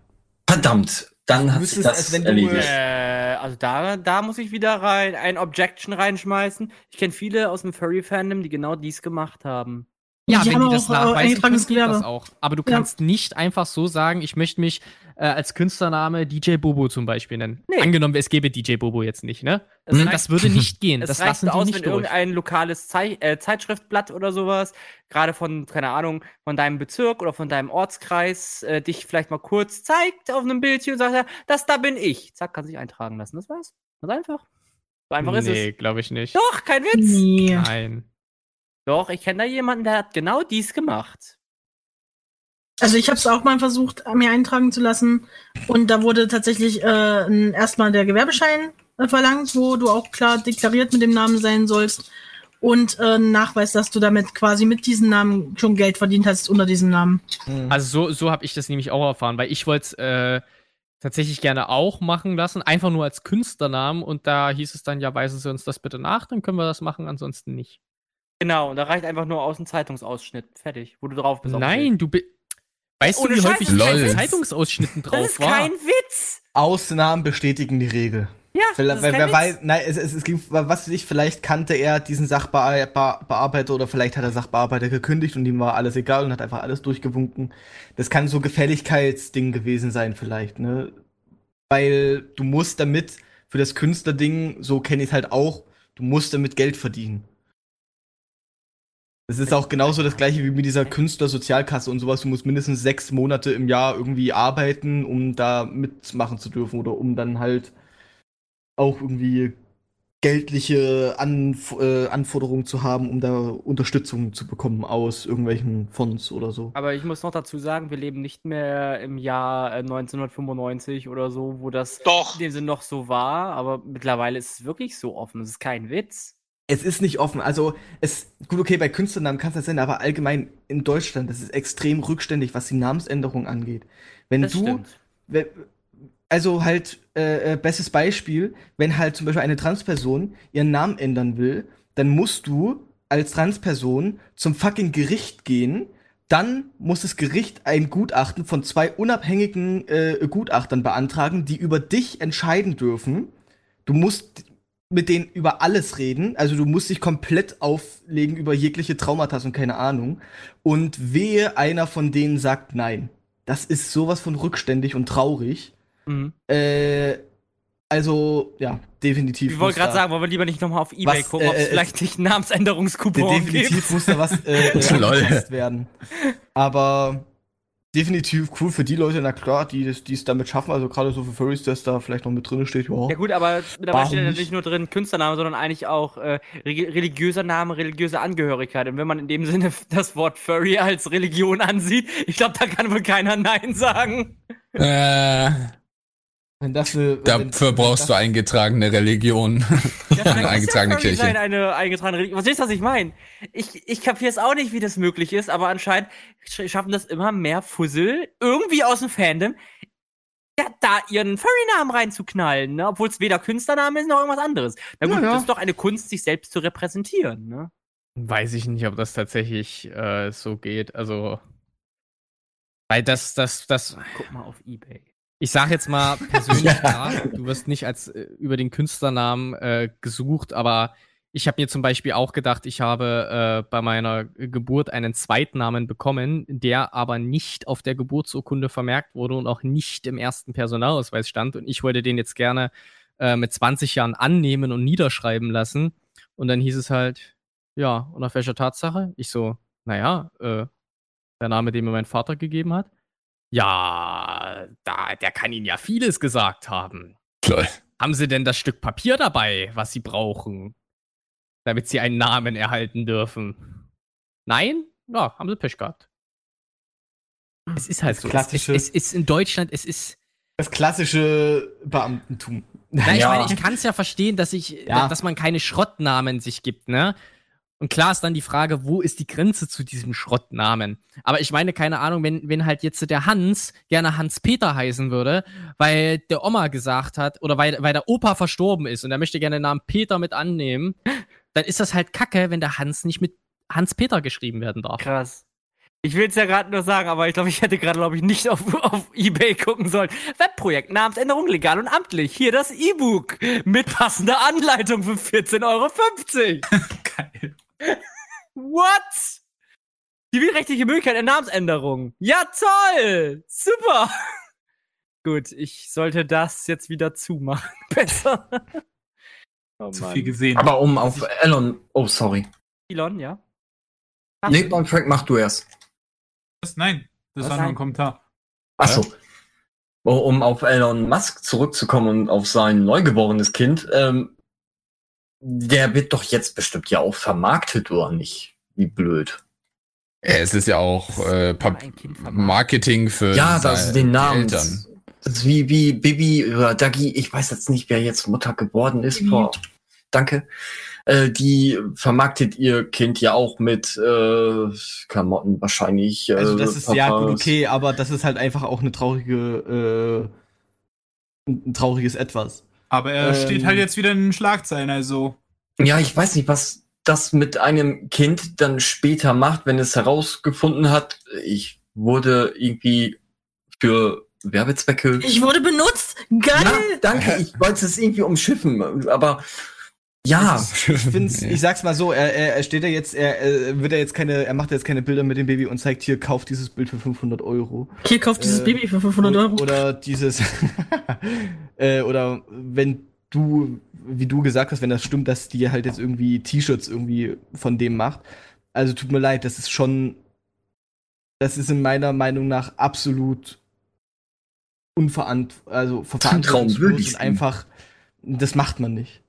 Verdammt, dann hat sich müsstest, das als wenn du, erledigt. Äh, also da, da muss ich wieder rein ein Objection reinschmeißen. Ich kenne viele aus dem Furry-Fandom, die genau dies gemacht haben. Ja, Die wenn haben die das auch, äh, nachweisen können, eingetragenes geht das auch. Aber du Ja. kannst nicht einfach so sagen, ich möchte mich äh, als Künstlername DJ Bobo zum Beispiel nennen. Nee. Angenommen, es gäbe DJ Bobo jetzt nicht, ne? Es Hm. reicht- Das würde nicht [laughs] gehen. Es das reicht lassen die aus, nicht wenn durch. irgendein lokales Zei äh, Zeitschriftblatt oder sowas, gerade von, keine Ahnung, von deinem Bezirk oder von deinem Ortskreis, äh, dich vielleicht mal kurz zeigt auf einem Bildchen und sagt, ja, das da bin ich. Zack, kann sich eintragen lassen. Das war's. Das ist einfach. So einfach ist nee, es. glaube ich nicht. Doch, kein Witz. Nee. Nein. Doch, ich kenne da jemanden, der hat genau dies gemacht. Also ich habe es auch mal versucht, mir eintragen zu lassen. Und da wurde tatsächlich äh, erstmal der Gewerbeschein äh, verlangt, wo du auch klar deklariert mit dem Namen sein sollst. Und äh, ein Nachweis, dass du damit quasi mit diesem Namen schon Geld verdient hast unter diesem Namen. Mhm. Also so, so habe ich das nämlich auch erfahren, weil ich wollte es äh, tatsächlich gerne auch machen lassen, einfach nur als Künstlernamen und da hieß es dann, ja, weisen Sie uns das bitte nach, dann können wir das machen, ansonsten nicht. Genau, und da reicht einfach nur aus dem Zeitungsausschnitt. Fertig, wo du drauf bist. Nein, du bist. Weißt Ohne du, wie Scheiß, häufig ich. Zeitungsausschnitten drauf Das ist war? kein Witz. Ausnahmen bestätigen die Regel. Ja, Weil, das ist wer Witz. weiß, nein, es, es, es ging, was weiß ich, vielleicht kannte er diesen Sachbearbeiter oder vielleicht hat der Sachbearbeiter gekündigt und ihm war alles egal und hat einfach alles durchgewunken. Das kann so Gefälligkeitsding gewesen sein, vielleicht, ne? Weil du musst damit für das Künstlerding, so kenne ich es halt auch, du musst damit Geld verdienen. Es ist auch genauso das gleiche wie mit dieser Künstlersozialkasse und sowas. Du musst mindestens sechs Monate im Jahr irgendwie arbeiten, um da mitmachen zu dürfen oder um dann halt auch irgendwie geldliche Anf äh, Anforderungen zu haben, um da Unterstützung zu bekommen aus irgendwelchen Fonds oder so. Aber ich muss noch dazu sagen, wir leben nicht mehr im Jahr äh, 1995 oder so, wo das Doch. in dem Sinne noch so war, aber mittlerweile ist es wirklich so offen. Es ist kein Witz. Es ist nicht offen. Also, es, gut, okay, bei Künstlernamen kann es das sein, aber allgemein in Deutschland, das ist extrem rückständig, was die Namensänderung angeht. Wenn Das du, stimmt. we- also halt, äh, äh, bestes Beispiel, wenn halt zum Beispiel eine Transperson ihren Namen ändern will, dann musst du als Transperson zum fucking Gericht gehen. Dann muss das Gericht ein Gutachten von zwei unabhängigen äh, Gutachtern beantragen, die über dich entscheiden dürfen. Du musst mit denen über alles reden. Also du musst dich komplett auflegen über jegliche Traumata und keine Ahnung. Und wehe, einer von denen sagt nein. Das ist sowas von rückständig und traurig. Mhm. Äh, also, ja, definitiv. Ich wollte gerade sagen, wollen wir lieber nicht nochmal auf Ebay Was, gucken, ob äh, es äh, vielleicht nicht einen de- Namensänderungskupon gibt. definitiv muss da was äh, [laughs] äh, werden. Aber definitiv cool für die Leute, na klar, die das- die es damit schaffen. Also gerade so für Furries, dass da vielleicht noch mit drin steht. Ja. Ja gut, aber dabei steht ja nicht? nur drin Künstlername, sondern eigentlich auch äh, religiöser Name, religiöse Angehörigkeit. Und wenn man in dem Sinne [laughs] das Wort Furry als Religion ansieht, ich glaube, da kann wohl keiner Nein sagen. Äh, Wenn das eine, dafür brauchst du eingetragene Religion. Ja, ist [laughs] eingetragene Kirche. sein eine eingetragene Religion. Verstehst du, was ich meine? Ich, ich kapiere es auch nicht, wie das möglich ist, aber anscheinend sch- schaffen das immer mehr Fussel irgendwie aus dem Fandom, ja, da ihren Furry-Namen reinzuknallen, ne? Obwohl es weder Künstlername ist noch irgendwas anderes. Na gut, Ja, ja. das ist doch eine Kunst, sich selbst zu repräsentieren, ne? Weiß ich nicht, ob das tatsächlich äh, so geht. Also. Weil das, das, das. Guck mal auf Ebay. Ich sag jetzt mal [laughs] persönlich, ja. du wirst nicht als äh, über den Künstlernamen äh, gesucht, aber ich habe mir zum Beispiel auch gedacht, ich habe äh, bei meiner Geburt einen Zweitnamen bekommen, der aber nicht auf der Geburtsurkunde vermerkt wurde und auch nicht im ersten Personalausweis stand. Und ich wollte den jetzt gerne äh, mit 20 Jahren annehmen und niederschreiben lassen. Und dann hieß es halt, ja, und auf welcher Tatsache? Ich so, naja, äh, der Name, den mir mein Vater gegeben hat. Ja, da, der kann Ihnen ja vieles gesagt haben. Lol. Haben Sie denn das Stück Papier dabei, was Sie brauchen, damit Sie einen Namen erhalten dürfen? Nein? Ja, haben Sie Pech gehabt. Es ist halt Das so. klassische- Es, es, es ist in Deutschland, es ist. Das klassische Beamtentum. Nein, ich Ja. meine, ich kann es ja verstehen, dass ich, Ja. dass man keine Schrottnamen sich gibt, ne? Und klar ist dann die Frage, wo ist die Grenze zu diesem Schrottnamen? Aber ich meine, keine Ahnung, wenn, wenn halt jetzt der Hans gerne Hans-Peter heißen würde, weil der Oma gesagt hat, oder weil, weil der Opa verstorben ist und er möchte gerne den Namen Peter mit annehmen, dann ist das halt kacke, wenn der Hans nicht mit Hans-Peter geschrieben werden darf. Krass. Ich will es ja gerade nur sagen, aber ich glaube, ich hätte gerade, glaube ich, nicht auf, auf Ebay gucken sollen. Webprojekt, Namensänderung legal und amtlich. Hier das E-Book mit passender Anleitung für 14,50 Euro. [laughs] Geil. What? Die widerrechtliche Möglichkeit der Namensänderung. Ja, toll! Super! Gut, ich sollte das jetzt wieder zumachen. [laughs] Besser. Oh Zu viel gesehen. Aber um auf Elon. Oh, sorry. Elon, ja? Nee, beim Frank mach du erst. Was? Nein, das Was war nur nein? ein Kommentar. Achso. Oh, um auf Elon Musk zurückzukommen und auf sein neugeborenes Kind, ähm, der wird doch jetzt bestimmt ja auch vermarktet, oder nicht? Wie blöd. Es ist ja auch äh. Marketing für Ja, das den Namen. Eltern. Das, ist wie, wie Bibi oder Dagi, ich weiß jetzt nicht, wer jetzt Mutter geworden ist. Bibi. Vor, danke. Äh, die vermarktet ihr Kind ja auch mit äh, Klamotten wahrscheinlich. Äh, Also das ist ja gut Papas. okay, aber das ist halt einfach auch eine traurige, äh, ein trauriges Etwas. Aber er Ähm. steht halt jetzt wieder in den Schlagzeilen, also. Ja, ich weiß nicht, was das mit einem Kind dann später macht, wenn es herausgefunden hat, ich wurde irgendwie für Werbezwecke. Ich wurde benutzt. Geil. Ja, danke, [laughs] ich wollte es irgendwie umschiffen, aber ja, Ich find's, ich sag's mal so, er, er, er steht ja jetzt, er, er wird ja jetzt keine, er macht jetzt keine Bilder mit dem Baby und zeigt hier, kauft dieses Bild für 500 Euro. Hier kauft dieses Äh, Baby für 500 Euro. Oder dieses, [laughs] äh, oder wenn du, wie du gesagt hast, wenn das stimmt, dass die halt jetzt irgendwie T-Shirts irgendwie von dem macht. Also tut mir leid, das ist schon, das ist in meiner Meinung nach absolut unverant, also verantwortungslos und einfach, das macht man nicht.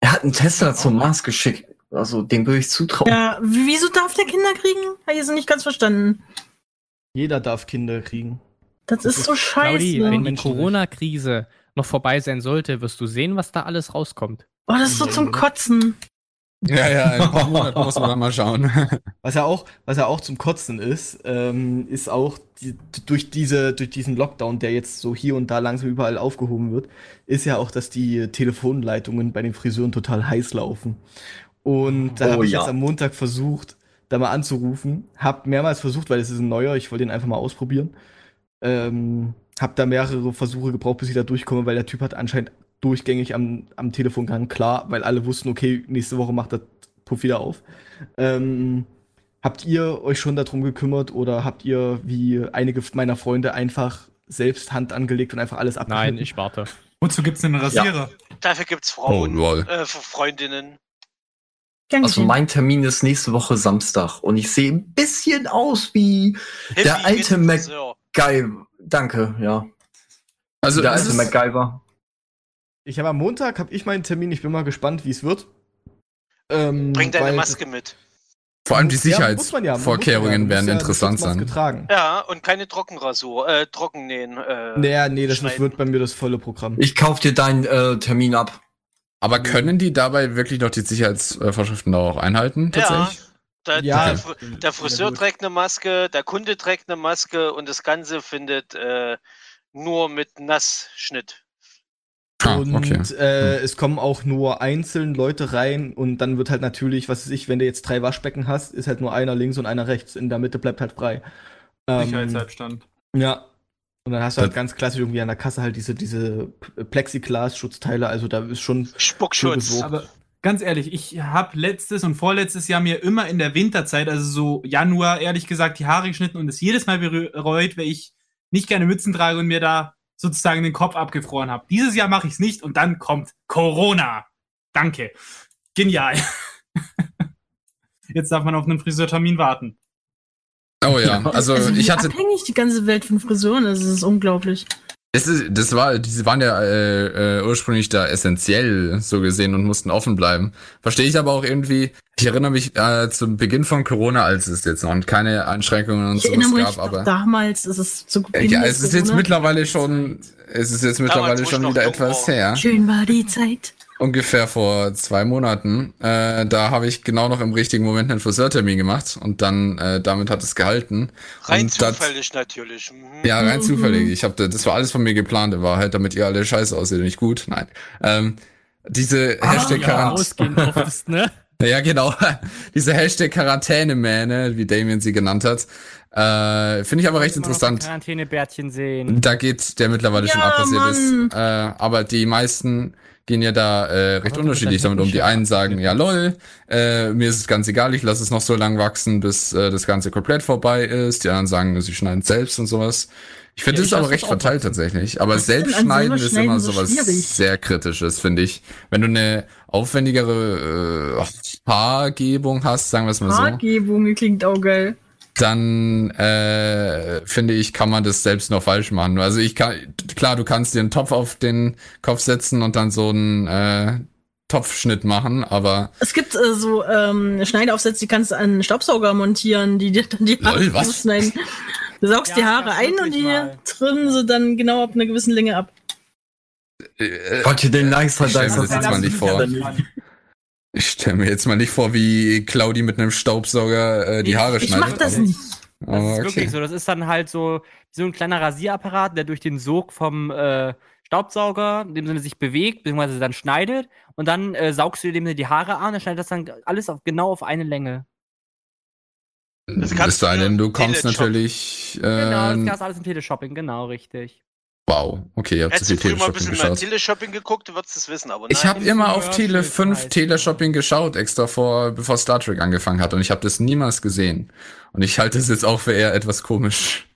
Er hat einen Tesla zum Mars geschickt. Also dem würde ich zutrauen. Ja, wieso darf der Kinder kriegen? Habe ich jetzt nicht ganz verstanden. Jeder darf Kinder kriegen. Das ist so Claudi, scheiße. wenn die. Corona-Krise noch vorbei sein sollte, wirst du sehen, was da alles rauskommt. Oh, das ist so zum Kotzen. Ja, ja, in ein paar [laughs] Monaten muss man dann mal schauen. [laughs] Was ja auch, was ja auch zum Kotzen ist, ähm, ist auch die, durch diese, durch diesen Lockdown, der jetzt so hier und da langsam überall aufgehoben wird, ist ja auch, dass die Telefonleitungen bei den Friseuren total heiß laufen. Und da Oh habe ich ja. jetzt am Montag versucht, da mal anzurufen, hab mehrmals versucht, weil es ist ein neuer, ich wollte den einfach mal ausprobieren. Ähm, hab da mehrere Versuche gebraucht, bis ich da durchkomme, weil der Typ hat anscheinend durchgängig am, am Telefon gehangen, klar, weil alle wussten, okay, nächste Woche macht das Puff wieder auf. Ähm, habt ihr euch schon darum gekümmert oder habt ihr, wie einige meiner Freunde, einfach selbst Hand angelegt und einfach alles abgeschnitten? Nein, ich warte. Wozu gibt's denn einen Rasierer? Dafür gibt's Oh, Frauen, lol. äh, Freundinnen. Also mein Termin ist nächste Woche Samstag und ich sehe ein bisschen aus wie Hippie Der alte geht zum Mac- Friseur. geil. Danke, ja. Also, Der es alte MacGyver. Ich habe am Montag, habe ich meinen Termin, ich bin mal gespannt, wie es wird. Ähm, Bring deine weil- Maske mit. vor allem die Ja, ja, Sicherheitsvorkehrungen ja, werden ja interessant sein. Tragen. Ja, und keine Trockenrasur, äh, Trockennähen. Äh, Naja, nee, das schneiden. wird bei mir das volle Programm. Ich kauf dir deinen äh, Termin ab. Aber können die dabei wirklich noch die Sicherheitsvorschriften da auch einhalten, ja, tatsächlich? der, Ja, der, der Friseur trägt eine Maske, der Kunde trägt eine Maske und das Ganze findet äh, nur mit Nassschnitt. Ah, und okay. äh, es kommen auch nur einzeln Leute rein und dann wird halt natürlich, was weiß ich, wenn du jetzt drei Waschbecken hast, ist halt nur einer links und einer rechts. In der Mitte bleibt halt frei. Ähm, Sicherheitshalbstand. Ja. Und dann hast du halt Das- ganz klassisch irgendwie an der Kasse halt diese, diese Plexiglas-Schutzteile, also da ist schon Spuckschutz. Aber ganz ehrlich, ich habe letztes und vorletztes Jahr mir immer in der Winterzeit, also so Januar, ehrlich gesagt, die Haare geschnitten und es jedes Mal bereut, weil ich nicht gerne Mützen trage und mir da sozusagen den Kopf abgefroren habe. Dieses Jahr mache ich es nicht und dann kommt Corona. Danke. Genial. [laughs] Jetzt darf man auf einen Friseurtermin warten. Oh ja, also also ich hatte, abhängig die ganze Welt von Friseuren ist, das ist unglaublich. Das, ist, das war, diese waren ja äh, äh, ursprünglich da essentiell so gesehen und mussten offen bleiben. Verstehe ich aber auch irgendwie. Ich erinnere mich äh, zum Beginn von Corona, als es jetzt noch keine Einschränkungen und Ich erinnere sowas mich gab, aber damals, ist es zu Beginn ja, des es ist jetzt Corona. mittlerweile schon, es ist jetzt mittlerweile schon wieder etwas her. Schön war die Zeit. Ungefähr vor zwei Monaten. Äh, da habe ich genau noch im richtigen Moment einen Friseurtermin gemacht und dann äh, damit hat es gehalten. Rein und das- zufällig natürlich. Mhm. Ja, rein Mhm. zufällig. Ich habe das war alles von mir geplant in Wahrheit, damit ihr alle scheiße aussieht und nicht gut. Nein. Ähm, diese Hashtag ja, durftest, ne? [laughs] ja, genau. [laughs] Diese Hashtag Quarantäne-Mähne, wie Damien sie genannt hat. Äh, Finde ich aber recht interessant. Quarantänebärtchen sehen. Da geht der mittlerweile schon Ja, abpassiert Mann. ist. Äh, aber die meisten gehen ja da äh, recht Aber unterschiedlich damit um. Die einen sagen, ja lol, äh, mir ist es ganz egal, ich lasse es noch so lang wachsen, bis äh, das Ganze komplett vorbei ist. Die anderen sagen, sie schneiden selbst und sowas. Ich finde Ja, das ist aber recht verteilt tatsächlich. Aber selbst schneiden ist immer so sowas schwierig? sehr kritisches, finde ich. Wenn du eine aufwendigere äh, Haargebung hast, sagen wir es mal so Haargebung klingt auch geil. Dann äh, finde ich, kann man das selbst noch falsch machen. Also ich kann, klar, du kannst dir einen Topf auf den Kopf setzen und dann so einen äh, Topfschnitt machen, aber Es gibt äh, so ähm, Schneideaufsätze, die kannst du an einen Staubsauger montieren, die dir dann die Haare Lol, was? Du saugst Ja, die Haare ein und die mal. trimmen sie dann genau ab einer gewissen Länge ab. äh, ihr den stell mir Dicer das jetzt mal nicht vor. Ich stelle mir jetzt mal nicht vor, wie Claudi mit einem Staubsauger äh, die Haare Ich schneidet. mach das aber- nicht. Das aber ist okay. wirklich so. Das ist dann halt so, so ein kleiner Rasierapparat, der durch den Sog vom äh, Staubsauger, in dem Sinne sich bewegt, beziehungsweise dann schneidet. Und dann äh, saugst du dir dem Sinne die Haare an und schneidet das dann alles auf, genau auf eine Länge. Das Es kannst sei du denn, du kommst natürlich. Äh, Genau, das gab's alles im Teleshopping, genau, richtig. Wow, okay, ihr habt zu Hättest viel du früher mal ein Teleshopping bisschen mehr geschaut. Teleshopping geguckt, du würdest es wissen, aber Ich nein. habe immer auf Tele Commercials 5 heißt Teleshopping geschaut, extra vor, bevor Star Trek angefangen hat. Und ich habe das niemals gesehen. Und ich halte es jetzt auch für eher etwas komisch.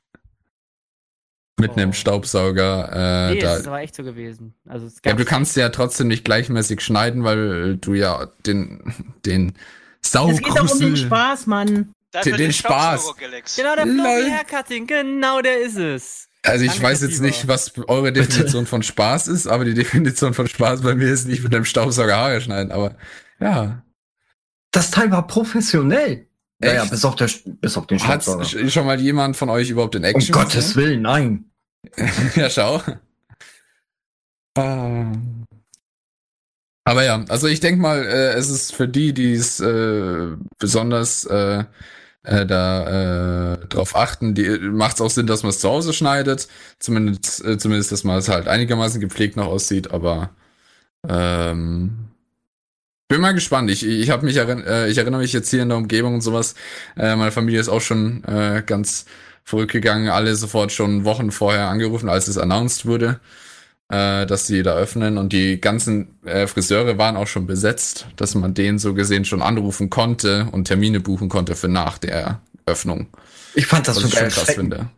Mit Oh. einem Staubsauger. Äh, nee, da. das ist aber echt so gewesen. Also, es Ja, du kannst ja trotzdem nicht gleichmäßig schneiden, weil du ja den, den Sau Es geht doch um den Spaß, Mann. Den den Spaß. Genau, der. Floppy Haircutting, genau der ist es. Also ich weiß jetzt nicht, was eure Definition von Spaß ist, aber die Definition von Spaß bei mir ist nicht mit einem Staubsauger Haare schneiden, aber ja. Das Teil war professionell. Naja, Echt? bis auf, der, bis auf den Hat Staubsauger. schon mal jemand von euch überhaupt in Um Action Gottes Willen, nein. [laughs] ja, schau. Ähm. Aber ja, also ich denke mal, äh, es ist für die, die es äh, besonders äh, äh, da äh, drauf achten, macht es auch Sinn, dass man es zu Hause schneidet. Zumindest, äh, zumindest, dass man es halt einigermaßen gepflegt noch aussieht, aber ähm, bin mal gespannt. Ich, ich habe mich erinn äh, ich erinnere mich jetzt hier in der Umgebung und sowas. Äh, meine Familie ist auch schon äh, ganz verrückt gegangen, alle sofort schon Wochen vorher angerufen, als es announced wurde, äh, dass sie da öffnen und die ganzen äh, Friseure waren auch schon besetzt, dass man den so gesehen schon anrufen konnte und Termine buchen konnte für nach der Öffnung. Ich fand das Was ich sogar schon krass finde.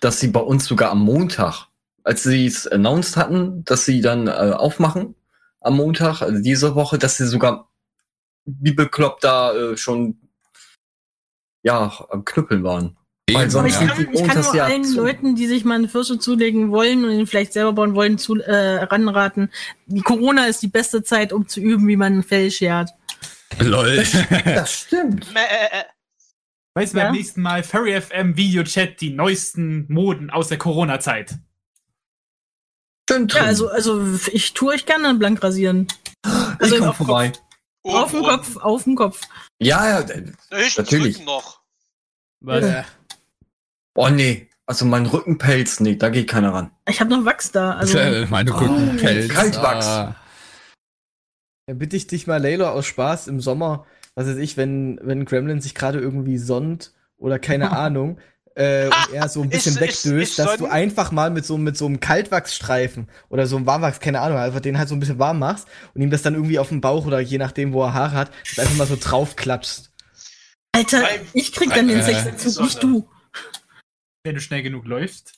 dass sie bei uns sogar am Montag, als sie es announced hatten, dass sie dann äh, aufmachen am Montag, also diese Woche, dass sie sogar wie bekloppt da äh, schon ja am Knüppeln waren. Weil Eben, sonst Aber ich ja. kann, ich kann nur ja allen zu. Leuten, die sich mal eine Fürste zulegen wollen und ihn vielleicht selber bauen wollen, zu, äh, ranraten. Die Corona ist die beste Zeit, um zu üben, wie man ein Fell schert. Lol. Das stimmt. [laughs] Äh, äh. Weißt du, Ja? beim nächsten Mal Furry FM Videochat die neuesten Moden aus der Corona-Zeit. Ja, also, also ich tue euch gerne blank rasieren. Also ich komm auf, Kopf, vorbei. auf dem Kopf, auf dem Kopf. Ja, ja. Höchstens Natürlich. Noch. Was? Ja. Oh nee. Also mein Rückenpelz, nee, da geht keiner ran. Ich habe noch Wachs da. Also, [laughs] Meine Rückenpelz. Kaltwachs. Ah. Dann bitte ich dich mal, Layla, aus Spaß im Sommer, was weiß ich, wenn, wenn Gremlin sich gerade irgendwie sonnt oder keine [laughs] Ahnung, äh, und er so ein bisschen Ist- ist- wegdöst, ist dass sonnen? du einfach mal mit so, mit so einem Kaltwachsstreifen oder so einem Warmwachs, keine Ahnung, einfach den halt so ein bisschen warm machst und ihm das dann irgendwie auf den Bauch oder je nachdem, wo er Haare hat, das einfach mal so draufklatschst. Alter, ich krieg dann den äh, Sechserzug, nicht du. Wenn du schnell genug läufst.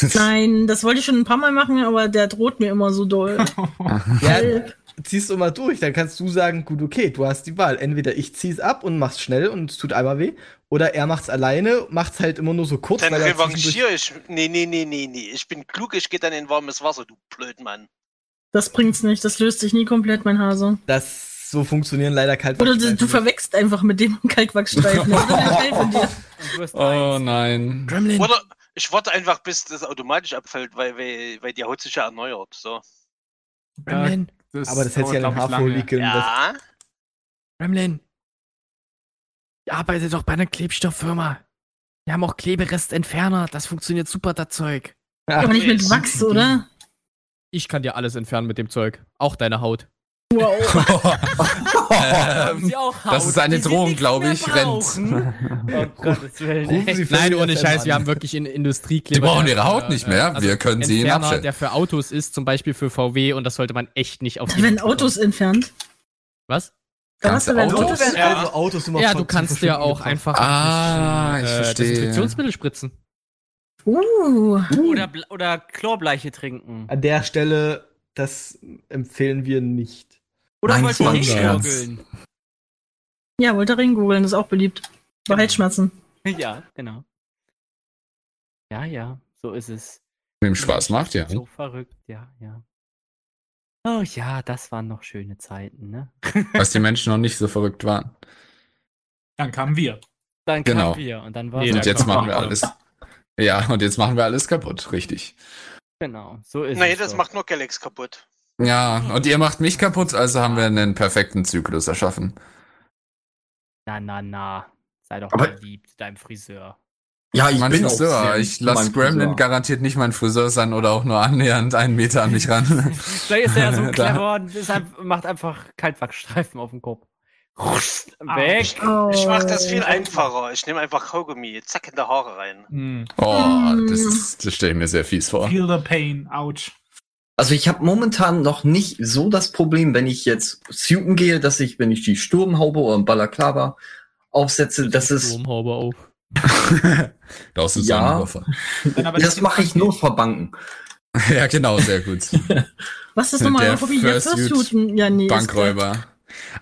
[laughs] Nein, das wollte ich schon ein paar Mal machen, aber der droht mir immer so doll. [laughs] Ja, ziehst du mal durch, dann kannst du sagen, gut, okay, du hast die Wahl. Entweder ich zieh's ab und mach's schnell und es tut einmal weh, oder er macht's alleine, macht's halt immer nur so kurz, Dann er revanchiere ich. Nee, nee, nee, nee, nee. Ich bin klug, ich gehe dann in warmes Wasser, du Blödmann. Das bringt's nicht, das löst sich nie komplett, mein Hase. Das so funktionieren leider Oder du, Kaltwachsstreifen. du verwechselst einfach mit dem. Das hast Oh nein. Gremlin. Oder ich warte einfach, bis das automatisch abfällt, weil, weil, weil die Haut sich ja erneuert. So. Gremlin. Aber das hätte sich ja lange. wickeln. das- Ja. Gremlin. Ich arbeite doch bei einer Klebstofffirma. Wir haben auch Kleberestentferner. Das funktioniert super, das Zeug. Aber nicht mit Wachs, oder? Ich kann dir alles entfernen mit dem Zeug. Auch deine Haut. [laughs] Ähm, das ist eine Drohung, nicht glaube ich. Rennt. [laughs] Oh Gottes Willen. Nein, ohne Scheiß, wir haben wirklich in Industriekleber. Die brauchen ihre Haut nicht mehr. Wir können sie abstellen. der für Autos ist, zum Beispiel für VW, und das sollte man echt nicht auf werden Autos entfernt. Was? Da werden Autos. Autos werden Ja. also Autos immer Ja, du kannst Verschwinden auch einfach Ah, ich äh, verstehe. Desinfektionsmittel spritzen. Uh. Oder, Bl- oder Chlorbleiche trinken. An der Stelle, das empfehlen wir nicht. Oder Nein, wollt ihr nicht gurgeln? Ja, Voltaren googeln, das ist auch beliebt. Bei Halsschmerzen. [laughs] Ja, genau. Ja, ja, so ist es. Wem Spaß macht, ja. So verrückt, ja, ja. Oh ja, das waren noch schöne Zeiten, ne? [laughs] Als die Menschen noch nicht so verrückt waren. Dann kamen wir. Dann Genau. kamen wir und dann war Und jetzt machen wir alles. Ja, und jetzt machen wir alles kaputt, richtig. Genau, so ist Nee, es. das doch. macht nur Galax kaputt. Ja, und ihr macht mich kaputt, also haben wir einen perfekten Zyklus erschaffen. Na, na, na. Sei doch Aber- mal lieb zu deinem Friseur. Ja, ich mein bin auch Friseur, sehr ich lasse Gremlin Friseur. garantiert nicht mein Friseur sein oder auch nur annähernd einen Meter an mich ran. [laughs] Vielleicht ist er ja so [laughs] clever und ein- macht einfach Kaltwachsstreifen auf dem Kopf. Weg. Oh. Ich mache das viel einfacher. Ich nehme einfach Kaugummi, zack in die Haare rein. Hm. Oh, das, ist- das stelle ich mir sehr fies vor. Feel the pain. Ouch. Also ich habe momentan noch nicht so das Problem, wenn ich jetzt suiten gehe, dass ich, wenn ich die Sturmhaube oder ein Balaklava aufsetze, das ist, Stromhaube auf. Das ist Ja. ein Überfall. Das mache ich nur vor Banken. [laughs] Ja, genau, sehr gut. [laughs] Was ist nochmal Der ein Hobby? Ja, Fursuiten. Ja, nee. Bankräuber.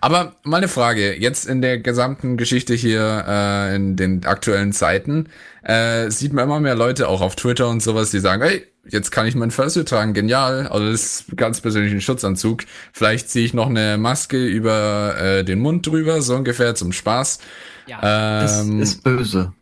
Aber mal eine Frage, jetzt in der gesamten Geschichte hier, äh, in den aktuellen Zeiten, äh, sieht man immer mehr Leute auch auf Twitter und sowas, die sagen, hey, jetzt kann ich meinen Fursuit tragen, genial, also das ist ganz persönlich ein Schutzanzug. Vielleicht ziehe ich noch eine Maske über äh, den Mund drüber, so ungefähr zum Spaß. Ja. Das Ähm, ist, ist böse.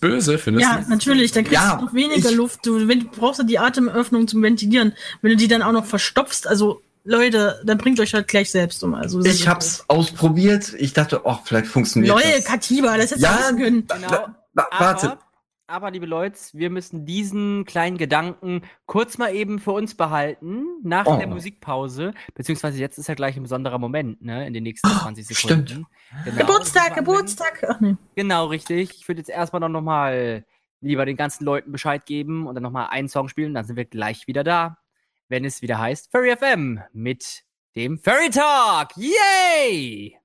böse, findest Ja, du? natürlich, dann kriegst Ja, du noch weniger ich- Luft. Du, wenn, du brauchst ja die Atemöffnung zum Ventilieren. Wenn du die dann auch noch verstopfst, also Leute, dann bringt euch halt gleich selbst um. Also, Ich hab's ausprobiert. Ich dachte, oh, vielleicht funktioniert Lol, das. Katiba, das hättest Ja, du wissen können. Genau. Wa- Warte. Aber, aber, liebe Leute, wir müssen diesen kleinen Gedanken kurz mal eben für uns behalten, nach Oh. der Musikpause. Beziehungsweise jetzt ist ja gleich ein besonderer Moment, ne? In den nächsten 20 Sekunden. stimmt. Genau, Geburtstag, Geburtstag. Ach nee. Genau, richtig. Ich würde jetzt erstmal noch, noch mal lieber den ganzen Leuten Bescheid geben und dann noch mal einen Song spielen. Dann sind wir gleich wieder da, wenn es wieder heißt Furry FM mit dem Furry Talk. Yay!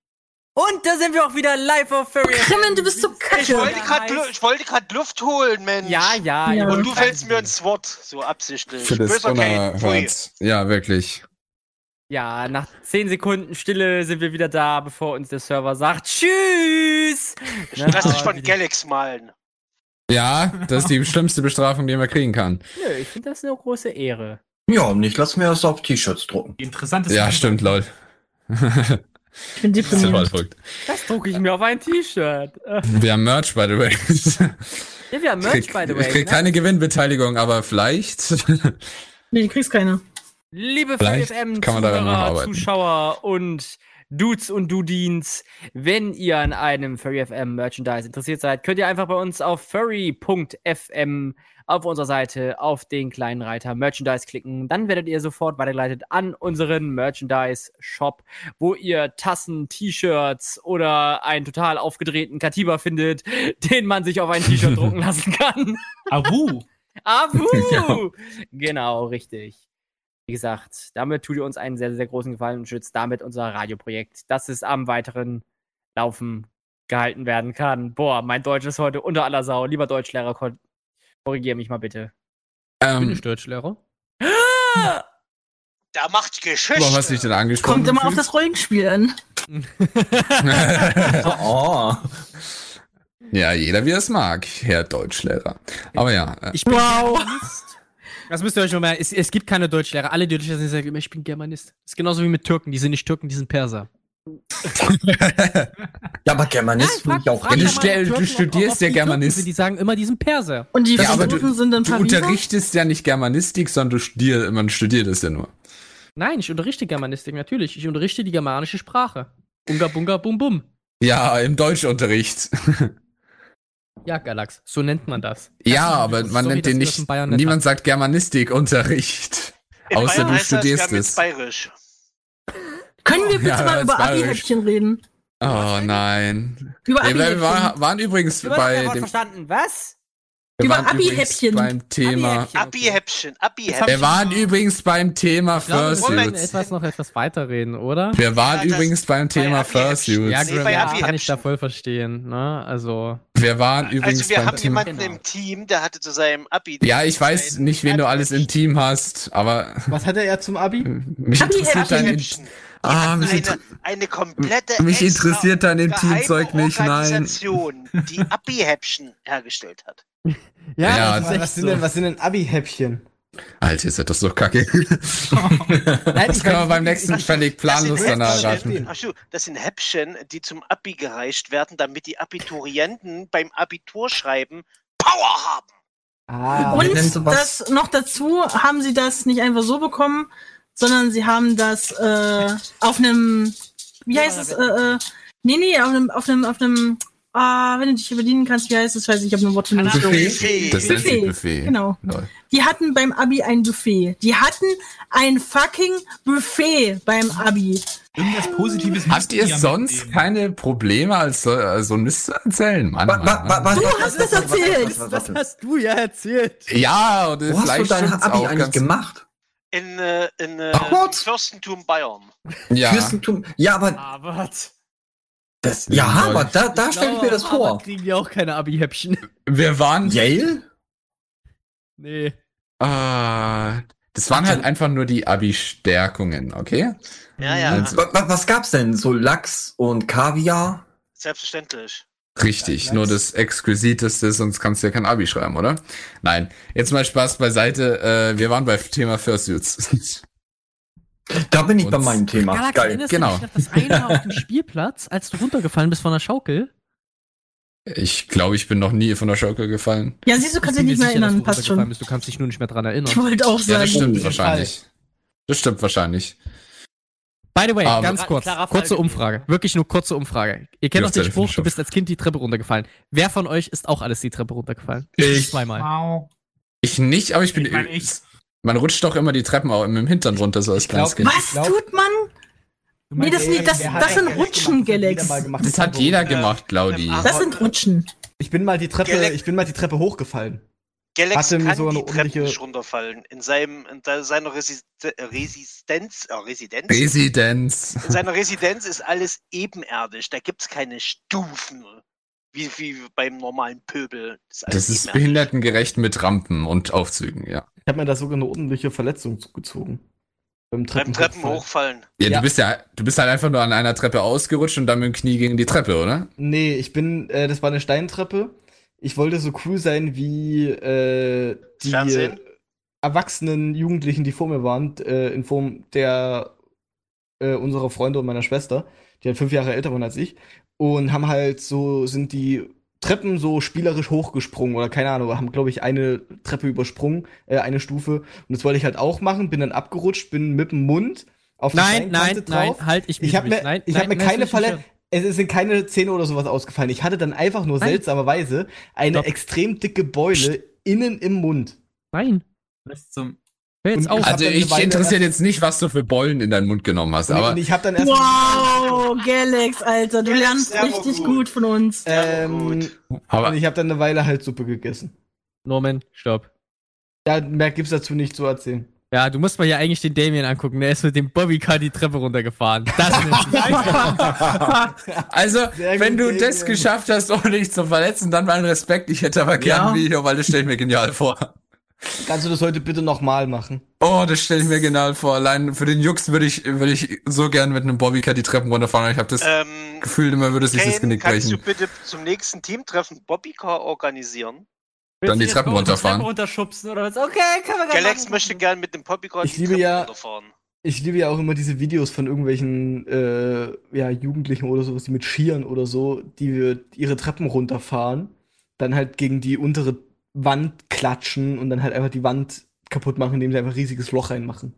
Und da sind wir auch wieder live auf Furry FM. Krimmen, du bist so Ich kacke. wollte gerade Lu- ich wollte grad Luft holen, Mensch. Ja, ja. Ja. Und wollt du fällst mir ins Wort, so absichtlich. Für das unerhört. Ja, wirklich. Ja, nach 10 Sekunden Stille sind wir wieder da, bevor uns der Server sagt Tschüss. Ne, Lass dich von Galax malen. Ja, das ist die schlimmste Bestrafung, die man kriegen kann. Nö, ich finde das eine große Ehre. Ja, und ich lass mir das auf T-Shirts drucken. Die interessanteste Ja, stimmt, lol. [laughs] Ich bin Das deprimiert. verrückt. Das drucke ich mir auf ein T-Shirt. Wir haben Merch, by the way. Ja, wir haben Ich Merch, krieg, by the way. ich krieg ne? keine Gewinnbeteiligung, aber vielleicht. [laughs] Nee, du kriegst keine. Liebe Vielleicht FM kann man daran noch Zuhörer, arbeiten. Zuschauer und Dudes und Dudins, wenn ihr an einem Furry FM Merchandise interessiert seid, könnt ihr einfach bei uns auf furry.fm auf unserer Seite auf den kleinen Reiter Merchandise klicken. Dann werdet ihr sofort weitergeleitet an unseren Merchandise Shop, wo ihr Tassen, T-Shirts oder einen total aufgedrehten Katiba findet, [laughs] den man sich auf ein T-Shirt [laughs] drucken lassen kann. Abu. Abu! [laughs] Ja. Genau, richtig. Wie gesagt, damit tut ihr uns einen sehr, sehr großen Gefallen und schützt damit unser Radioprojekt, dass es am weiteren Laufen gehalten werden kann. Boah, mein Deutsch ist heute unter aller Sau. Lieber Deutschlehrer, kon- korrigier mich mal bitte. Ich bin ähm, nicht Deutschlehrer. Da macht Geschichte. warum hast du dich denn angesprochen? Kommt immer auf das Rollenspiel an. [laughs] [laughs] Oh. ja, jeder wie er es mag, Herr Deutschlehrer. Aber ja, äh, Ich bin Wow. Germanist. Das müsst ihr euch noch mal. Es, es gibt keine Deutschlehrer. Alle die Deutschlehrer sagen immer, ich bin Germanist. Das ist genauso wie mit Türken. Die sind nicht Türken, die sind Perser. Ja, aber Germanist finde ich auch frag du stell- du studierst ja Türken Germanist. sind. Die sagen immer, die sind Perser. Und die Ja, aber du- sind dann du Pariser? unterrichtest ja nicht Germanistik, sondern du studierst, man studiert es ja nur. Nein, ich unterrichte Germanistik, natürlich. Ich unterrichte die germanische Sprache. Unga bunga bum bum. Ja, im Deutschunterricht. [laughs] Ja, Galax, so nennt man das. ja, aber man Story, nennt den nicht. in Niemand sagt Germanistikunterricht. In Außer Bayern du studierst es. Bayerisch. Können wir bitte Ja, mal über. Abi-Häppchen reden? Oh nein. Über Nee, wir Abi-Häppchen. war, waren übrigens Du hast bei Wort dem. verstanden. Was? Wir Über waren übrigens Abi-Häppchen. beim Thema. Abi-Häppchen. Abi-Häppchen, hab Wir Abi-Häppchen. waren übrigens beim Thema glaube, wir müssen. Fursuits. etwas noch etwas weiterreden, oder? Wir waren Ja, übrigens beim Thema Abi-Häppchen. Fursuits. Ja, Nee, bei ja, Abi kann ich da voll verstehen, ne? Also, Wir waren übrigens Also wir beim haben Thema. jemanden Genau. im Team, der hatte zu seinem Abi. Ja, ich weiß nicht, wen du alles im Team hast, aber Was hat er zum. Abi? mich interessiert dein, Abi-Häppchen. ah, mich, eine, eine komplette mich interessiert dein Intimzeug nicht, nein. Organisation, die Abi-Häppchen hergestellt hat. Ja, Was, was, sind denn, was sind denn Abi-Häppchen? Alter, ist das doch kacke. [laughs] Nein, Das können wir beim nächsten völlig planlos das sind danach Häppchen, erraten. ach so, das sind Häppchen, die zum Abi gereicht werden, damit die Abiturienten beim Abiturschreiben Power haben. Ah, Und das noch dazu haben sie das nicht einfach so bekommen, sondern sie haben das äh, auf einem, wie heißt es, äh, äh, nee, nee, auf einem, auf einem, auf einem, ah, wenn du dich hier bedienen kannst, wie heißt es, weiß ich, ich habe ein Wort für Buffet. Buffet. Das nennt sich Buffet, Buffet. genau. Lol. Die hatten beim Abi ein Buffet. Die hatten ein fucking Buffet beim Abi. Irgendwas Positives Habt ihr sonst mitnehmen. keine Probleme als so, als so Mist zu erzählen? Mann, Wa- Mann, wa- wa- Mann. wa- Du hast das erzählt. das hast du ja erzählt. Ja, und Wo hast du dein Abi auch eigentlich gemacht? In, äh, in äh, Hogwarts? Fürstentum Bayern. Ja, Fürstentum. Ja, aber Aber das, ja, aber da, da stelle ich mir das vor. kriegen die auch keine Abi-Häppchen. wir waren. Yale? Nee. Ah, das waren halt einfach nur die Abi-Stärkungen, okay? Ja, ja, Also- Wa- wa- Was gab's denn? So Lachs und Kaviar? selbstverständlich. Richtig, Ja, nur das Exquisiteste, sonst kannst du ja kein Abi schreiben, oder? Nein, jetzt mal Spaß beiseite. Äh, wir waren bei Thema Fursuits. [laughs] Da bin ich bei meinem Thema. Galax, Geil. erinnerst genau. du das eine Mal auf dem Spielplatz, als du runtergefallen bist von der Schaukel? Ich glaube, ich bin noch nie von der Schaukel gefallen. Ja, siehst du, kannst dich nicht mehr sicher, erinnern, du passt schon. Bist. Du kannst dich nur nicht mehr dran Ich erinnern. wollte auch Ja, das sagen. stimmt jeden wahrscheinlich. Das stimmt wahrscheinlich. By the way, Aber- ganz kurz, Fall kurze. Umfrage. Wirklich nur kurze Umfrage. Ihr kennt doch den Spruch, du bist als Kind die Treppe runtergefallen. Wer von euch ist auch alles die Treppe runtergefallen? Ich. Zweimal. Wow. Ich nicht, aber ich bin. Ich meine, ich. Man rutscht doch immer die Treppen auch dem Hintern runter, so als kleines Kind. Was glaub- tut man? Nee, das, ey, nicht, das, das sind Rutschen, gemacht? Das hat jeder Galax. Das hat jeder gemacht, Claudi. ähm, Das sind Rutschen. Ich bin mal die Treppe, Galax- ich bin mal die Treppe hochgefallen. Galax Hatte mir kann die eine Treppen ordentliche- nicht runterfallen. In, seinem, in seiner Resist Resistenz, äh, Residenz, Residenz. in seiner Residenz ist alles ebenerdig. Da gibt's keine Stufen. Wie, wie beim normalen Pöbel. alles Das ist behindertengerecht mit Rampen und Aufzügen, ja. Ich habe mir da sogar eine ordentliche Verletzung zugezogen. Beim Beim Treppen, Treppen hochfallen. Ja, Ja. du bist ja, du bist halt einfach nur an einer Treppe ausgerutscht und dann mit dem Knie gegen die Treppe, oder? Nee, ich bin, äh, das war eine Steintreppe. Ich wollte so cool sein wie äh, die Fernsehen? erwachsenen Jugendlichen, die vor mir waren, äh, in Form der äh, unserer Freunde und meiner Schwester, die halt fünf Jahre älter waren als ich, und haben halt so, sind die Treppen so spielerisch hochgesprungen oder keine Ahnung, haben, glaube ich, eine Treppe übersprungen, äh, eine Stufe. Und das wollte ich halt auch machen, bin dann abgerutscht, bin mit dem Mund auf die Nein, nein, Steinkante nein, drauf. halt, ich Ich habe mir, nein, ich nein, hab mir nein, keine Verletzung. Es sind keine Zähne oder sowas ausgefallen. Ich hatte dann einfach nur Nein. seltsamerweise eine Stopp. extrem dicke Beule innen im Mund. Nein, Was zum. Jetzt hab Also ich Weile interessiert jetzt nicht, was du für Beulen in deinen Mund genommen hast, aber und ich habe dann erst Wow, Galax, Alter, du Galax, lernst richtig gut. gut von uns. ähm, aber und ich habe dann eine Weile halt Suppe gegessen. Norman, stopp. Ja, mehr gibt's dazu nicht zu erzählen. Ja, du musst mal ja eigentlich den Damien angucken. Der ist mit dem Bobbycar die Treppe runtergefahren. Das ist [laughs] [laughs] also, Sehr wenn du das Damien. geschafft hast, ohne dich zu verletzen, dann mein Respekt. Ich hätte aber gern Ja. ein Video, weil das stelle ich mir genial vor. Kannst du das heute bitte nochmal machen? Oh, das stelle ich mir genial vor. Allein für den Jux würde ich, würde ich so gern mit einem Bobbycar die Treppen runterfahren. Ich habe das Ähm, Gefühl, immer würde sich das Genick kannst du brechen. bitte zum nächsten Teamtreffen Bobbycar organisieren? Dann die Treppen runterfahren. Treppe runterschubsen oder was? Okay, können wir gerne Galax machen. möchte gern mit dem Bobbycar Ich die liebe Treppen ja- runterfahren. Ich liebe ja auch immer diese Videos von irgendwelchen äh, ja, Jugendlichen oder sowas, die mit Skiern oder so, die ihre Treppen runterfahren, dann halt gegen die untere Wand klatschen und dann halt einfach die Wand kaputt machen, indem sie einfach ein riesiges Loch reinmachen.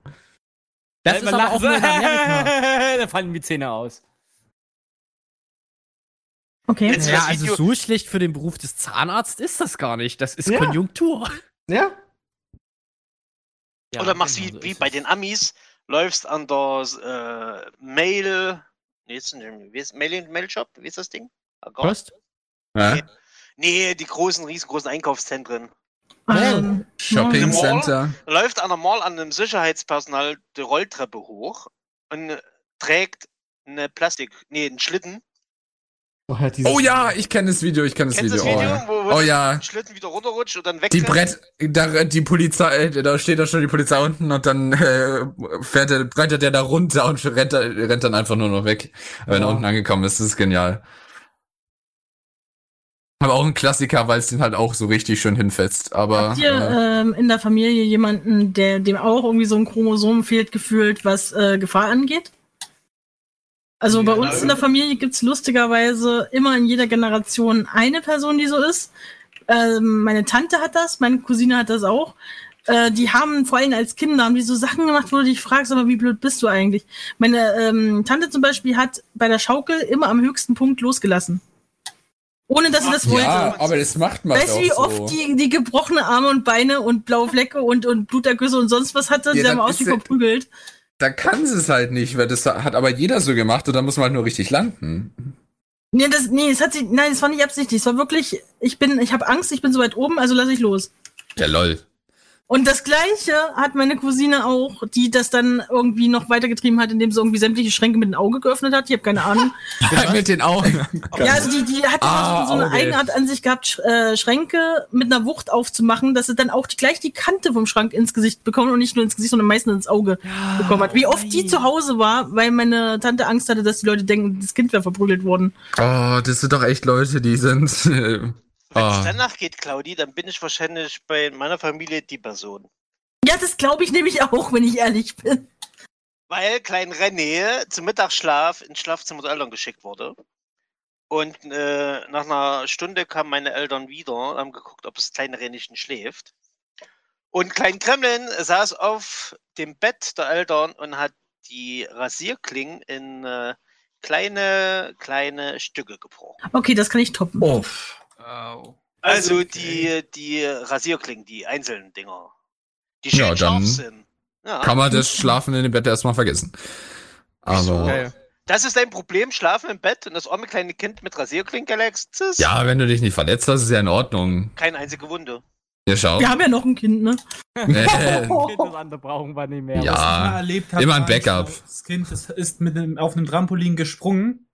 Das ist aber auch nur in Amerika. [laughs] da fallen die Zähne aus. Okay. Jetzt- Ja, das also so schlecht für den Beruf des Zahnarztes ist das gar nicht. Das ist Ja. Konjunktur. Ja? Ja, Oder machst genau wie, so wie bei den Amis, läufst an der äh, Mail. Nee, ist ist Mail, Mailshop? Wie ist das Ding? Oh. Post? Ja? Nee, die großen, riesengroßen Einkaufszentren. Ähm, Shopping Mall? Center. Läuft an der Mall an einem Sicherheitspersonal die Rolltreppe hoch und trägt eine Plastik, nee, einen Schlitten. Oh, ja, dieses- Oh ja, ich kenne das Video, ich kenne das Video. das Video, Oh, wo, wo oh der ja. Schlitten wieder runterrutscht und dann weg Die Brett, da, die Polizei, da steht da schon die Polizei unten und dann äh, fährt der, breitet der da runter und rennt, rennt dann einfach nur noch weg, wenn er Ja. unten angekommen ist. Das ist genial. Aber auch ein Klassiker, weil es den halt auch so richtig schön hinfetzt. Aber Habt ihr äh, ähm, in der Familie jemanden, der dem auch irgendwie so ein Chromosom fehlt, gefühlt, was äh, Gefahr angeht? Also bei uns in der Familie gibt's lustigerweise immer in jeder Generation eine Person, die so ist. Ähm, meine Tante hat das, meine Cousine hat das auch. Äh, die haben vor allem als Kinder haben die so Sachen gemacht, wo du dich fragst, aber wie blöd bist du eigentlich? Meine ähm, Tante zum Beispiel hat bei der Schaukel immer am höchsten Punkt losgelassen. Ohne dass sie das wollte. ja, aber das macht man Weißt du, wie so. oft die, die gebrochene Arme und Beine und blaue Flecke und, und Blutergüsse und sonst was hatte? Ja, die dann haben aus wie verprügelt. Da kann sie es halt nicht, weil das hat aber jeder so gemacht und da muss man halt nur richtig landen. Nee, das, nee, es hat sie, nein, es war nicht absichtlich. Es war wirklich, ich bin, ich habe Angst, ich bin so weit oben, also lasse ich los. Ja, lol. Und das Gleiche hat meine Cousine auch, die das dann irgendwie noch weitergetrieben hat, indem sie irgendwie sämtliche Schränke mit dem Auge geöffnet hat. Ich habe keine Ahnung. [laughs] Mit den Augen. Ja, also die, die hat Ah, so eine Auge. Eigenart an sich gehabt, Sch äh, Schränke mit einer Wucht aufzumachen, dass sie dann auch die, gleich die Kante vom Schrank ins Gesicht bekommen und nicht nur ins Gesicht, sondern meistens ins Auge bekommen hat. Wie oft die zu Hause war, weil meine Tante Angst hatte, dass die Leute denken, das Kind wäre verprügelt worden. Oh, das sind doch echt Leute, die sind. Wenn es Ah. danach geht, Claudi, dann bin ich wahrscheinlich bei meiner Familie die Person. Ja, das glaube ich nämlich auch, wenn ich ehrlich bin. Weil klein René zum Mittagsschlaf ins Schlafzimmer der Eltern geschickt wurde. Und äh, nach einer Stunde kamen meine Eltern wieder und haben geguckt, ob das kleine Renischen schläft. Und Klein Kremlin saß auf dem Bett der Eltern und hat die Rasierklingen in äh, kleine, kleine Stücke gebrochen. Okay, das kann ich toppen. Oh. Also die, die Rasierklingen, die einzelnen Dinger. Die Ja, schön scharf dann sind. Ja. Kann man das Schlafen in dem Bett erstmal vergessen. Aber. Geil. Das ist dein Problem, schlafen im Bett und das arme kleine Kind mit Rasierklingen gelext ist. Ja, wenn du dich nicht verletzt hast, ist ja in Ordnung. Keine einzige Wunde. Ja, schau. Wir haben ja noch ein Kind, ne? Äh, [laughs] Das andere brauchen wir nicht mehr. Was ich mal ja. erlebt habe, immer ein Backup. Das Kind das ist mit einem, auf einem Trampolin gesprungen,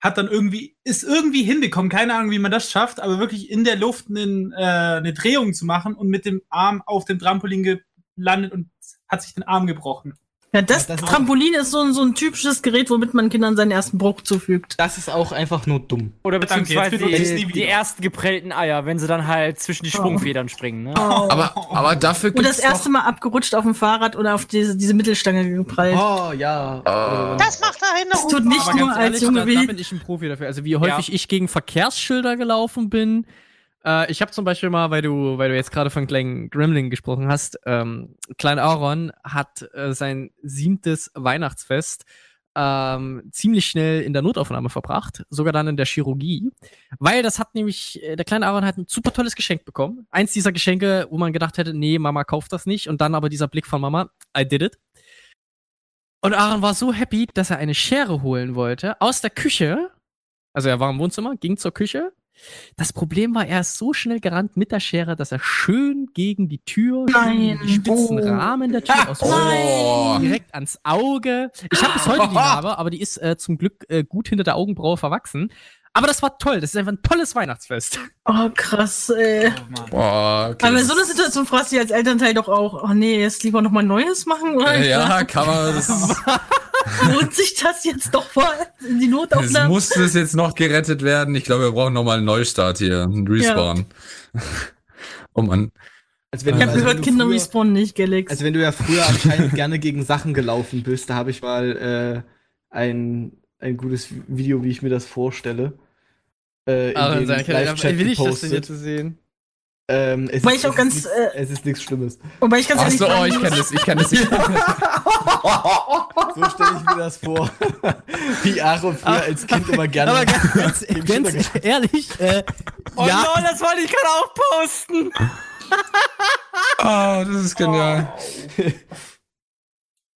hat dann irgendwie, ist irgendwie hinbekommen, keine Ahnung, wie man das schafft, aber wirklich in der Luft einen, äh, eine Drehung zu machen und mit dem Arm auf dem Trampolin gelandet und hat sich den Arm gebrochen. Ja, das, Ja, das ist- Trampolin ist so, ein- so ein typisches Gerät, womit man Kindern seinen ersten Bruch zufügt. Das ist auch einfach nur dumm. Oder Danke, beziehungsweise nie die, die ersten geprellten Eier, wenn sie dann halt zwischen die Sprungfedern springen. Ne? Aber, aber dafür Und das erste Mal abgerutscht auf dem Fahrrad oder auf diese, diese Mittelstange geprallt. Oh, ja. Oh. Das macht Das Erinnerung. tut nicht Aber nur als ehrlich, Junge da, da weh. bin ich ein Profi dafür. Also wie häufig ich gegen Verkehrsschilder gelaufen bin. Äh, ich habe zum Beispiel mal, weil du, weil du jetzt gerade von kleinen Gremlin gesprochen hast, ähm, Klein Aaron hat äh, sein siebtes Weihnachtsfest ähm, ziemlich schnell in der Notaufnahme verbracht, sogar dann in der Chirurgie, weil das hat nämlich, äh, der kleine Aaron hat ein super tolles Geschenk bekommen. Eins dieser Geschenke, wo man gedacht hätte, nee, Mama kauft das nicht und dann aber dieser Blick von Mama, I did it. Und Aaron war so happy, dass er eine Schere holen wollte aus der Küche. Also er war im Wohnzimmer, ging zur Küche. Das Problem war, er ist so schnell gerannt mit der Schere, dass er schön gegen die Tür, Nein. gegen die spitzen Oh. Rahmen der Tür [laughs] aus Oh. direkt ans Auge. Ich habe bis heute die [laughs] Narbe, aber die ist äh, zum Glück äh, gut hinter der Augenbraue verwachsen. Aber das war toll. Das ist einfach ein tolles Weihnachtsfest. Oh, krass, ey. Oh, Mann. Boah, okay. Aber in so einer Situation fragst du dich als Elternteil doch auch, oh nee, jetzt lieber nochmal Neues machen? Oder? ja, kann man. Das, [laughs] Lohnt sich das jetzt doch vor in die es Notaufnahme? muss das jetzt noch gerettet werden. Ich glaube, wir brauchen nochmal einen Neustart hier. Einen Respawn. [laughs] oh Mann. Als wenn ich habe also wenn gehört, du Kinder früher- respawnen nicht, Galax. Also wenn du ja früher anscheinend gerne gegen Sachen gelaufen bist, da habe ich mal äh, ein, ein gutes Video, wie ich mir das vorstelle. Äh, in Aaron, den sag, Live-Chat will ich das denn jetzt sehen? Ähm, es Weil ist, ich auch es ganz, ist nix, äh, es ist nichts Schlimmes. Wobei ich ganz Ach so, oh, ich kenne das, ich kenne das. Ich [laughs] So stelle ich mir das vor. [laughs] Wie Aaron früher als Kind immer gerne. Aber ganz, [laughs] ganz, Dem ehrlich, äh, Oh ja, no, das wollte ich gerade auch posten. Oh, das ist genial.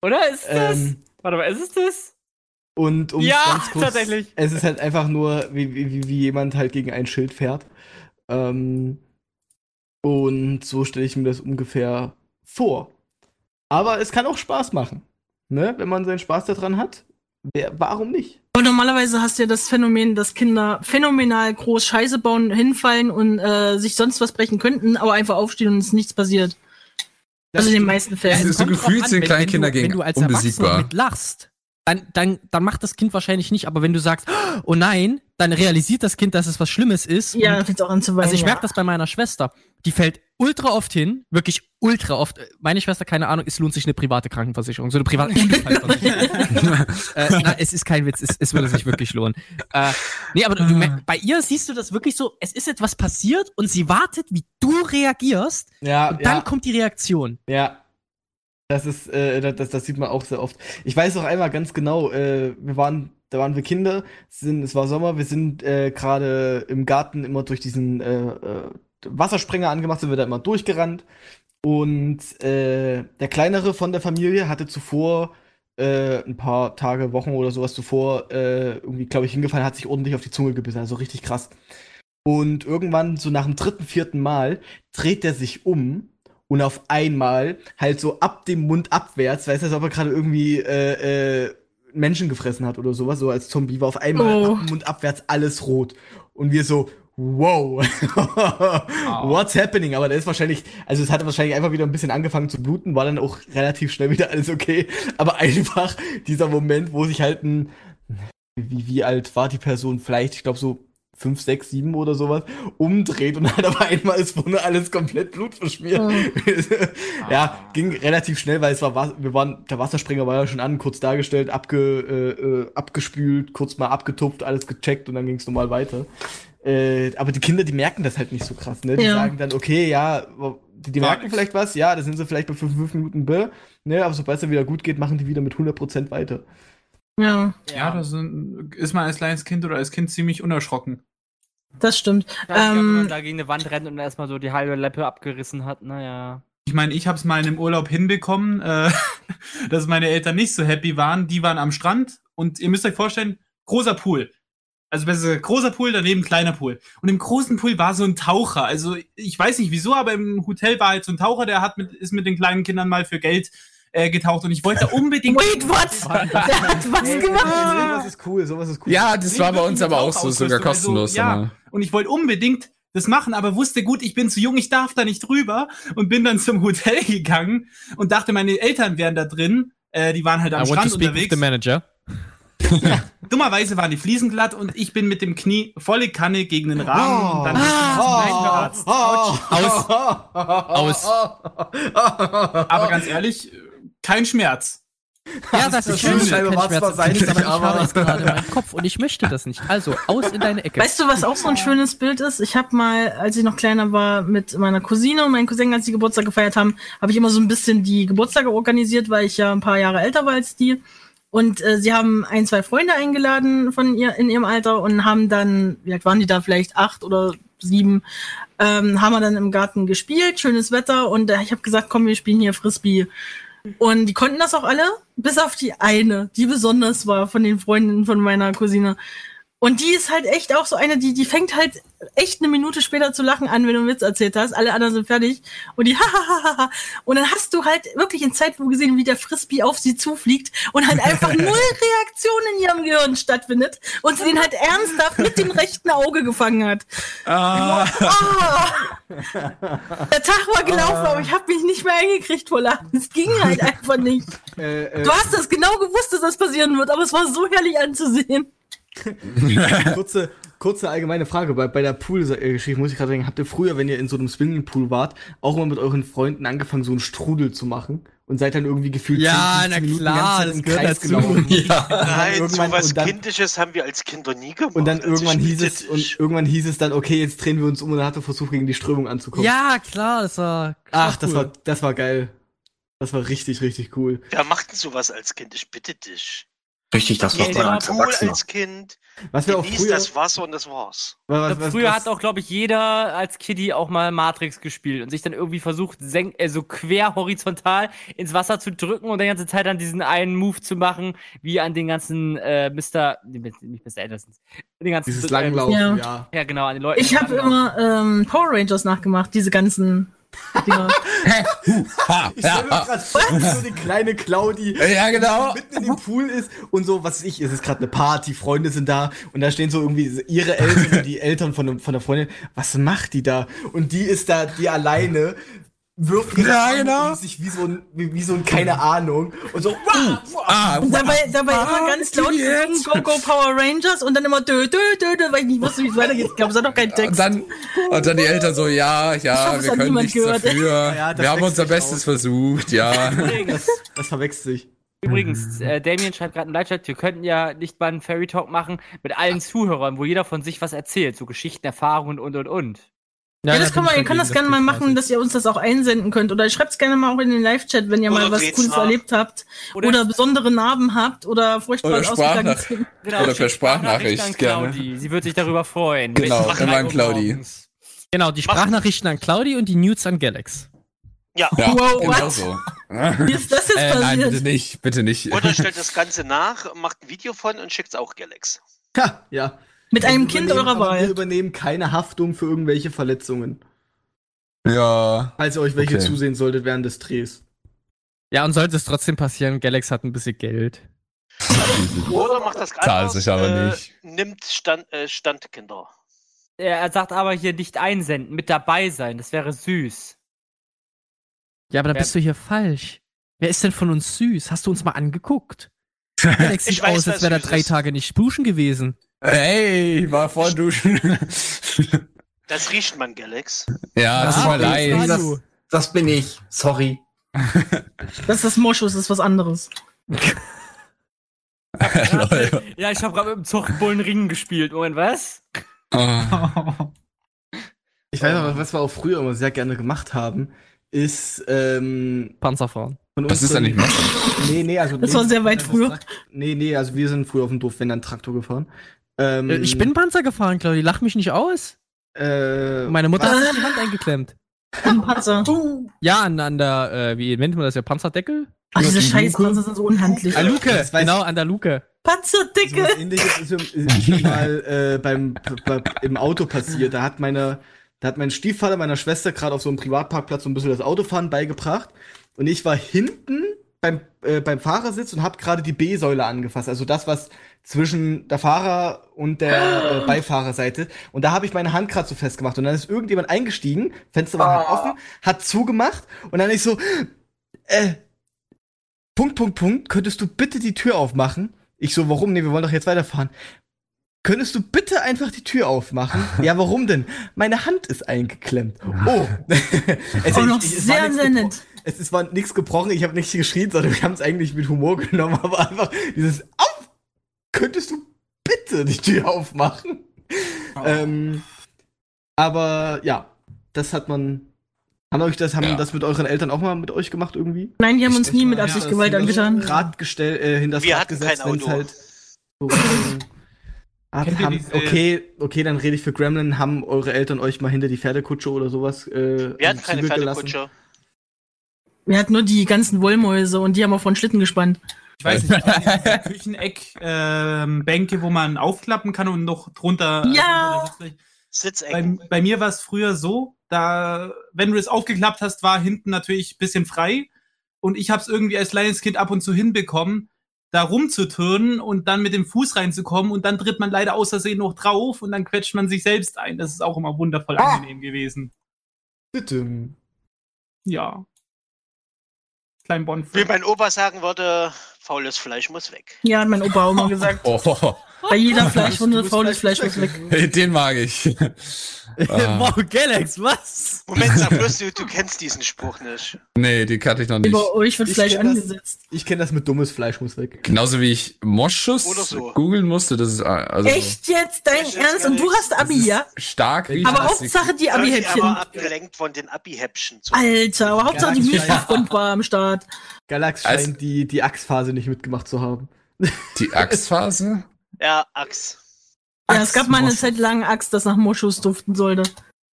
Oder ist das? ähm, Warte mal, ist es das? Und um Ja, ganz kurz, tatsächlich. Es ist halt einfach nur, wie, wie, wie- jemand halt gegen ein Schild fährt. Ähm, und so stelle ich mir das ungefähr vor. Aber es kann auch Spaß machen. Ne? Wenn man seinen Spaß daran hat, wer, warum nicht? Aber normalerweise hast du ja das Phänomen, dass Kinder phänomenal groß Scheiße bauen, hinfallen und äh, sich sonst was brechen könnten, aber einfach aufstehen und es ist nichts passiert. Also in den meisten Fällen. ist so gefühlt sind wenn- kleine wenn Kinder du, gegen Wenn du als unbesiegbar. Erwachsener mit lachst, dann, dann, dann macht das Kind wahrscheinlich nicht. Aber wenn du sagst, oh nein, dann realisiert das Kind, dass es was Schlimmes ist. Ja, fängt's auch an zu weinen. also ich ja. merke das bei meiner Schwester. Die fällt ultra oft hin, wirklich ultra oft. Meine Schwester, keine Ahnung, es lohnt sich eine private Krankenversicherung, so eine private [laughs] Unfallversicherung. äh, na, es ist kein Witz, es, es würde sich wirklich lohnen. Äh, nee, aber du, mer- bei ihr siehst du das wirklich so, es ist etwas passiert und sie wartet, wie du reagierst Ja, und dann kommt die Reaktion. Ja. Das ist, äh, das- das, sieht man auch sehr oft. Ich weiß auch einmal ganz genau, äh, wir waren, da waren wir Kinder, sind, es war Sommer, wir sind äh, gerade im Garten immer durch diesen äh, äh, Wassersprenger angemacht, sind wir da immer durchgerannt. Und äh, der kleinere von der Familie hatte zuvor äh, ein paar Tage, Wochen oder sowas zuvor äh, irgendwie, glaube ich, hingefallen, hat sich ordentlich auf die Zunge gebissen, also richtig krass. Und irgendwann, so nach dem dritten, vierten Mal, dreht er sich um und auf einmal halt so ab dem Mund abwärts, weißt du, als ob er gerade irgendwie äh, äh, Menschen gefressen hat oder sowas, so als Zombie war auf einmal Oh. ab dem Mund abwärts alles rot. Und wir so, wow, [laughs] what's happening? Aber der ist wahrscheinlich, also es hatte wahrscheinlich einfach wieder ein bisschen angefangen zu bluten, war dann auch relativ schnell wieder alles okay. Aber einfach dieser Moment, wo sich halt ein, wie, wie alt war die Person? Vielleicht, ich glaube so fünf, sechs, sieben oder sowas, umdreht und halt auf einmal ist vorne alles komplett blutverschmiert. ja, [laughs] ging relativ schnell, weil es war, Was- wir waren, der Wasserspringer war ja schon an, kurz dargestellt, abge, äh, äh, abgespült, kurz mal abgetupft, alles gecheckt und dann ging es normal weiter. Äh, aber die Kinder, die merken das halt nicht so krass, ne? Die Ja. sagen dann, okay, ja, die, die merken vielleicht was, ja, da sind sie vielleicht bei fünf, fünf Minuten B, ne? Aber sobald es dann wieder gut geht, machen die wieder mit 100% weiter. Ja, Ja, da sind, ist man als kleines Kind oder als Kind ziemlich unerschrocken. Das stimmt. Ja, ich glaub, wenn man Ähm, da gegen eine Wand rennt und erstmal so die halbe Leppe abgerissen hat, naja. Ich meine, ich habe es mal in einem Urlaub hinbekommen, äh, [laughs] dass meine Eltern nicht so happy waren. Die waren am Strand und ihr müsst euch vorstellen, großer Pool. Also besser großer Pool, daneben kleiner Pool. Und im großen Pool war so ein Taucher. Also ich weiß nicht wieso, aber im Hotel war halt so ein Taucher, der hat mit, ist mit den kleinen Kindern mal für Geld äh, getaucht und ich wollte da unbedingt. wait, what? [laughs] Der hat was gemacht. sowas ist cool, sowas ist cool. Ja, das war bei uns aber auch so, sogar Tauchausrüstung, kostenlos. Also, ja. Und ich wollte unbedingt das machen, aber wusste gut, ich bin zu jung, ich darf da nicht rüber und bin dann zum Hotel gegangen und dachte, meine Eltern wären da drin. Äh, die waren halt am I want to Strand speak with unterwegs. the manager. Dummerweise waren die Fliesen glatt und ich bin mit dem Knie volle Kanne gegen den Rahmen. und dann Ah. zum Arzt. [laughs] Aus. Aber ganz ehrlich, kein Schmerz. Ja, das das ist schön, War's Schmerz. zwar sein, aber ich aber- habe es gerade in meinem Kopf und ich möchte das nicht. Also, aus in deine Ecke. Weißt du, was auch so ein schönes Bild ist? Ich habe mal, als ich noch kleiner war, mit meiner Cousine und meinem Cousin, als die Geburtstag gefeiert haben, habe ich immer so ein bisschen die Geburtstage organisiert, weil ich ja ein paar Jahre älter war als die. Und äh, sie haben ein, zwei Freunde eingeladen von ihr in ihrem Alter und haben dann, wie alt waren die da, vielleicht acht oder sieben, ähm, haben wir dann im Garten gespielt, schönes Wetter und äh, ich habe gesagt, komm, wir spielen hier Frisbee. Und die konnten das auch alle, bis auf die eine, die besonders war von den Freundinnen von meiner Cousine. Und die ist halt echt auch so eine, die, die fängt halt echt eine Minute später zu lachen an, wenn du einen Witz erzählt hast. Alle anderen sind fertig. Und die hahaha. Und dann hast du halt wirklich in Zeitlupe gesehen, wie der Frisbee auf sie zufliegt und halt einfach [laughs] null Reaktion in ihrem Gehirn stattfindet und sie den halt ernsthaft mit dem rechten Auge gefangen hat. Ah. [laughs] Der Tag war gelaufen, aber ich habe mich nicht mehr eingekriegt vor Lachen. Es ging halt einfach nicht. [laughs] Äh, äh, Du hast das genau gewusst, dass das passieren wird, aber es war so herrlich anzusehen. [laughs] kurze, kurze allgemeine Frage. Bei, bei der Pool-Geschichte muss ich gerade denken, habt ihr früher, wenn ihr in so einem Swimmingpool wart, auch mal mit euren Freunden angefangen, so einen Strudel zu machen? Und seid dann irgendwie gefühlt Ja, 10, 15 na Minuten klar, das im gehört Kreis dazu. gelaufen? [laughs] Ja. Nein, und dann- Kindisches haben wir als Kinder nie gemacht. Und dann irgendwann hieß es, und irgendwann hieß es dann, okay, jetzt drehen wir uns um und dann hat er versucht, gegen die Strömung anzukommen. Ja, klar, das war. Ach, das cool. war, das war geil. Das war richtig, richtig cool. Wer macht denn sowas als Kind? Ich bitte dich. Richtig, das war Geh man als Erwachsener. als Kind, Was wir auch früher, das Wasser und das war's. was, was, Früher was, hat auch, glaube ich, jeder als Kiddie auch mal Matrix gespielt und sich dann irgendwie versucht, senk äh, so quer horizontal ins Wasser zu drücken und die ganze Zeit dann diesen einen Move zu machen, wie an den ganzen äh, Mr. nicht Mr. Andersons. Den ganzen, dieses äh, Langlaufen, Ja. ja. Ja, genau, an den Leuten. Ich habe immer ähm, Power Rangers nachgemacht, diese ganzen Dinger. [laughs] Ich ja, stelle mir gerade so die kleine Claudi ja, genau. [laughs] mitten in dem Pool ist und so, was weiß ich, es ist gerade eine Party, Freunde sind da und da stehen so irgendwie ihre Eltern und die Eltern von, von der Freundin. Was macht die da? Und die ist da, die alleine wirft Ja, genau. sich wie so ein, wie, wie so ein, keine Ahnung. Und so, wow, wow. Ah, Und dabei, dabei immer ganz laut gesungen, Go Go Power Rangers und dann immer dö dö dö dö, weil ich nicht wusste, wie es weitergeht. Ich glaube, es hat doch keinen Und Text. dann, und dann die Eltern so, ja, ja, hoffe, wir können nichts gehört. dafür. Ja, wir haben unser Bestes aus. versucht, ja. Das, das verwechselt sich. Übrigens, äh, Damien schreibt gerade im Live-Chat, wir könnten ja nicht mal einen Fairy Talk machen mit allen Zuhörern, wo jeder von sich was erzählt, so Geschichten, Erfahrungen und und und. Ja, das da kann man, ihr könnt das gerne mal machen, dass ihr uns das auch einsenden könnt. Oder schreibt es gerne mal auch in den Live-Chat, wenn ihr Oder mal was Cooles nach. erlebt habt. Oder- Oder, besondere Narben habt oder furchtbar Oder ausgegangen sind. Genau, Oder per schickt Sprachnachricht an gerne. Claudi. Sie wird sich darüber freuen. Genau, immer an Claudi. Genau, die Sprachnachrichten an Claudi und die Nudes an Galax. Ja. Ja, Wow, genau what? so. Wie [laughs] ist das jetzt Äh, nein, bitte passiert? nicht, bitte nicht. Oder stellt das Ganze nach, macht ein Video von und schickt's auch Galax. Ja, ja. Mit einem Wir Kind übernehmen- eurer Wir Wahl. übernehmen keine Haftung für irgendwelche Verletzungen. Ja. Falls ihr euch welche Okay. zusehen solltet während des Drehs. Ja, und sollte es trotzdem passieren, Galax hat ein bisschen Geld. Oder macht das Zahlt anders, sich aber äh, nicht. Nimmt Stand, äh, Standkinder. Er er sagt aber hier nicht einsenden, mit dabei sein, das wäre süß. Ja, aber da Wer- bist du hier falsch. Wer ist denn von uns süß? Hast du uns mal angeguckt? [laughs] Galax Ich sieht weiß, aus, als wäre er drei ist. Tage nicht duschen gewesen. Hey, war vor Duschen. Das riecht man, Galax. ja, tut mir Ah, leid. Das, das bin ich. Sorry. Das ist das Moschus, das ist was anderes. [laughs] Ja, ich habe gerade mit dem Zuchtbullen Ringen gespielt. Moment, was? Oh. Ich weiß aber, was wir auch früher immer sehr gerne gemacht haben, ist ähm, Panzerfahren. von Was ist denn nicht Nee, nee, also. Das nee, war sehr weit das früher. Nee, nee, also wir sind früher auf dem Dorf, wenn dann Traktor gefahren. Ähm, Äh, Ich bin Panzer gefahren, Claudi. Lach mich nicht aus. Äh, Meine Mutter was? hat sich die Hand eingeklemmt. Ein Panzer. Ja, an, an der, äh, wie nennt man das ja, Panzerdeckel? Ach, diese die scheiß Luke? Panzer sind so unhandlich. Ah, Luke, genau, an der Luke. Panzerdicke. So ähnliches ist, im- ist mir [laughs] mal äh, beim, bei, im Auto passiert. Da hat meine, da hat mein Stiefvater meiner Schwester gerade auf so einem Privatparkplatz so ein bisschen das Autofahren beigebracht. Und ich war hinten beim, äh, beim Fahrersitz und habe gerade die B-Säule angefasst. Also das, was zwischen der Fahrer- und der [gasps] äh, Beifahrerseite. Und da habe ich meine Hand gerade so festgemacht. Und dann ist irgendjemand eingestiegen, Fenster war halt offen, hat zugemacht. Und dann ich so, äh, Punkt, Punkt, Punkt, könntest du bitte die Tür aufmachen? Ich so, warum? Nee, wir wollen doch jetzt weiterfahren. Könntest du bitte einfach die Tür aufmachen? ja, warum denn? Meine Hand ist eingeklemmt. Oh. [laughs] es, Auch noch ich- es sehr, nichts nett. Es, es war nichts gebrochen, ich habe nicht geschrien, sondern wir haben es eigentlich mit Humor genommen, [laughs] aber einfach dieses Auf! Könntest du bitte die Tür aufmachen? Ähm, aber ja, das hat man. Haben euch das, haben Ja. das mit euren Eltern auch mal mit euch gemacht irgendwie? Nein, die haben Ich uns nie mit Absicht ja, Gewalt angetan. Rad gestell, äh, hinter das Wir Rad hatten gesetzt, wenn's Auto. halt so [laughs] Ab- haben, diese- okay, okay, dann rede ich für Gremlin. Haben eure Eltern euch mal hinter die Pferdekutsche oder sowas äh, Wir hatten keine gelassen? Pferdekutsche. Wir hatten nur die ganzen Wollmäuse und die haben wir von Schlitten gespannt. Ich weiß nicht, [laughs] diese Kücheneck ähm, Bänke, wo man aufklappen kann und noch drunter. Ja. drunter sitzt. Bei, Sitzecken. bei mir war es früher so, da, wenn du es aufgeklappt hast, war hinten natürlich ein bisschen frei. Und ich habe es irgendwie als kleines Kind ab und zu hinbekommen, da rumzuturnen und dann mit dem Fuß reinzukommen und dann tritt man leider aus Versehen noch drauf und dann quetscht man sich selbst ein. Das ist auch immer wundervoll Ah. angenehm gewesen. Bitte. Ja. Klein Bonn. Wie mein Opa sagen würde, faules Fleisch muss weg. Ja, hat mein Opa auch mal gesagt. [laughs] Oh, Bei jeder Fleischwunde faules Fleisch muss weg. Den mag ich. [laughs] Ah. wow, Galax, was? Moment, sag bloß, du, du kennst diesen Spruch nicht. Nee, die kannte ich noch nicht. Über euch wird Ich Fleisch kenn das. angesetzt. Ich kenne das mit dummes Fleisch muss weg. Genauso wie ich Moschus so. googeln musste, das ist äh, also Echt jetzt? Dein Echt, Ernst? Und du hast Abi, ja? stark riechen. Aber die- Hauptsache die Abi-Häppchen. aber abgelenkt von den Abi-Häppchen. Alter, aber Hauptsache die Ja, Milchfront war am Start. Galax Also- scheint die, die Achsphase nicht mitgemacht zu haben. die Achsphase? Ja, Axt. Ja, es gab mal eine. Zeit lang Axt, das nach Moschus duften sollte.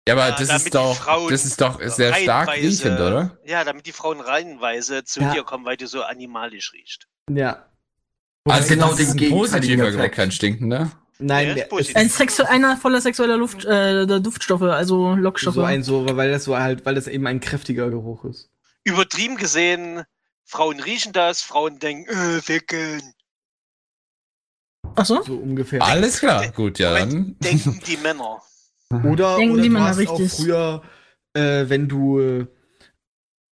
Ja, aber Ja, das ist doch, Frauen das ist doch sehr stark riechend, oder? Ja, damit die Frauen reihenweise zu Ja. dir kommen, weil du so animalisch riechst. Ja. Also genau das ist den positiver Effekt. Geruch, kein stinkender. Nein, Ja. Ein Sexu einer voller sexueller Luft, äh, der Duftstoffe, also Lockstoffe. so ein so, weil das so halt, weil das eben ein kräftiger Geruch ist. Übertrieben gesehen, Frauen riechen das, Frauen denken, äh, wecken. Ach so? So ungefähr. Alles klar, gut, ja dann. Denken die Männer. Oder, Denken oder die Männer richtig. auch früher, äh, wenn du äh,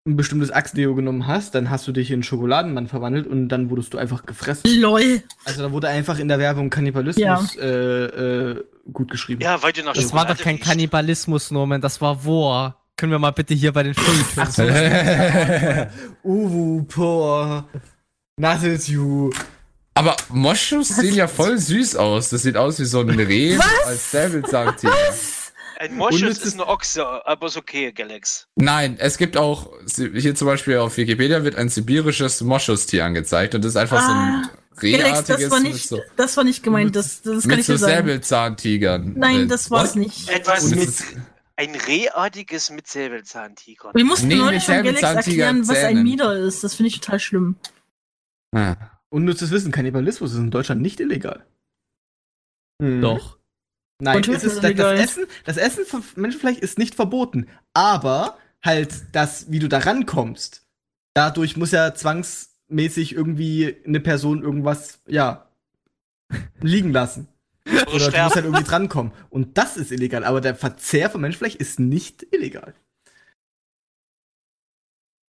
ein bestimmtes Achsdeo genommen hast, dann hast du dich in Schokoladenmann verwandelt und dann wurdest du einfach gefressen. Lol. Also da wurde einfach in der Werbung Kannibalismus äh, äh, gut geschrieben. Ja, weil du nach Das war doch Schokolade kein. Kannibalismus, Norman, das war War. Können wir mal bitte hier bei den [laughs] Twins [laughs] Uwu, Poor, Nuttles, you. Aber Moschus sehen ja voll süß aus. Das sieht aus wie so ein Reh als Säbelzahntiger. Ein Moschus ist ist- eine Ochse, aber ist okay, Galax. Nein, es gibt auch, hier zum Beispiel auf Wikipedia wird ein sibirisches Moschustier angezeigt und das ist einfach so ein Alex, das rehartiges war mit nicht, so, das war nicht gemeint, das, das kann mit ich so dir sagen. Säbelzahntigern. Nein, Äh, das war's was? nicht. Etwas und mit das ein rehartiges mit Säbelzahntiger. Wir mussten Nee, neulich von Galax erklären, was ein. Mieder ist. Das finde ich total schlimm. Ah. Unnützes Wissen, Kannibalismus ist in Deutschland nicht illegal. Hm. Doch. Nein, Und es ist, das, illegal. das, Essen, das Essen von Menschenfleisch ist nicht verboten. Aber halt das, wie du da rankommst, dadurch muss ja zwangsmäßig irgendwie eine Person irgendwas, ja, [laughs] liegen lassen. Oder du musst halt irgendwie drankommen. Und das ist illegal. Aber der Verzehr von Menschenfleisch ist nicht illegal.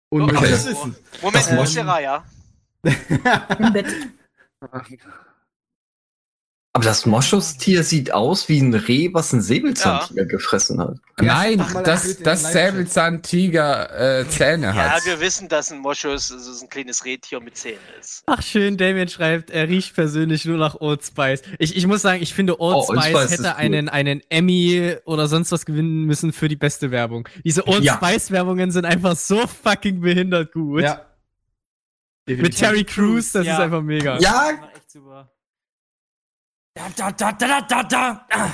Unnützes Okay. Wissen. Moment, Das ist ähm, der Raya? Im Bett. Aber das Moschustier sieht aus wie ein Reh, was ein Säbelzahntiger gefressen hat. Nein, ein das. Säbelzahntiger äh, Zähne Ja, hat. wir wissen, dass ein Moschus so ein kleines Rehtier mit Zähnen ist. Ach schön, Damien schreibt, er riecht persönlich nur nach Old Spice. Ich, ich muss sagen, ich finde Old, Oh, Old Spice, Spice hätte einen, einen Emmy oder sonst was gewinnen müssen für die beste Werbung. Diese Old Ja. Spice Werbungen sind einfach so fucking behindert gut. Ja. Mit Terry Crews, das Ja. ist einfach mega. Ja, war echt super. Da, da, da, da, da, da.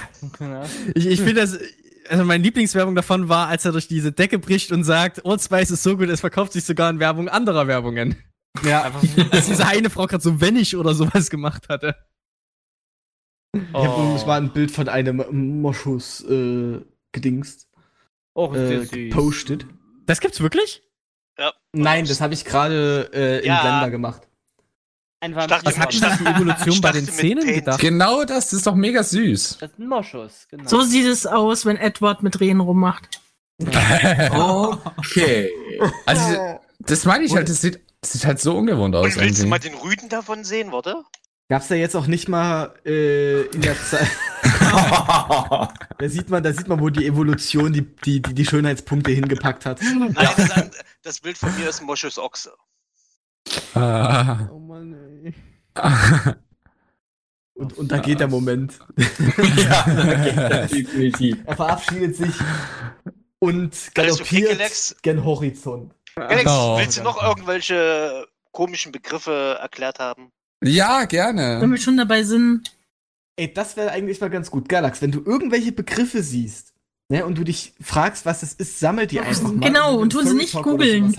[laughs] Ich, ich finde das, also meine Lieblingswerbung davon war, als er durch diese Decke bricht und sagt, Old Spice ist so gut, es verkauft sich sogar in Werbung anderer Werbungen. Ja. [laughs] Dass diese eine Frau gerade so Wennig oder sowas gemacht hatte. Ich habe übrigens mal ein Bild von einem Moschus äh, gedingst, Oh, äh, gepostet. Das gibt's wirklich? Nein, das habe ich gerade äh, im Ja. Blender gemacht. Einfach Was Ja, hat das die Evolution bei den Zähnen gedacht? Genau das, das ist doch mega süß. Das ist ein Moschus, genau. So sieht es aus, wenn Edward mit Rehen rummacht. [laughs] okay. Also, das meine ich halt, das sieht, das sieht halt so ungewohnt aus. Und willst du irgendwie. mal den Rüden davon sehen, warte? Gab's da jetzt auch nicht mal äh, in der Zeit. [laughs] da sieht man, da sieht man, wo die Evolution die, die, die, die Schönheitspunkte hingepackt hat. Nein, das, das Bild von mir ist ein Moschus Ochse. Ah. Oh Mann, ey. [laughs] Und, und da geht der Moment. ja, [laughs] definitiv. Er verabschiedet sich und Alles okay, galoppiert Galax? gen Horizont. Alex, Oh. willst du noch irgendwelche komischen Begriffe erklärt haben? Ja, Wenn gerne. wir schon dabei sind. Ey, das wäre eigentlich mal ganz gut. Galax, wenn du irgendwelche Begriffe siehst, ne, und du dich fragst, was das ist, sammel die einfach mal. Genau, Wenn und tun sie nicht googeln.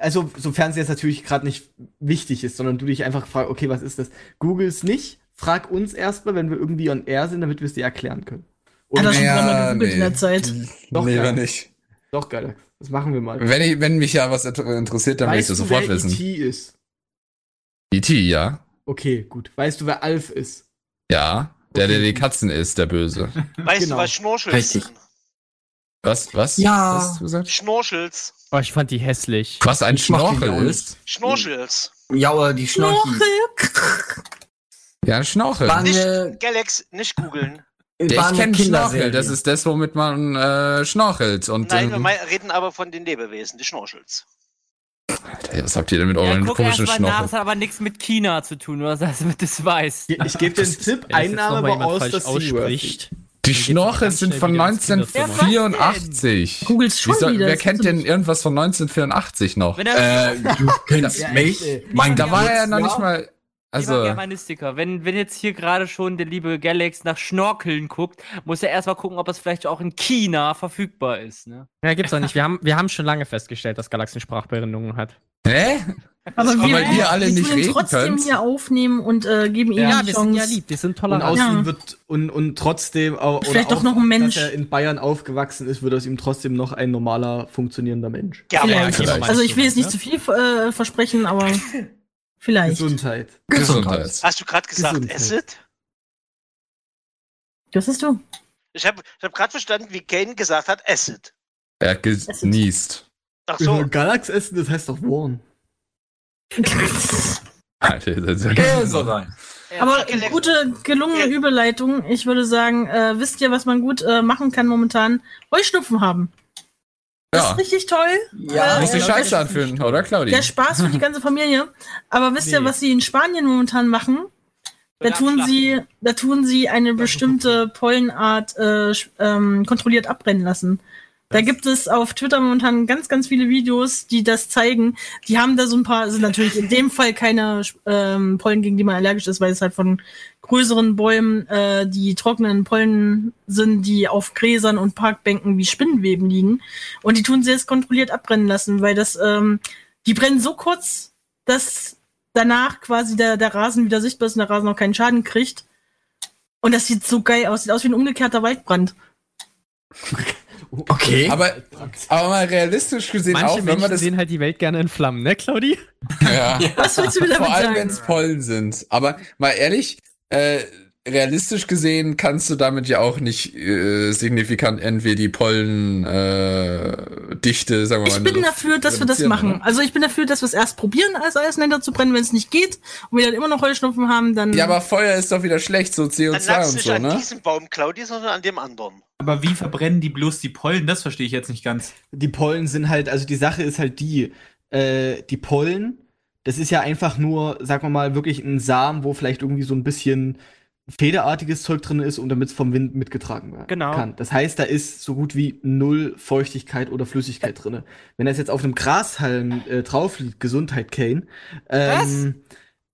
Also, sofern sie jetzt natürlich gerade nicht wichtig ist, sondern du dich einfach fragst, okay, was ist das? Google's nicht, frag uns erstmal, wenn wir irgendwie on air sind, damit wir es dir erklären können. Hat Und er schon Ja, dreimal gegoogelt in nee. der Zeit. Doch, nee, ja. wenn nicht. doch, Galax, das machen wir mal. Wenn, ich, wenn mich ja was inter- interessiert, dann will ich das du, sofort wer wissen. E.T. ist? E.T., ja. Okay, gut. Weißt du, wer Alf ist? Ja. Der, der die Katzen ist, der Böse. [laughs] Weißt Genau. du, was Schnorchels Richtig. sind? Was? Was? Ja. Was hast du gesagt? Schnorchels. Oh, ich fand die hässlich. Was ein Ich Schnorchel ist? Schnorchels. Ja, oder die. Schnorchel. Ja, Schnorchel. War Nicht, Galax, nicht googeln. Ja, war ich kenne Schnorchel, das ist das, womit man äh, schnorchelt. Und Nein, wir ähm, mei- reden aber von den Lebewesen, die Schnorchels. Alter, was habt ihr denn mit Ja, euren erst komischen mal nach, das hat aber nichts mit China zu tun, oder dass du das weißt. Ich, ich gebe dir einen Tipp, Einnahme war aus der ausspricht. Die geht's Schnorchel ganz sind von wieder ins Kinderzimmer. 1984. Googles schon soll, wieder. wer das kennt denn irgendwas von 1984 noch? Äh, du kennst Ja, mich? Mein Da war er ja noch nicht Geburtsjahr? Mal. lieber Also, Germanistiker, wenn, wenn jetzt hier gerade schon der liebe Galax nach Schnorkeln guckt, muss er erstmal gucken, ob es vielleicht auch in China verfügbar ist. Ne? Ja, gibt's doch nicht. Wir haben, wir haben schon lange festgestellt, dass Galaxy Sprachbehinderungen hat. hä? Aber Aber wir, ihr alle wir nicht tun ihn reden trotzdem könnt. hier aufnehmen und äh, geben ihm Ja, die wir Chance. sind ja lieb, wir sind Und tolerant. aus Ja. ihm wird und, und trotzdem auch, Vielleicht doch auch, noch ein Mensch. dass er in Bayern aufgewachsen ist, wird aus ihm trotzdem noch ein normaler funktionierender Mensch. Ja, Vielleicht. vielleicht. Also ich will jetzt nicht zu viel äh, versprechen, aber [laughs] vielleicht. Gesundheit. Gesundheit. hast du gerade gesagt, Gesundheit. Acid? Das ist du. Ich habe ich hab gerade verstanden, wie Kane gesagt hat, Acid. Er hat genießt. Ach So. so. Galax essen, das heißt doch Warn. [laughs] Alter, das ist ja Käse rein. Aber gute, gelungene. Überleitung. Ich würde sagen, äh, wisst ihr, was man gut äh, machen kann momentan? Heuschnupfen haben. Das Ja. ist richtig toll. Ja, Äh, Muss sich scheiße anfühlen, oder Claudi? Der Spaß für die ganze Familie. Aber wisst ihr, Nee. was sie in Spanien momentan machen? Da tun sie, da tun sie eine bestimmte Pollenart äh, ähm, kontrolliert abbrennen lassen. Da gibt es auf Twitter momentan ganz, ganz viele Videos, die das zeigen. Die haben da so ein paar, sind natürlich in dem Fall keine ähm, Pollen, gegen die man allergisch ist, weil es halt von größeren Bäumen, äh, die trockenen Pollen sind, die auf Gräsern und Parkbänken wie Spinnenweben liegen. Und die tun sie jetzt kontrolliert abbrennen lassen, weil das, ähm, die brennen so kurz, dass danach quasi der, der Rasen wieder sichtbar ist und der Rasen auch keinen Schaden kriegt. Und das sieht so geil aus. Sieht aus wie ein umgekehrter Waldbrand. [laughs] Okay. Aber, aber mal realistisch gesehen Manche auch, wenn Menschen man das. sehen halt die Welt gerne in Flammen, ne, Claudi? Ja. Was willst du mir damit Vor allem, wenn es Pollen sind. Aber mal ehrlich, äh, realistisch gesehen kannst du damit ja auch nicht äh, signifikant entweder die Pollendichte, äh, Dichte, sagen wir mal. Ich bin dafür, dass wir das machen. oder? Also ich bin dafür, dass wir es erst probieren, als Eisländer zu brennen. Wenn es nicht geht und wir dann immer noch Heuschnupfen haben, dann. Ja, aber Feuer ist doch wieder schlecht, so Dann CO2 lag's und nicht so, an ne? diesem Baum, Claudi, sondern an dem anderen. Aber wie verbrennen die bloß die Pollen? Das verstehe ich jetzt nicht ganz. Die Pollen sind halt, also die Sache ist halt die, äh, die Pollen, das ist ja einfach nur, sagen wir mal, wirklich ein Samen, wo vielleicht irgendwie so ein bisschen federartiges Zeug drin ist und damit es vom Wind mitgetragen werden Genau. kann. Das heißt, da ist so gut wie null Feuchtigkeit oder Flüssigkeit drin. Wenn das jetzt auf einem Grashalm äh, drauf liegt, Gesundheit, Kane, ähm,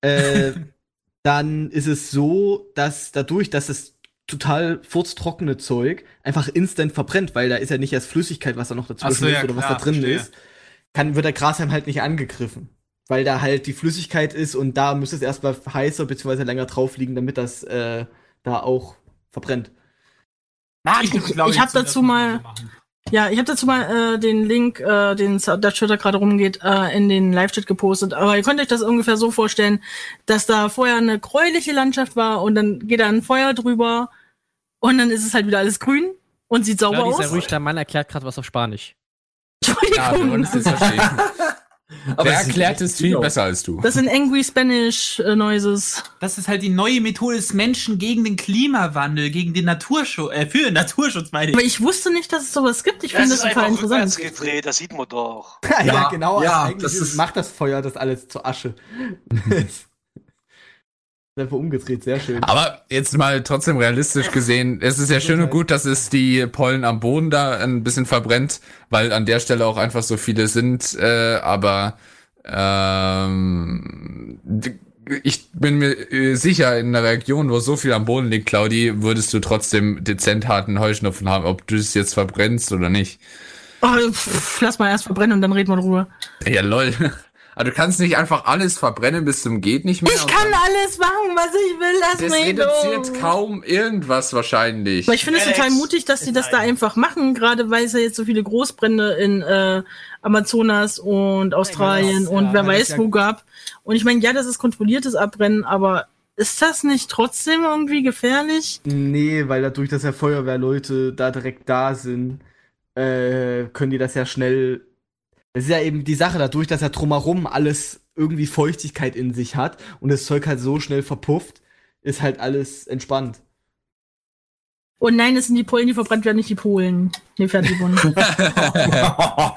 äh, [laughs] dann ist es so, dass dadurch, dass es total furztrockene Zeug einfach instant verbrennt, weil da ist ja nicht erst Flüssigkeit, was da noch dazwischen so, ist ja, oder was klar, da drin verstehe. ist, kann, wird der Grashalm halt nicht angegriffen. Weil da halt die Flüssigkeit ist und da müsste es erstmal heißer bzw. länger drauf liegen, damit das äh, da auch verbrennt. ich, stimme Claudi ich habe zu, dazu mal, ja, ich habe dazu mal äh, den Link, äh, den der Twitter gerade rumgeht, äh, in den Live-Chat gepostet. Aber ihr könnt euch das ungefähr so vorstellen, dass da vorher eine gräuliche Landschaft war und dann geht da ein Feuer drüber und dann ist es halt wieder alles grün und sieht sauber sei aus. ruhig, der Mann erklärt gerade was auf Spanisch. Ja, wir Entschuldigung. wollen es jetzt [laughs] verstehen. Aber sieht erklärt es viel besser als du. Das sind Angry Spanish äh, Noises. Das ist halt die neue Methode des Menschen gegen den Klimawandel, gegen den Naturschutz, äh, für den Naturschutz meine Aber ich. ich wusste nicht, dass es sowas gibt. Ich Das finde ist das total interessant. gedreht, das sieht man doch. ja, genau. ja, eigentlich das ist- macht das Feuer das alles zur Asche. [laughs] Einfach umgedreht, sehr schön. Aber jetzt mal trotzdem realistisch gesehen, es ist ja schön und gut, dass es die Pollen am Boden da ein bisschen verbrennt, weil an der Stelle auch einfach so viele sind, äh, aber ähm, ich bin mir äh, sicher, in einer Region, wo so viel am Boden liegt, Claudi, würdest du trotzdem dezent harten Heuschnupfen haben, ob du es jetzt verbrennst oder nicht. Oh, pff, lass mal erst verbrennen und dann reden wir drüber. Ja, lol. Aber du kannst nicht einfach alles verbrennen bis zum geht nicht mehr. Ich kann alles machen, was ich will. Lass Das mich reduziert doch. kaum irgendwas wahrscheinlich. Aber ich finde es total mutig, dass sie das da einfach machen, gerade weil es ja jetzt so viele Großbrände in äh, Amazonas und Australien das- und ja, wer weiß ja- wo gab. Und ich meine, ja, das ist kontrolliertes Abbrennen, aber ist das nicht trotzdem irgendwie gefährlich? Nee, weil dadurch, dass ja Feuerwehrleute da direkt da sind, äh, können die das ja schnell. Das ist ja eben die Sache, dadurch, dass ja drumherum alles irgendwie Feuchtigkeit in sich hat und das Zeug halt so schnell verpufft, ist halt alles entspannt. Und nein, es sind die Polen, die verbrannt werden, nicht die Polen. Nee, Fertigung. [laughs]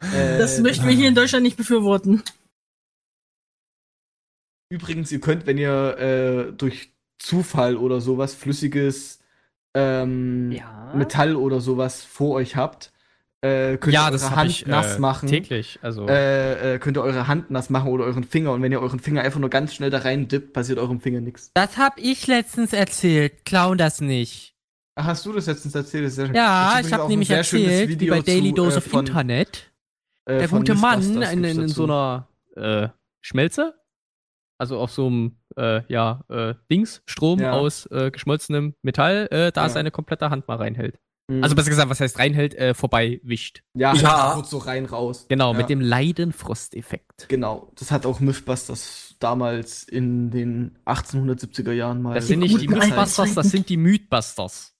Äh, Das möchten wir hier in Deutschland nicht befürworten. Übrigens, ihr könnt, wenn ihr äh, durch Zufall oder sowas flüssiges ähm, Ja. Metall oder sowas vor euch habt, äh, könnt ja, ihr das eure Hand ich nass äh, machen. täglich. Also Äh, äh, könnt ihr eure Hand nass machen oder euren Finger. Und wenn ihr euren Finger einfach nur ganz schnell da rein dippt, passiert eurem Finger nichts. das habe ich letztens erzählt. Clown das nicht. Ach, hast du das letztens erzählt? Das. Ja, ich habe ein nämlich erzählt, wie bei Daily zu, Dose äh, of Internet, äh, der gute Mann in, in, so einer äh, Schmelze, also auf so einem äh, ja, äh, Dings, Strom Ja. aus äh, geschmolzenem Metall, äh, da Ja. seine komplette Hand mal reinhält. Mhm. Also besser gesagt, was heißt reinhält, äh, vorbei wischt. ja, Ja. wird so rein raus. Genau, ja. mit dem Leidenfrosteffekt. Genau, das hat auch Mythbusters damals in den 1870er Jahren mal. Das sind nicht die Mythbusters, das sind die Mythbusters.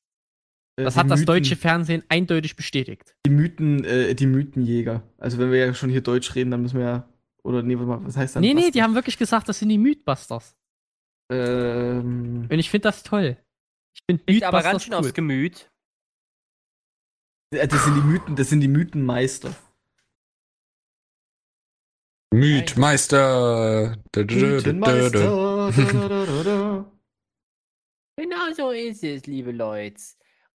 Äh, Das hat das Mythen- deutsche Fernsehen eindeutig bestätigt. Die Mythen, äh, die Mythenjäger. Also wenn wir ja schon hier Deutsch reden, dann müssen wir ja. Oder nee, warte mal, was heißt das? Nee, nee, die haben wirklich gesagt, das sind die Mythbusters. Ähm, Und ich finde das toll. Ich finde Liegt aber Mythbusters ganz schön cool. aufs Gemüt. Äh, das sind die Mythen, das sind die Mythenmeister. Mythmeister. Mythenmeister. [laughs] Genau so ist es, liebe Leute.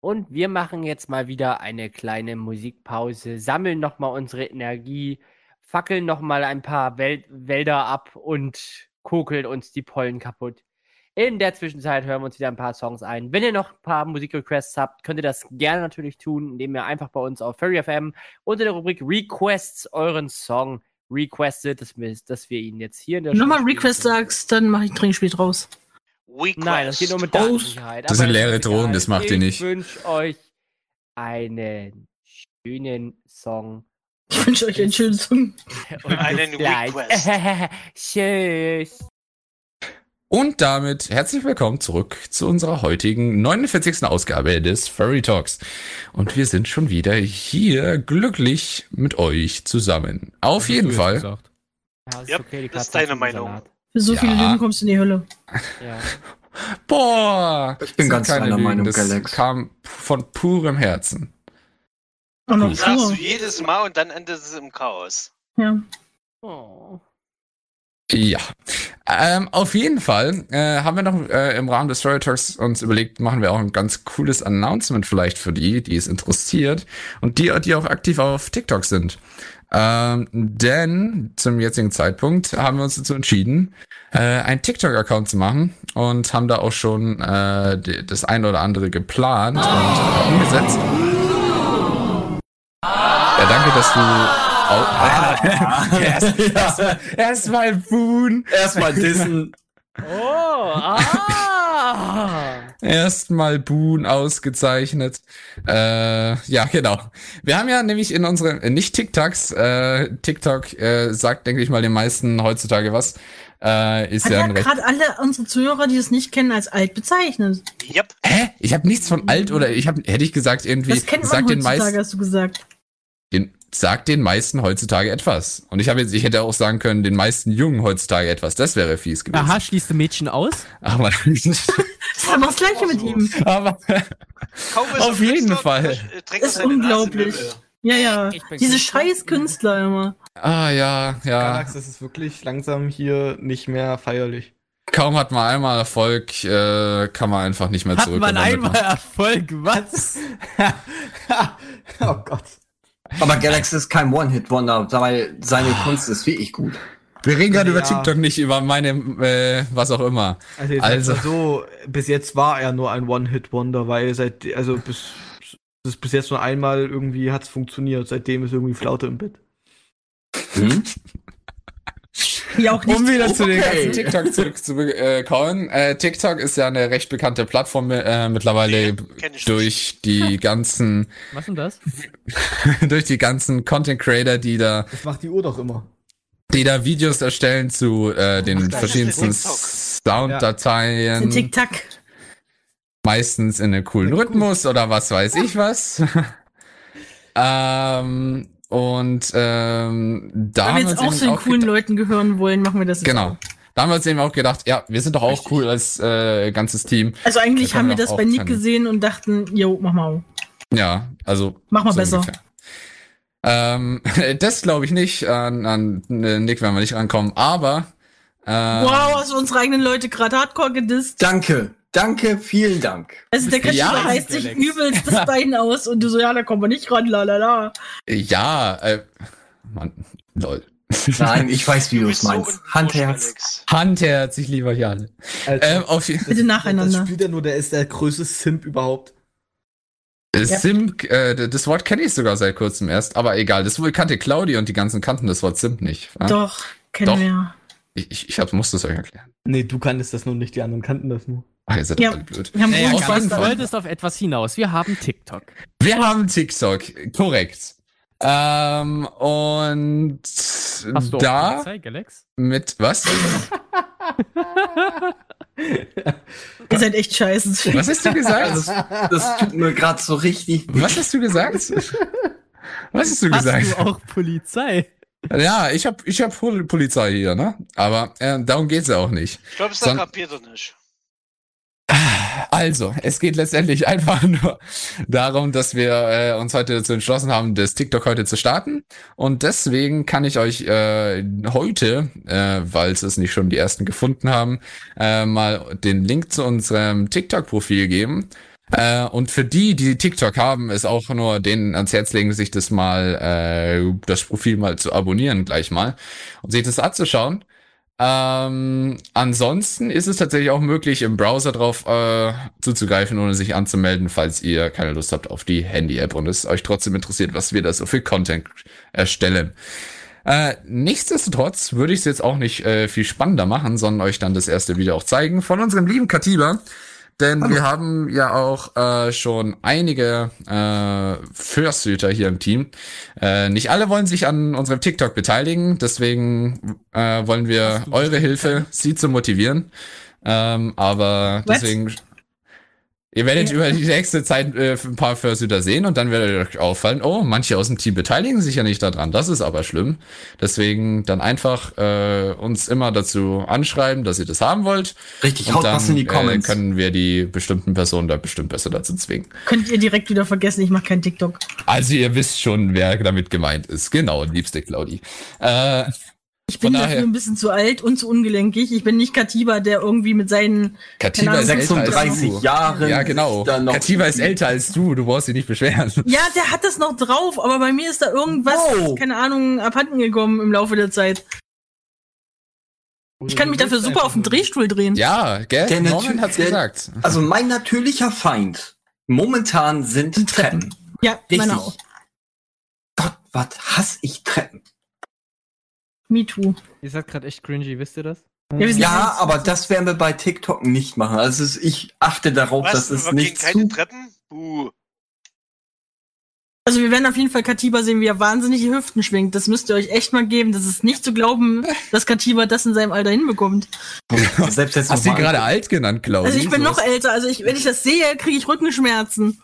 Und wir machen jetzt mal wieder eine kleine Musikpause, sammeln nochmal unsere Energie, fackeln nochmal ein paar Wel Wälder ab und kokeln uns die Pollen kaputt. In der Zwischenzeit hören wir uns wieder ein paar Songs ein. Wenn ihr noch ein paar Musikrequests habt, könnt ihr das gerne natürlich tun, indem ihr einfach bei uns auf Furry FM unter der Rubrik Requests euren Song requestet, dass wir, dass wir ihn jetzt hier in der Nochmal Request sagst, dann mache ich ein Trinkspiel draus. Request. Nein, das geht nur mit Datensicherheit. das sind leere Drohnen, das macht ihr nicht. Ich wünsche euch einen schönen Song. Ich wünsche euch einen schönen Song. Und Einen. Request. [laughs] Tschüss. Und damit herzlich willkommen zurück zu unserer heutigen 49. Ausgabe des Furry Talks. Und wir sind schon wieder hier glücklich mit euch zusammen. Auf jeden Fall. Ja, das Yep, okay, die das ist deine Meinung. Für so Ja. viele Lügen kommst du in die Hölle. Ja. [laughs] Boah! Ich bin ganz deiner Meinung, das Galax. kam von purem Herzen. Und noch Das sagst du jedes Mal und dann endet es im Chaos. Ja. Oh. Ja, ähm, auf jeden Fall äh, haben wir noch äh, im Rahmen des Story Talks uns überlegt, machen wir auch ein ganz cooles Announcement vielleicht für die, die es interessiert und die, die auch aktiv auf TikTok sind. Ähm, denn zum jetzigen Zeitpunkt haben wir uns dazu entschieden, äh, einen TikTok-Account zu machen und haben da auch schon äh, die, das ein oder andere geplant und umgesetzt. Ja, danke, dass du auch. erst, erstmal erst Boon. Erstmal dissen. Oh, ah! Erstmal Boon ausgezeichnet. Äh, ja, genau. Wir haben ja nämlich in unseren, äh, nicht TikToks, äh, TikTok äh, sagt, denke ich mal, den meisten heutzutage was. Äh, ist Hat ja ja gerade alle unsere Zuhörer, die es nicht kennen, als alt bezeichnet. Yep. Hä? Ich habe nichts von alt oder ich habe, hätte ich gesagt, irgendwie, Das kennt man sagt den heutzutage, meisten, hast du gesagt. den, sagt den meisten heutzutage etwas. Und ich habe jetzt, ich hätte auch sagen können, den meisten Jungen heutzutage etwas. Das wäre fies gewesen. Aha, schließt du Mädchen aus? Aber, [laughs] Das ist aber das Gleiche mit ihm. aber Auf jeden Fall. äh, er Ist im unglaublich. Ja, ja. Diese scheiß Künstler immer. ah ja, ja. Galax, das ist wirklich langsam hier nicht mehr feierlich. Kaum hat man einmal Erfolg, äh, kann man einfach nicht mehr Hat zurück. man und damit einmal Erfolg, was? [laughs] oh Gott. Aber Galaxy ist kein One-Hit-Wonder, weil seine Kunst ist wirklich gut. Wir reden gerade Ja. über TikTok, nicht über meine, äh, was auch immer. Also, jetzt Also. also. so, bis jetzt war er nur ein One-Hit-Wonder, weil seit, also bis, bis, bis jetzt nur einmal irgendwie hat's funktioniert. Seitdem ist irgendwie Flaute im Bett. Hm? Ja, auch nicht. Um wieder zu den ganzen TikTok zurückzukommen. Äh, TikTok ist ja eine recht bekannte Plattform äh, mittlerweile ich durch die ganzen, Was denn das? [laughs] durch die ganzen Content Creator, die da, Das macht die Uhr doch immer. die da Videos erstellen zu äh, den das verschiedensten TikTok. Sounddateien. Tic-Tac. meistens in einem coolen Rhythmus oder was weiß ich was. [laughs] ähm, und ähm, da Wenn haben wir jetzt auch zu eben den coolen gedacht- Leuten gehören wollen, machen wir das jetzt Genau. auch. Da haben wir uns eben auch gedacht, ja, wir sind doch auch cool als äh, ganzes Team. Also eigentlich haben wir das bei Nick gesehen und dachten, jo, mach mal. Ja, also. Mach mal so besser. ungefähr. Ähm, [laughs] das glaube ich nicht. An, an äh, Nick werden wir nicht rankommen, aber. Ähm, Wow, hast du unsere eigenen Leute gerade hardcore gedisst. Danke, danke, vielen Dank. Also der Katschiba Ja, reißt sich übelst [laughs] das Bein aus und du so, ja, da kommen wir nicht ran, la la la. Ja, äh, Mann, lol. Nein, ich weiß, wie du es so meinst. unwurscht, Handherz. Handherz, ich liebe euch alle. Alter, Ähm, auf Bitte das nacheinander. spielt er nur, der ist der größte Simp überhaupt. äh, Simp, äh, das Wort kenne ich sogar seit kurzem erst, aber egal. Das wohl kannte Claudi und die ganzen kannten das Wort Simp nicht. wa? Doch, kennen Doch. wir. Ich, ich, ich hab, muss das euch erklären. Nee, du kanntest das nur nicht, die anderen kannten das nur. Ach, ihr seid Ja. alle blöd. Wir haben jeden du Fall. wolltest auf etwas hinaus. Wir haben TikTok. Wir haben TikTok, korrekt. Ähm, und Hast du auch da Polizei, Galax? mit was? [laughs] Ihr seid echt scheiße. Was hast du gesagt? Das, das tut mir gerade so richtig. Was hast du gesagt? Was hast du Hast gesagt? du auch Polizei? Ja, ich hab, ich hab Pol- Polizei hier, ne? Aber äh, darum geht's ja auch nicht. Ich glaube, es Son- kapiert er nicht. Also, es geht letztendlich [laughs] einfach nur darum, dass wir äh, uns heute dazu entschlossen haben, das TikTok heute zu starten. Und deswegen kann ich euch äh, heute, äh, weil es nicht schon die ersten gefunden haben, äh, mal den Link zu unserem TikTok-Profil geben. Äh, und für die, die TikTok haben, ist auch nur denen ans Herz legen, sich das mal, äh, das Profil mal zu abonnieren gleich mal und sich das anzuschauen. Ähm, ansonsten ist es tatsächlich auch möglich, im Browser drauf äh, zuzugreifen, ohne sich anzumelden, falls ihr keine Lust habt auf die Handy-App und es euch trotzdem interessiert, was wir da so für Content erstellen. Äh, nichtsdestotrotz würde ich es jetzt auch nicht äh, viel spannender machen, sondern euch dann das erste Video auch zeigen von unserem lieben Katiba. Denn wir haben ja auch äh, schon einige äh, Fursuiter hier im Team. Äh, nicht alle wollen sich an unserem TikTok beteiligen, deswegen äh, wollen wir eure Hilfe, sie zu motivieren. Ähm, aber Was? deswegen, ihr werdet über die nächste Zeit äh, ein paar Fursuiter sehen und dann werdet euch auffallen, oh, manche aus dem Team beteiligen sich ja nicht daran. Das ist aber schlimm. Deswegen dann einfach äh, uns immer dazu anschreiben, dass ihr das haben wollt. Richtig, Und haut dann was in die äh, Comments. können wir die bestimmten Personen da bestimmt besser dazu zwingen. Könnt ihr direkt wieder vergessen, ich mache kein TikTok. Also ihr wisst schon, wer damit gemeint ist. Genau, liebste Claudi. Äh, Ich bin dafür ein bisschen zu alt und zu ungelenkig. Ich bin nicht Katiba, der irgendwie mit seinen. Katiba ist Ahnung, älter als 36 du. Jahre. Ja, genau. Katiba ist älter als du, du brauchst dich nicht beschweren. Ja, der hat das noch drauf, aber bei mir ist da irgendwas, Wow. keine Ahnung, abhanden gekommen im Laufe der Zeit. Ich kann mich dafür super auf den Drehstuhl drehen. Ja, gell? Der Norman hat's der- gesagt. Also mein natürlicher Feind momentan sind Treppen. Treppen. Ja, Richtig. auch. Gott, was hasse ich Treppen. Me too. Ihr seid gerade echt cringy, wisst ihr das? Ja, Ja, aber das werden wir bei TikTok nicht machen. Also es- ich achte darauf, Was? dass es nicht keine zu... Treppen? Buh. Also wir werden auf jeden Fall Katiba sehen, wie er wahnsinnig die Hüften schwingt. Das müsst ihr euch echt mal geben. Das ist nicht zu glauben, dass Katiba das in seinem Alter hinbekommt. Selbst jetzt Hast du ihn gerade alt genannt, Claudi? Also ich bin noch älter. Also ich, wenn ich das sehe, kriege ich Rückenschmerzen.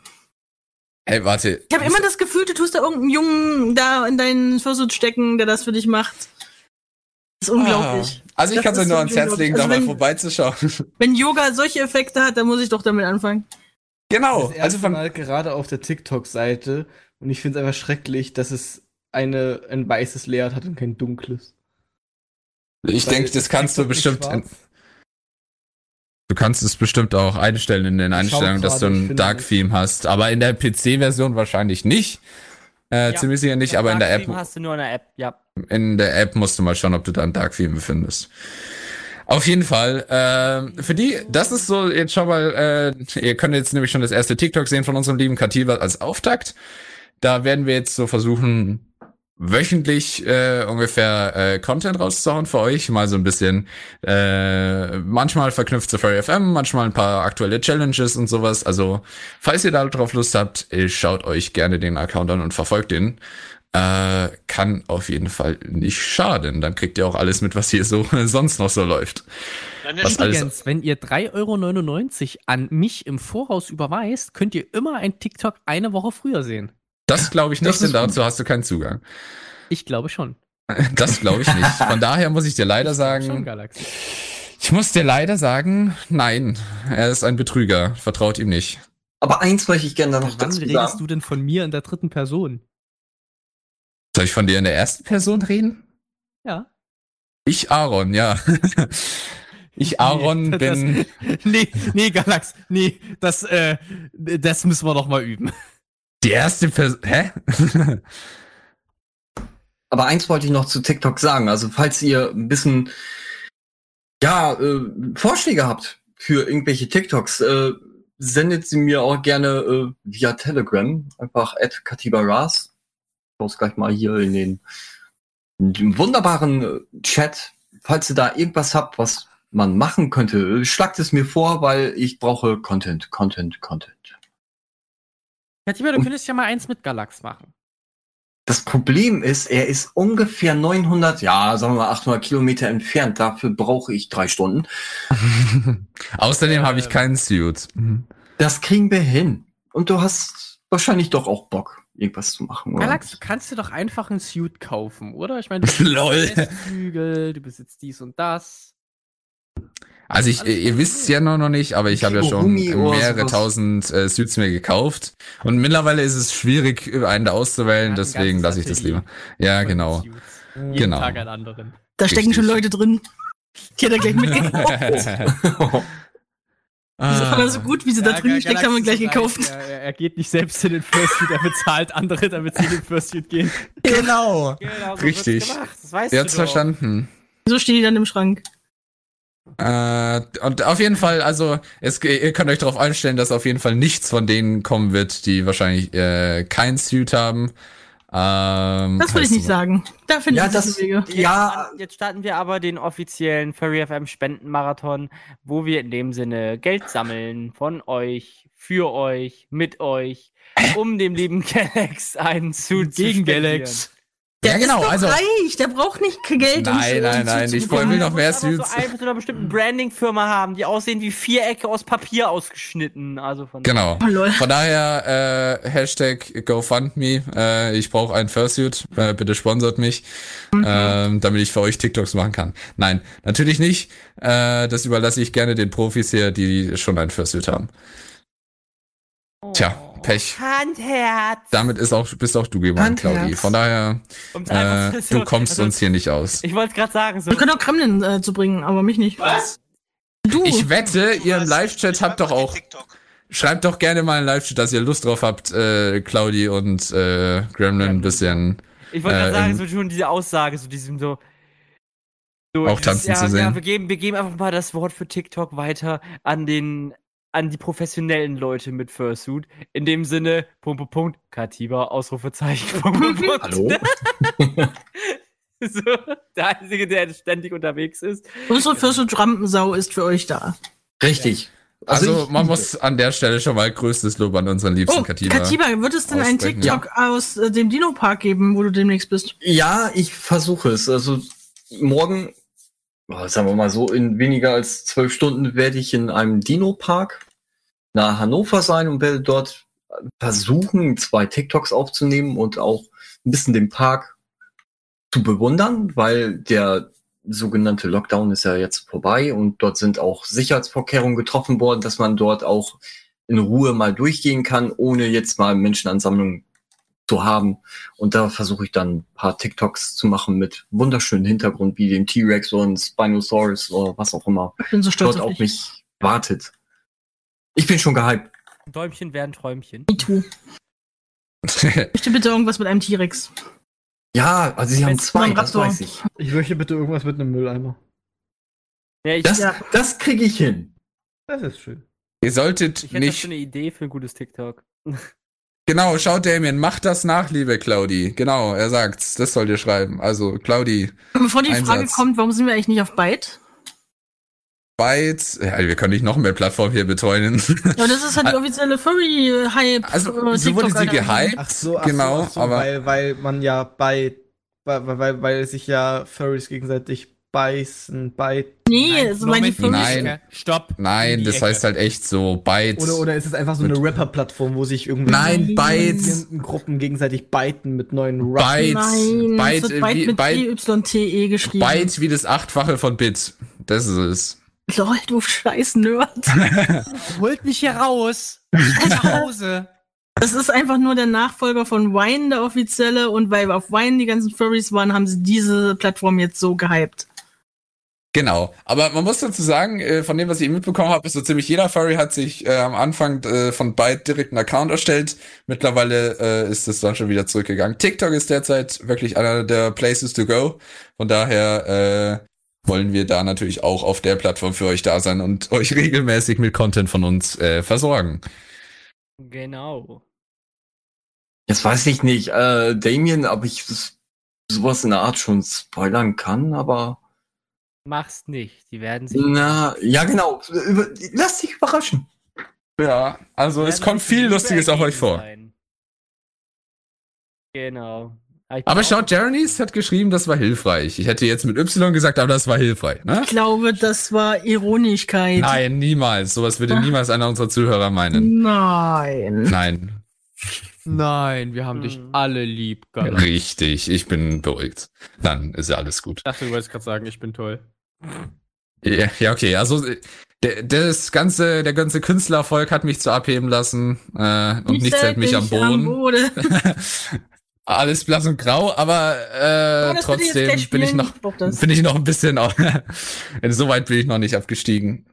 Ey, warte. Ich habe immer das Gefühl, du tust da irgendeinen Jungen da in deinen Versuch stecken, der das für dich macht. Das ist unglaublich. Ah. Also ich kann es euch nur ans Herz legen, da Also mal wenn- vorbeizuschauen. [laughs] Wenn Yoga solche Effekte hat, dann muss ich doch damit anfangen. genau. Das Also von, Mal gerade auf der TikTok-Seite und ich finde es einfach schrecklich, dass es eine, ein weißes Layout hat und kein dunkles. ich denke, das kannst du bestimmt. Du kannst es bestimmt auch einstellen in den Einstellungen, dass du ein Dark. Theme hast. Aber in der PC-Version wahrscheinlich nicht. Äh, Ja. Ziemlich sicher nicht, aber in der App, hast du nur in der App, ja. in der App musst du mal schauen, ob du da ein Dark Theme findest. Auf jeden Fall. ähm, für die, das ist so jetzt schon mal, äh, ihr könnt jetzt nämlich schon das erste TikTok sehen von unserem lieben Kativa als Auftakt. Da werden wir jetzt so versuchen, wöchentlich äh, ungefähr äh, Content rauszuhauen für euch. Mal so ein bisschen, äh, manchmal verknüpft zu Furry FM, manchmal ein paar aktuelle Challenges und sowas. Also, falls ihr da drauf Lust habt, äh, schaut euch gerne den Account an und verfolgt den. Äh, kann auf jeden Fall nicht schaden. Dann kriegt ihr auch alles mit, was hier so [laughs] sonst noch so läuft. Was Übrigens, wenn ihr 3,99 Euro an mich im Voraus überweist, könnt ihr immer ein TikTok eine Woche früher sehen. Das glaube ich nicht, Das denn dazu hast du keinen Zugang. Ich glaube schon. [laughs] Das glaube ich nicht. Von daher muss ich dir leider Schon sagen, Galaxy. ich muss dir leider sagen, nein, er ist ein Betrüger. Vertraut ihm nicht. Aber eins möchte ich gerne noch Wann dazu redest sagen. du denn von mir in der dritten Person? Soll ich von dir in der ersten Person reden? Ja. Ich Aaron, ja. [laughs] Ich Aaron Nee, das- bin. [laughs] nee, nee, Galax, nee, das, äh, das müssen wir noch mal üben. Die erste Person. Hä? [laughs] Aber eins wollte ich noch zu TikTok sagen. Also falls ihr ein bisschen ja äh, Vorschläge habt für irgendwelche TikToks, äh, sendet sie mir auch gerne äh, via Telegram. Einfach at Katiba Ras. Ich muss gleich mal hier in den, in den wunderbaren äh, Chat. Falls ihr da irgendwas habt, was man machen könnte, äh, schlagt es mir vor, weil ich brauche Content, Content, Content. Katiba, du könntest ja mal eins mit Galax machen. Das Problem ist, er ist ungefähr 900, ja, sagen wir mal 800 Kilometer entfernt. Dafür brauche ich drei Stunden. [laughs] Außerdem habe ich keinen Suit. Das kriegen wir hin. Und du hast wahrscheinlich doch auch Bock, irgendwas zu machen, oder? Galax, du kannst dir doch einfach ein Suit kaufen, oder? Ich meine, du [laughs] Lol. besitzt Flügel, du besitzt dies und das. Also ich, ihr wisst ja noch noch nicht, aber ich habe ja schon oder mehrere tausend äh, Suits mir gekauft. Und mittlerweile ist es schwierig, einen da auszuwählen, deswegen lasse ich das lieber. Ja, genau. Genau. Tag einen anderen. Da stecken schon. Leute drin. Die hat er gleich mitgekauft. Das ist aber so gut, wie sie da Ja, drin Ga- steckt, Galax haben wir ist gleich gekauft. Er, er- er geht nicht selbst in den Fursuit, er bezahlt andere, damit sie in den Fursuit gehen. genau. Genau, so Richtig. gemacht. Das weißt Ihr habt's verstanden. So stehen die dann im Schrank. Äh, und auf jeden Fall, also es, ihr könnt euch darauf einstellen, dass auf jeden Fall nichts von denen kommen wird, die wahrscheinlich äh, kein Suit haben. Ähm, Das würde ich nicht so- sagen. Da finde ja, ich das, Wege. ja, Jetzt starten wir aber den offiziellen Furry FM Spendenmarathon, wo wir in dem Sinne Geld sammeln von euch, für euch, mit euch, um dem lieben [laughs] Galax einen Suit zu Gegen spendieren. Galax. Der Ja, genau, ist doch also- reich, der braucht nicht Geld. um Nein, nein, nein, ich will noch mehr Suits. so einen von einer bestimmten Branding-Firma haben, die aussehen wie Vierecke aus Papier ausgeschnitten. Also von Genau. Oh. Von daher, äh, Hashtag GoFundMe. Äh, ich brauche einen Fursuit. Äh, bitte sponsert mich, ähm, damit ich für euch TikToks machen kann. Nein, natürlich nicht. Äh, das überlasse ich gerne den Profis hier, die schon ein Fursuit haben. Tja, Pech. Handherz. Damit ist auch, bist auch du geworden, Handherz. Claudi. Von daher, äh, du kommst also, uns hier nicht aus. Ich wollte es gerade sagen, so Wir können auch Kremlin äh, zu bringen, aber mich nicht. Was? Du. Ich wette, ihr im? Live-Chat habt doch auch, schreibt doch gerne mal im Live-Chat, dass ihr Lust drauf habt, äh, Claudi und äh, Gremlin ein bisschen Ich wollte gerade Äh, sagen, so schon diese Aussage, so diesem so. so Auch tanzen ja, zu sehen. Ja, wir geben, wir geben einfach mal das Wort für TikTok weiter an den, an die professionellen Leute mit Fursuit. In dem Sinne, Punkt, Punkt, Punkt, Katiba, Ausrufezeichen, Punkt, Punkt, Punkt. hallo? [laughs] So, der Einzige, der ständig unterwegs ist. Unsere Fürst Rampensau ist für euch da. Richtig. Also, ich- man muss an der Stelle schon mal größtes Lob an unseren liebsten Oh, Katiba. Katiba, wird es denn einen. TikTok aus äh, dem Dino-Park geben, wo du demnächst bist? Ja, ich versuche es. Also morgen, sagen wir mal so, in weniger als zwölf Stunden werde ich in einem Dino-Park nach Hannover sein und werde dort versuchen, zwei TikToks aufzunehmen und auch ein bisschen den Park zu bewundern, weil der sogenannte Lockdown ist ja jetzt vorbei und dort sind auch Sicherheitsvorkehrungen getroffen worden, dass man dort auch in Ruhe mal durchgehen kann, ohne jetzt mal Menschenansammlungen zu haben. Und da versuche ich dann ein paar TikToks zu machen mit wunderschönen Hintergrund wie dem T-Rex und Spinosaurus oder was auch immer Ich bin so stolz dort auf auf dich. mich wartet. Ich bin schon gehypt. Däumchen werden Träumchen. Me too. [laughs] Möchte bitte irgendwas mit einem T-Rex. Ja, also sie haben zwei, das weiß ich. Ich möchte bitte irgendwas mit einem Mülleimer. Ja, ich, Das, Ja. das kriege ich hin. Das ist schön. Ihr solltet ich hätte nicht. schon eine Idee für ein gutes TikTok. Genau, schaut Damien, macht das nach, liebe Claudi. Genau, er sagt's. Das sollt ihr schreiben. Also, Claudi, Bevor die Frage Einsatz. kommt, warum sind wir eigentlich nicht auf Byte? Byte. Ja, wir können nicht noch mehr Plattformen hier betreuen. [laughs] Ja, das ist halt die offizielle Furry-Hype. Also, äh, so wurde sie gehypt. Ach so, ach Genau, so, ach so aber- weil, weil man ja bei, weil, weil, weil sich ja Furries gegenseitig beißen, bite. Nee, also meine Moment, Furries. Nein. Stopp. Nein, das Ecke. heißt halt echt so Byte. Oder, oder ist es einfach so eine Rapper-Plattform, wo sich irgendwie Nein, Bytes. Gruppen gegenseitig biten mit neuen Raps? Byte. Nein, Byte, es wird Byte wie- mit Byte- E-Y-T-E geschrieben. Byte wie das Achtfache von Bit. Das ist es. Lol, du scheiß Nerd. [laughs] Holt mich hier raus. Ich will nach Hause. Das ist einfach nur der Nachfolger von Wine, der offizielle. Und weil auf Wine die ganzen Furries waren, haben sie diese Plattform jetzt so gehypt. Genau. Aber man muss dazu sagen, äh, von dem, was ich mitbekommen habe, ist so ziemlich jeder Furry hat sich äh, am Anfang äh, von Byte direkt einen Account erstellt. Mittlerweile äh, ist es dann schon wieder zurückgegangen. TikTok ist derzeit wirklich einer der Places to go. Von daher äh, wollen wir da natürlich auch auf der Plattform für euch da sein und [laughs] euch regelmäßig mit Content von uns äh, versorgen. Genau. Jetzt weiß ich nicht, äh, Damien, ob ich sowas in der Art schon spoilern kann, aber Mach's nicht. Die werden sich. na, ja genau, Über, lass dich überraschen. Ja, also es kommt viel Lustiges auf euch vor. sein. Genau. ich Aber schaut, Jeremy's hat geschrieben, das war hilfreich. Ich hätte jetzt mit Y gesagt, aber das war hilfreich, ne? Ich glaube, das war Ironischkeit. Nein, niemals. Sowas würde niemals einer unserer Zuhörer meinen. Nein. Nein. Nein, wir haben dich Hm. alle lieb. Gott. Richtig, ich bin beruhigt. Dann ist ja alles gut. Ich dachte, du wolltest gerade sagen, ich bin toll. Ja, ja okay. Also äh, der, das ganze, der ganze Künstlererfolg hat mich zu abheben lassen äh, und Ich nichts hält mich am dich am Boden. Boden. [laughs] Alles blass und grau, aber äh, Oh, ich trotzdem gleich bin ich noch, Ich bin ich noch ein bisschen. Auch, [laughs] Insoweit bin ich noch nicht abgestiegen.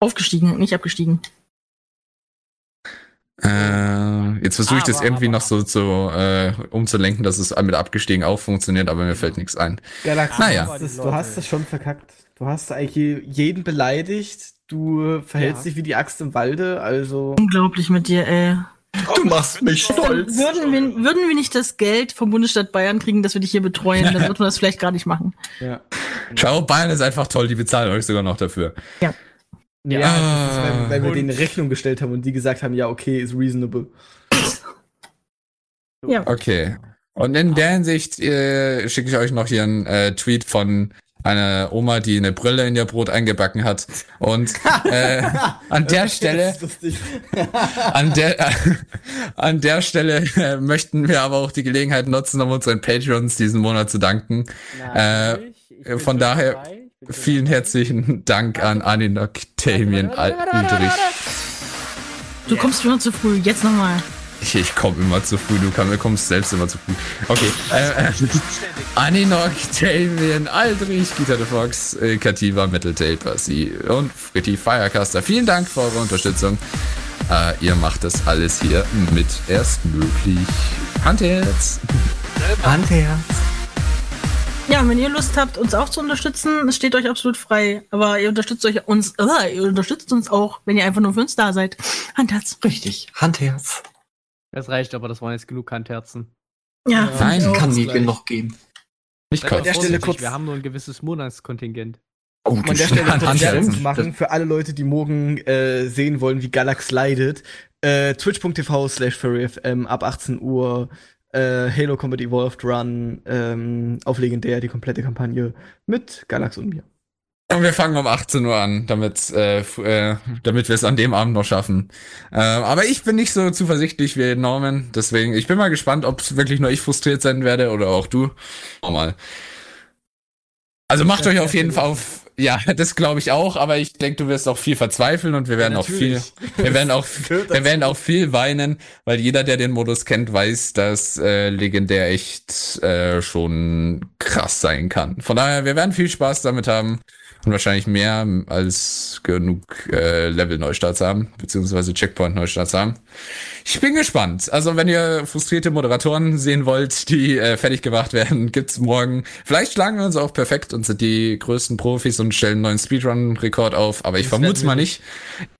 Aufgestiegen, nicht abgestiegen. Äh, jetzt versuche ich das Aber, irgendwie aber, noch so zu äh, umzulenken, dass es mit abgestiegen auch funktioniert, aber mir fällt nichts ein. Galaxy, Naja. du, hast es, du hast es schon verkackt. Du hast eigentlich je- jeden beleidigt. Du verhältst Ja. dich wie die Axt im Walde, also. Unglaublich mit dir, ey. Du machst mich stolz. Würden wir, würden wir nicht das Geld vom Bundesstaat Bayern kriegen, dass wir dich hier betreuen, dann [laughs] würden wir das vielleicht gar nicht machen. Ja. Schau, Bayern ist einfach toll, die bezahlen euch sogar noch dafür. Ja, Ah. das ist, weil, weil wir Und- denen eine Rechnung gestellt haben und die gesagt haben, ja, okay, ist reasonable. Ja. Okay. Und in der Hinsicht äh, schicke ich euch noch hier einen äh, Tweet von einer Oma, die eine Brille in ihr Brot eingebacken hat. Und äh, [laughs] an der Stelle. [laughs] An der, äh, an der Stelle äh, möchten wir aber auch die Gelegenheit nutzen, um unseren Patreons diesen Monat zu danken. Ich bin von daher dabei. Vielen herzlichen Dank an Aninok, Damien, Aldrich. Du kommst immer zu früh, jetzt nochmal. Ich, ich komme immer zu früh, du komm- kommst selbst immer zu früh. Okay. Äh, äh, Aninok, Damien, Aldrich, Gita the Fox, äh, Kativa, Metal Taper, sie und Fritty Firecaster. Vielen Dank für eure Unterstützung. Äh, ihr macht das alles hier mit erst möglich. Handherz. Handherz. Ja, und wenn ihr Lust habt, uns auch zu unterstützen, es steht euch absolut frei. Aber ihr unterstützt euch uns, äh, ihr unterstützt uns auch, wenn ihr einfach nur für uns da seid. Handherz. Richtig, Handherz. Das reicht aber, das waren jetzt genug Handherzen. Ja, Nein, auch. Kann nie genug geben. Nicht doch der Stelle kurz- Wir haben nur ein gewisses Monatskontingent. Oh, Um an der Stelle kurz Handherzen. Werbung machen für alle Leute, die morgen äh, sehen wollen, wie Galax leidet. Äh, Twitch.tv slash FurryFM ab 18 Uhr. Äh, Halo Combat Evolved Run ähm, auf legendär die komplette Kampagne mit Galax und mir. Und wir fangen um 18 Uhr an, damit, äh, äh, damit wir es an dem Abend noch schaffen. Äh, aber ich bin nicht so zuversichtlich wie Norman, deswegen, ich bin mal gespannt, ob wirklich nur ich frustriert sein werde oder auch du. Normal. Also macht euch auf jeden Fall auf, ja, [laughs] das glaube ich auch, aber ich denke, du wirst auch viel verzweifeln und wir werden auch viel, [laughs] wir werden auch, wir werden auch viel weinen, weil jeder, der den Modus kennt, weiß, dass äh, legendär echt äh, schon krass sein kann. Von daher, wir werden viel Spaß damit haben und wahrscheinlich mehr als genug äh, Level-Neustarts haben, beziehungsweise Checkpoint-Neustarts haben. Ich bin gespannt. Also, wenn ihr frustrierte Moderatoren sehen wollt, die äh, fertig gemacht werden, [laughs] gibt's morgen. Vielleicht schlagen wir uns auch perfekt und sind die größten Profis und stellen einen neuen Speedrun-Rekord auf, aber ich vermute mal nicht.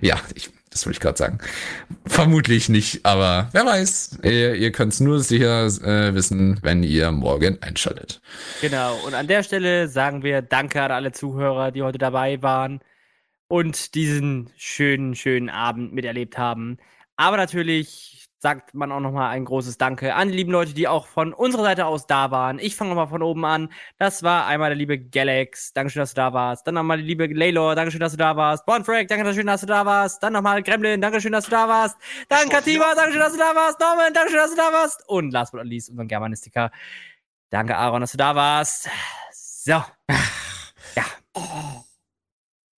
Ja, ich, das wollte ich gerade sagen. Vermutlich nicht, aber wer weiß. Ihr, ihr könnt's nur sicher äh, wissen, wenn ihr morgen einschaltet. Genau. Und an der Stelle sagen wir Danke an alle Zuhörer, die heute dabei waren und diesen schönen, schönen Abend miterlebt haben. Aber natürlich sagt man auch nochmal ein großes Danke an die lieben Leute, die auch von unserer Seite aus da waren. Ich fange nochmal von oben an. Das war einmal der liebe Galax. Dankeschön, dass du da warst. Dann nochmal die liebe Laylor. Dankeschön, dass du da warst. Bonfrag. Dankeschön, dass du da warst. Dann nochmal Gremlin. Dankeschön, dass du da warst. Dann hier? Dankeschön, dass du da warst. Norman. Dankeschön, dass du da warst. Und last but not least, unseren Germanistiker. Danke, Aaron, dass du da warst. So. Ja.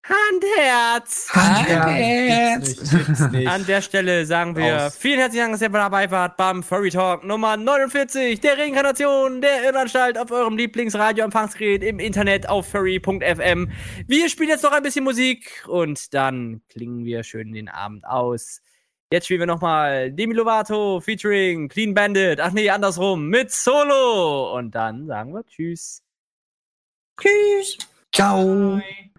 Handherz. Gibt's nicht, gibt's nicht. An der Stelle sagen wir Aus. vielen herzlichen Dank, dass ihr dabei wart beim Furry Talk Nummer 49, der Reinkarnation der Irrenanstalt auf eurem Lieblingsradioempfangsgerät im Internet auf furry.fm. Wir spielen jetzt noch ein bisschen Musik und dann klingen wir schön den Abend aus. Jetzt spielen wir nochmal Demi Lovato featuring Clean Bandit. Ach nee, andersrum, mit Solo. Und dann sagen wir Tschüss. Ciao.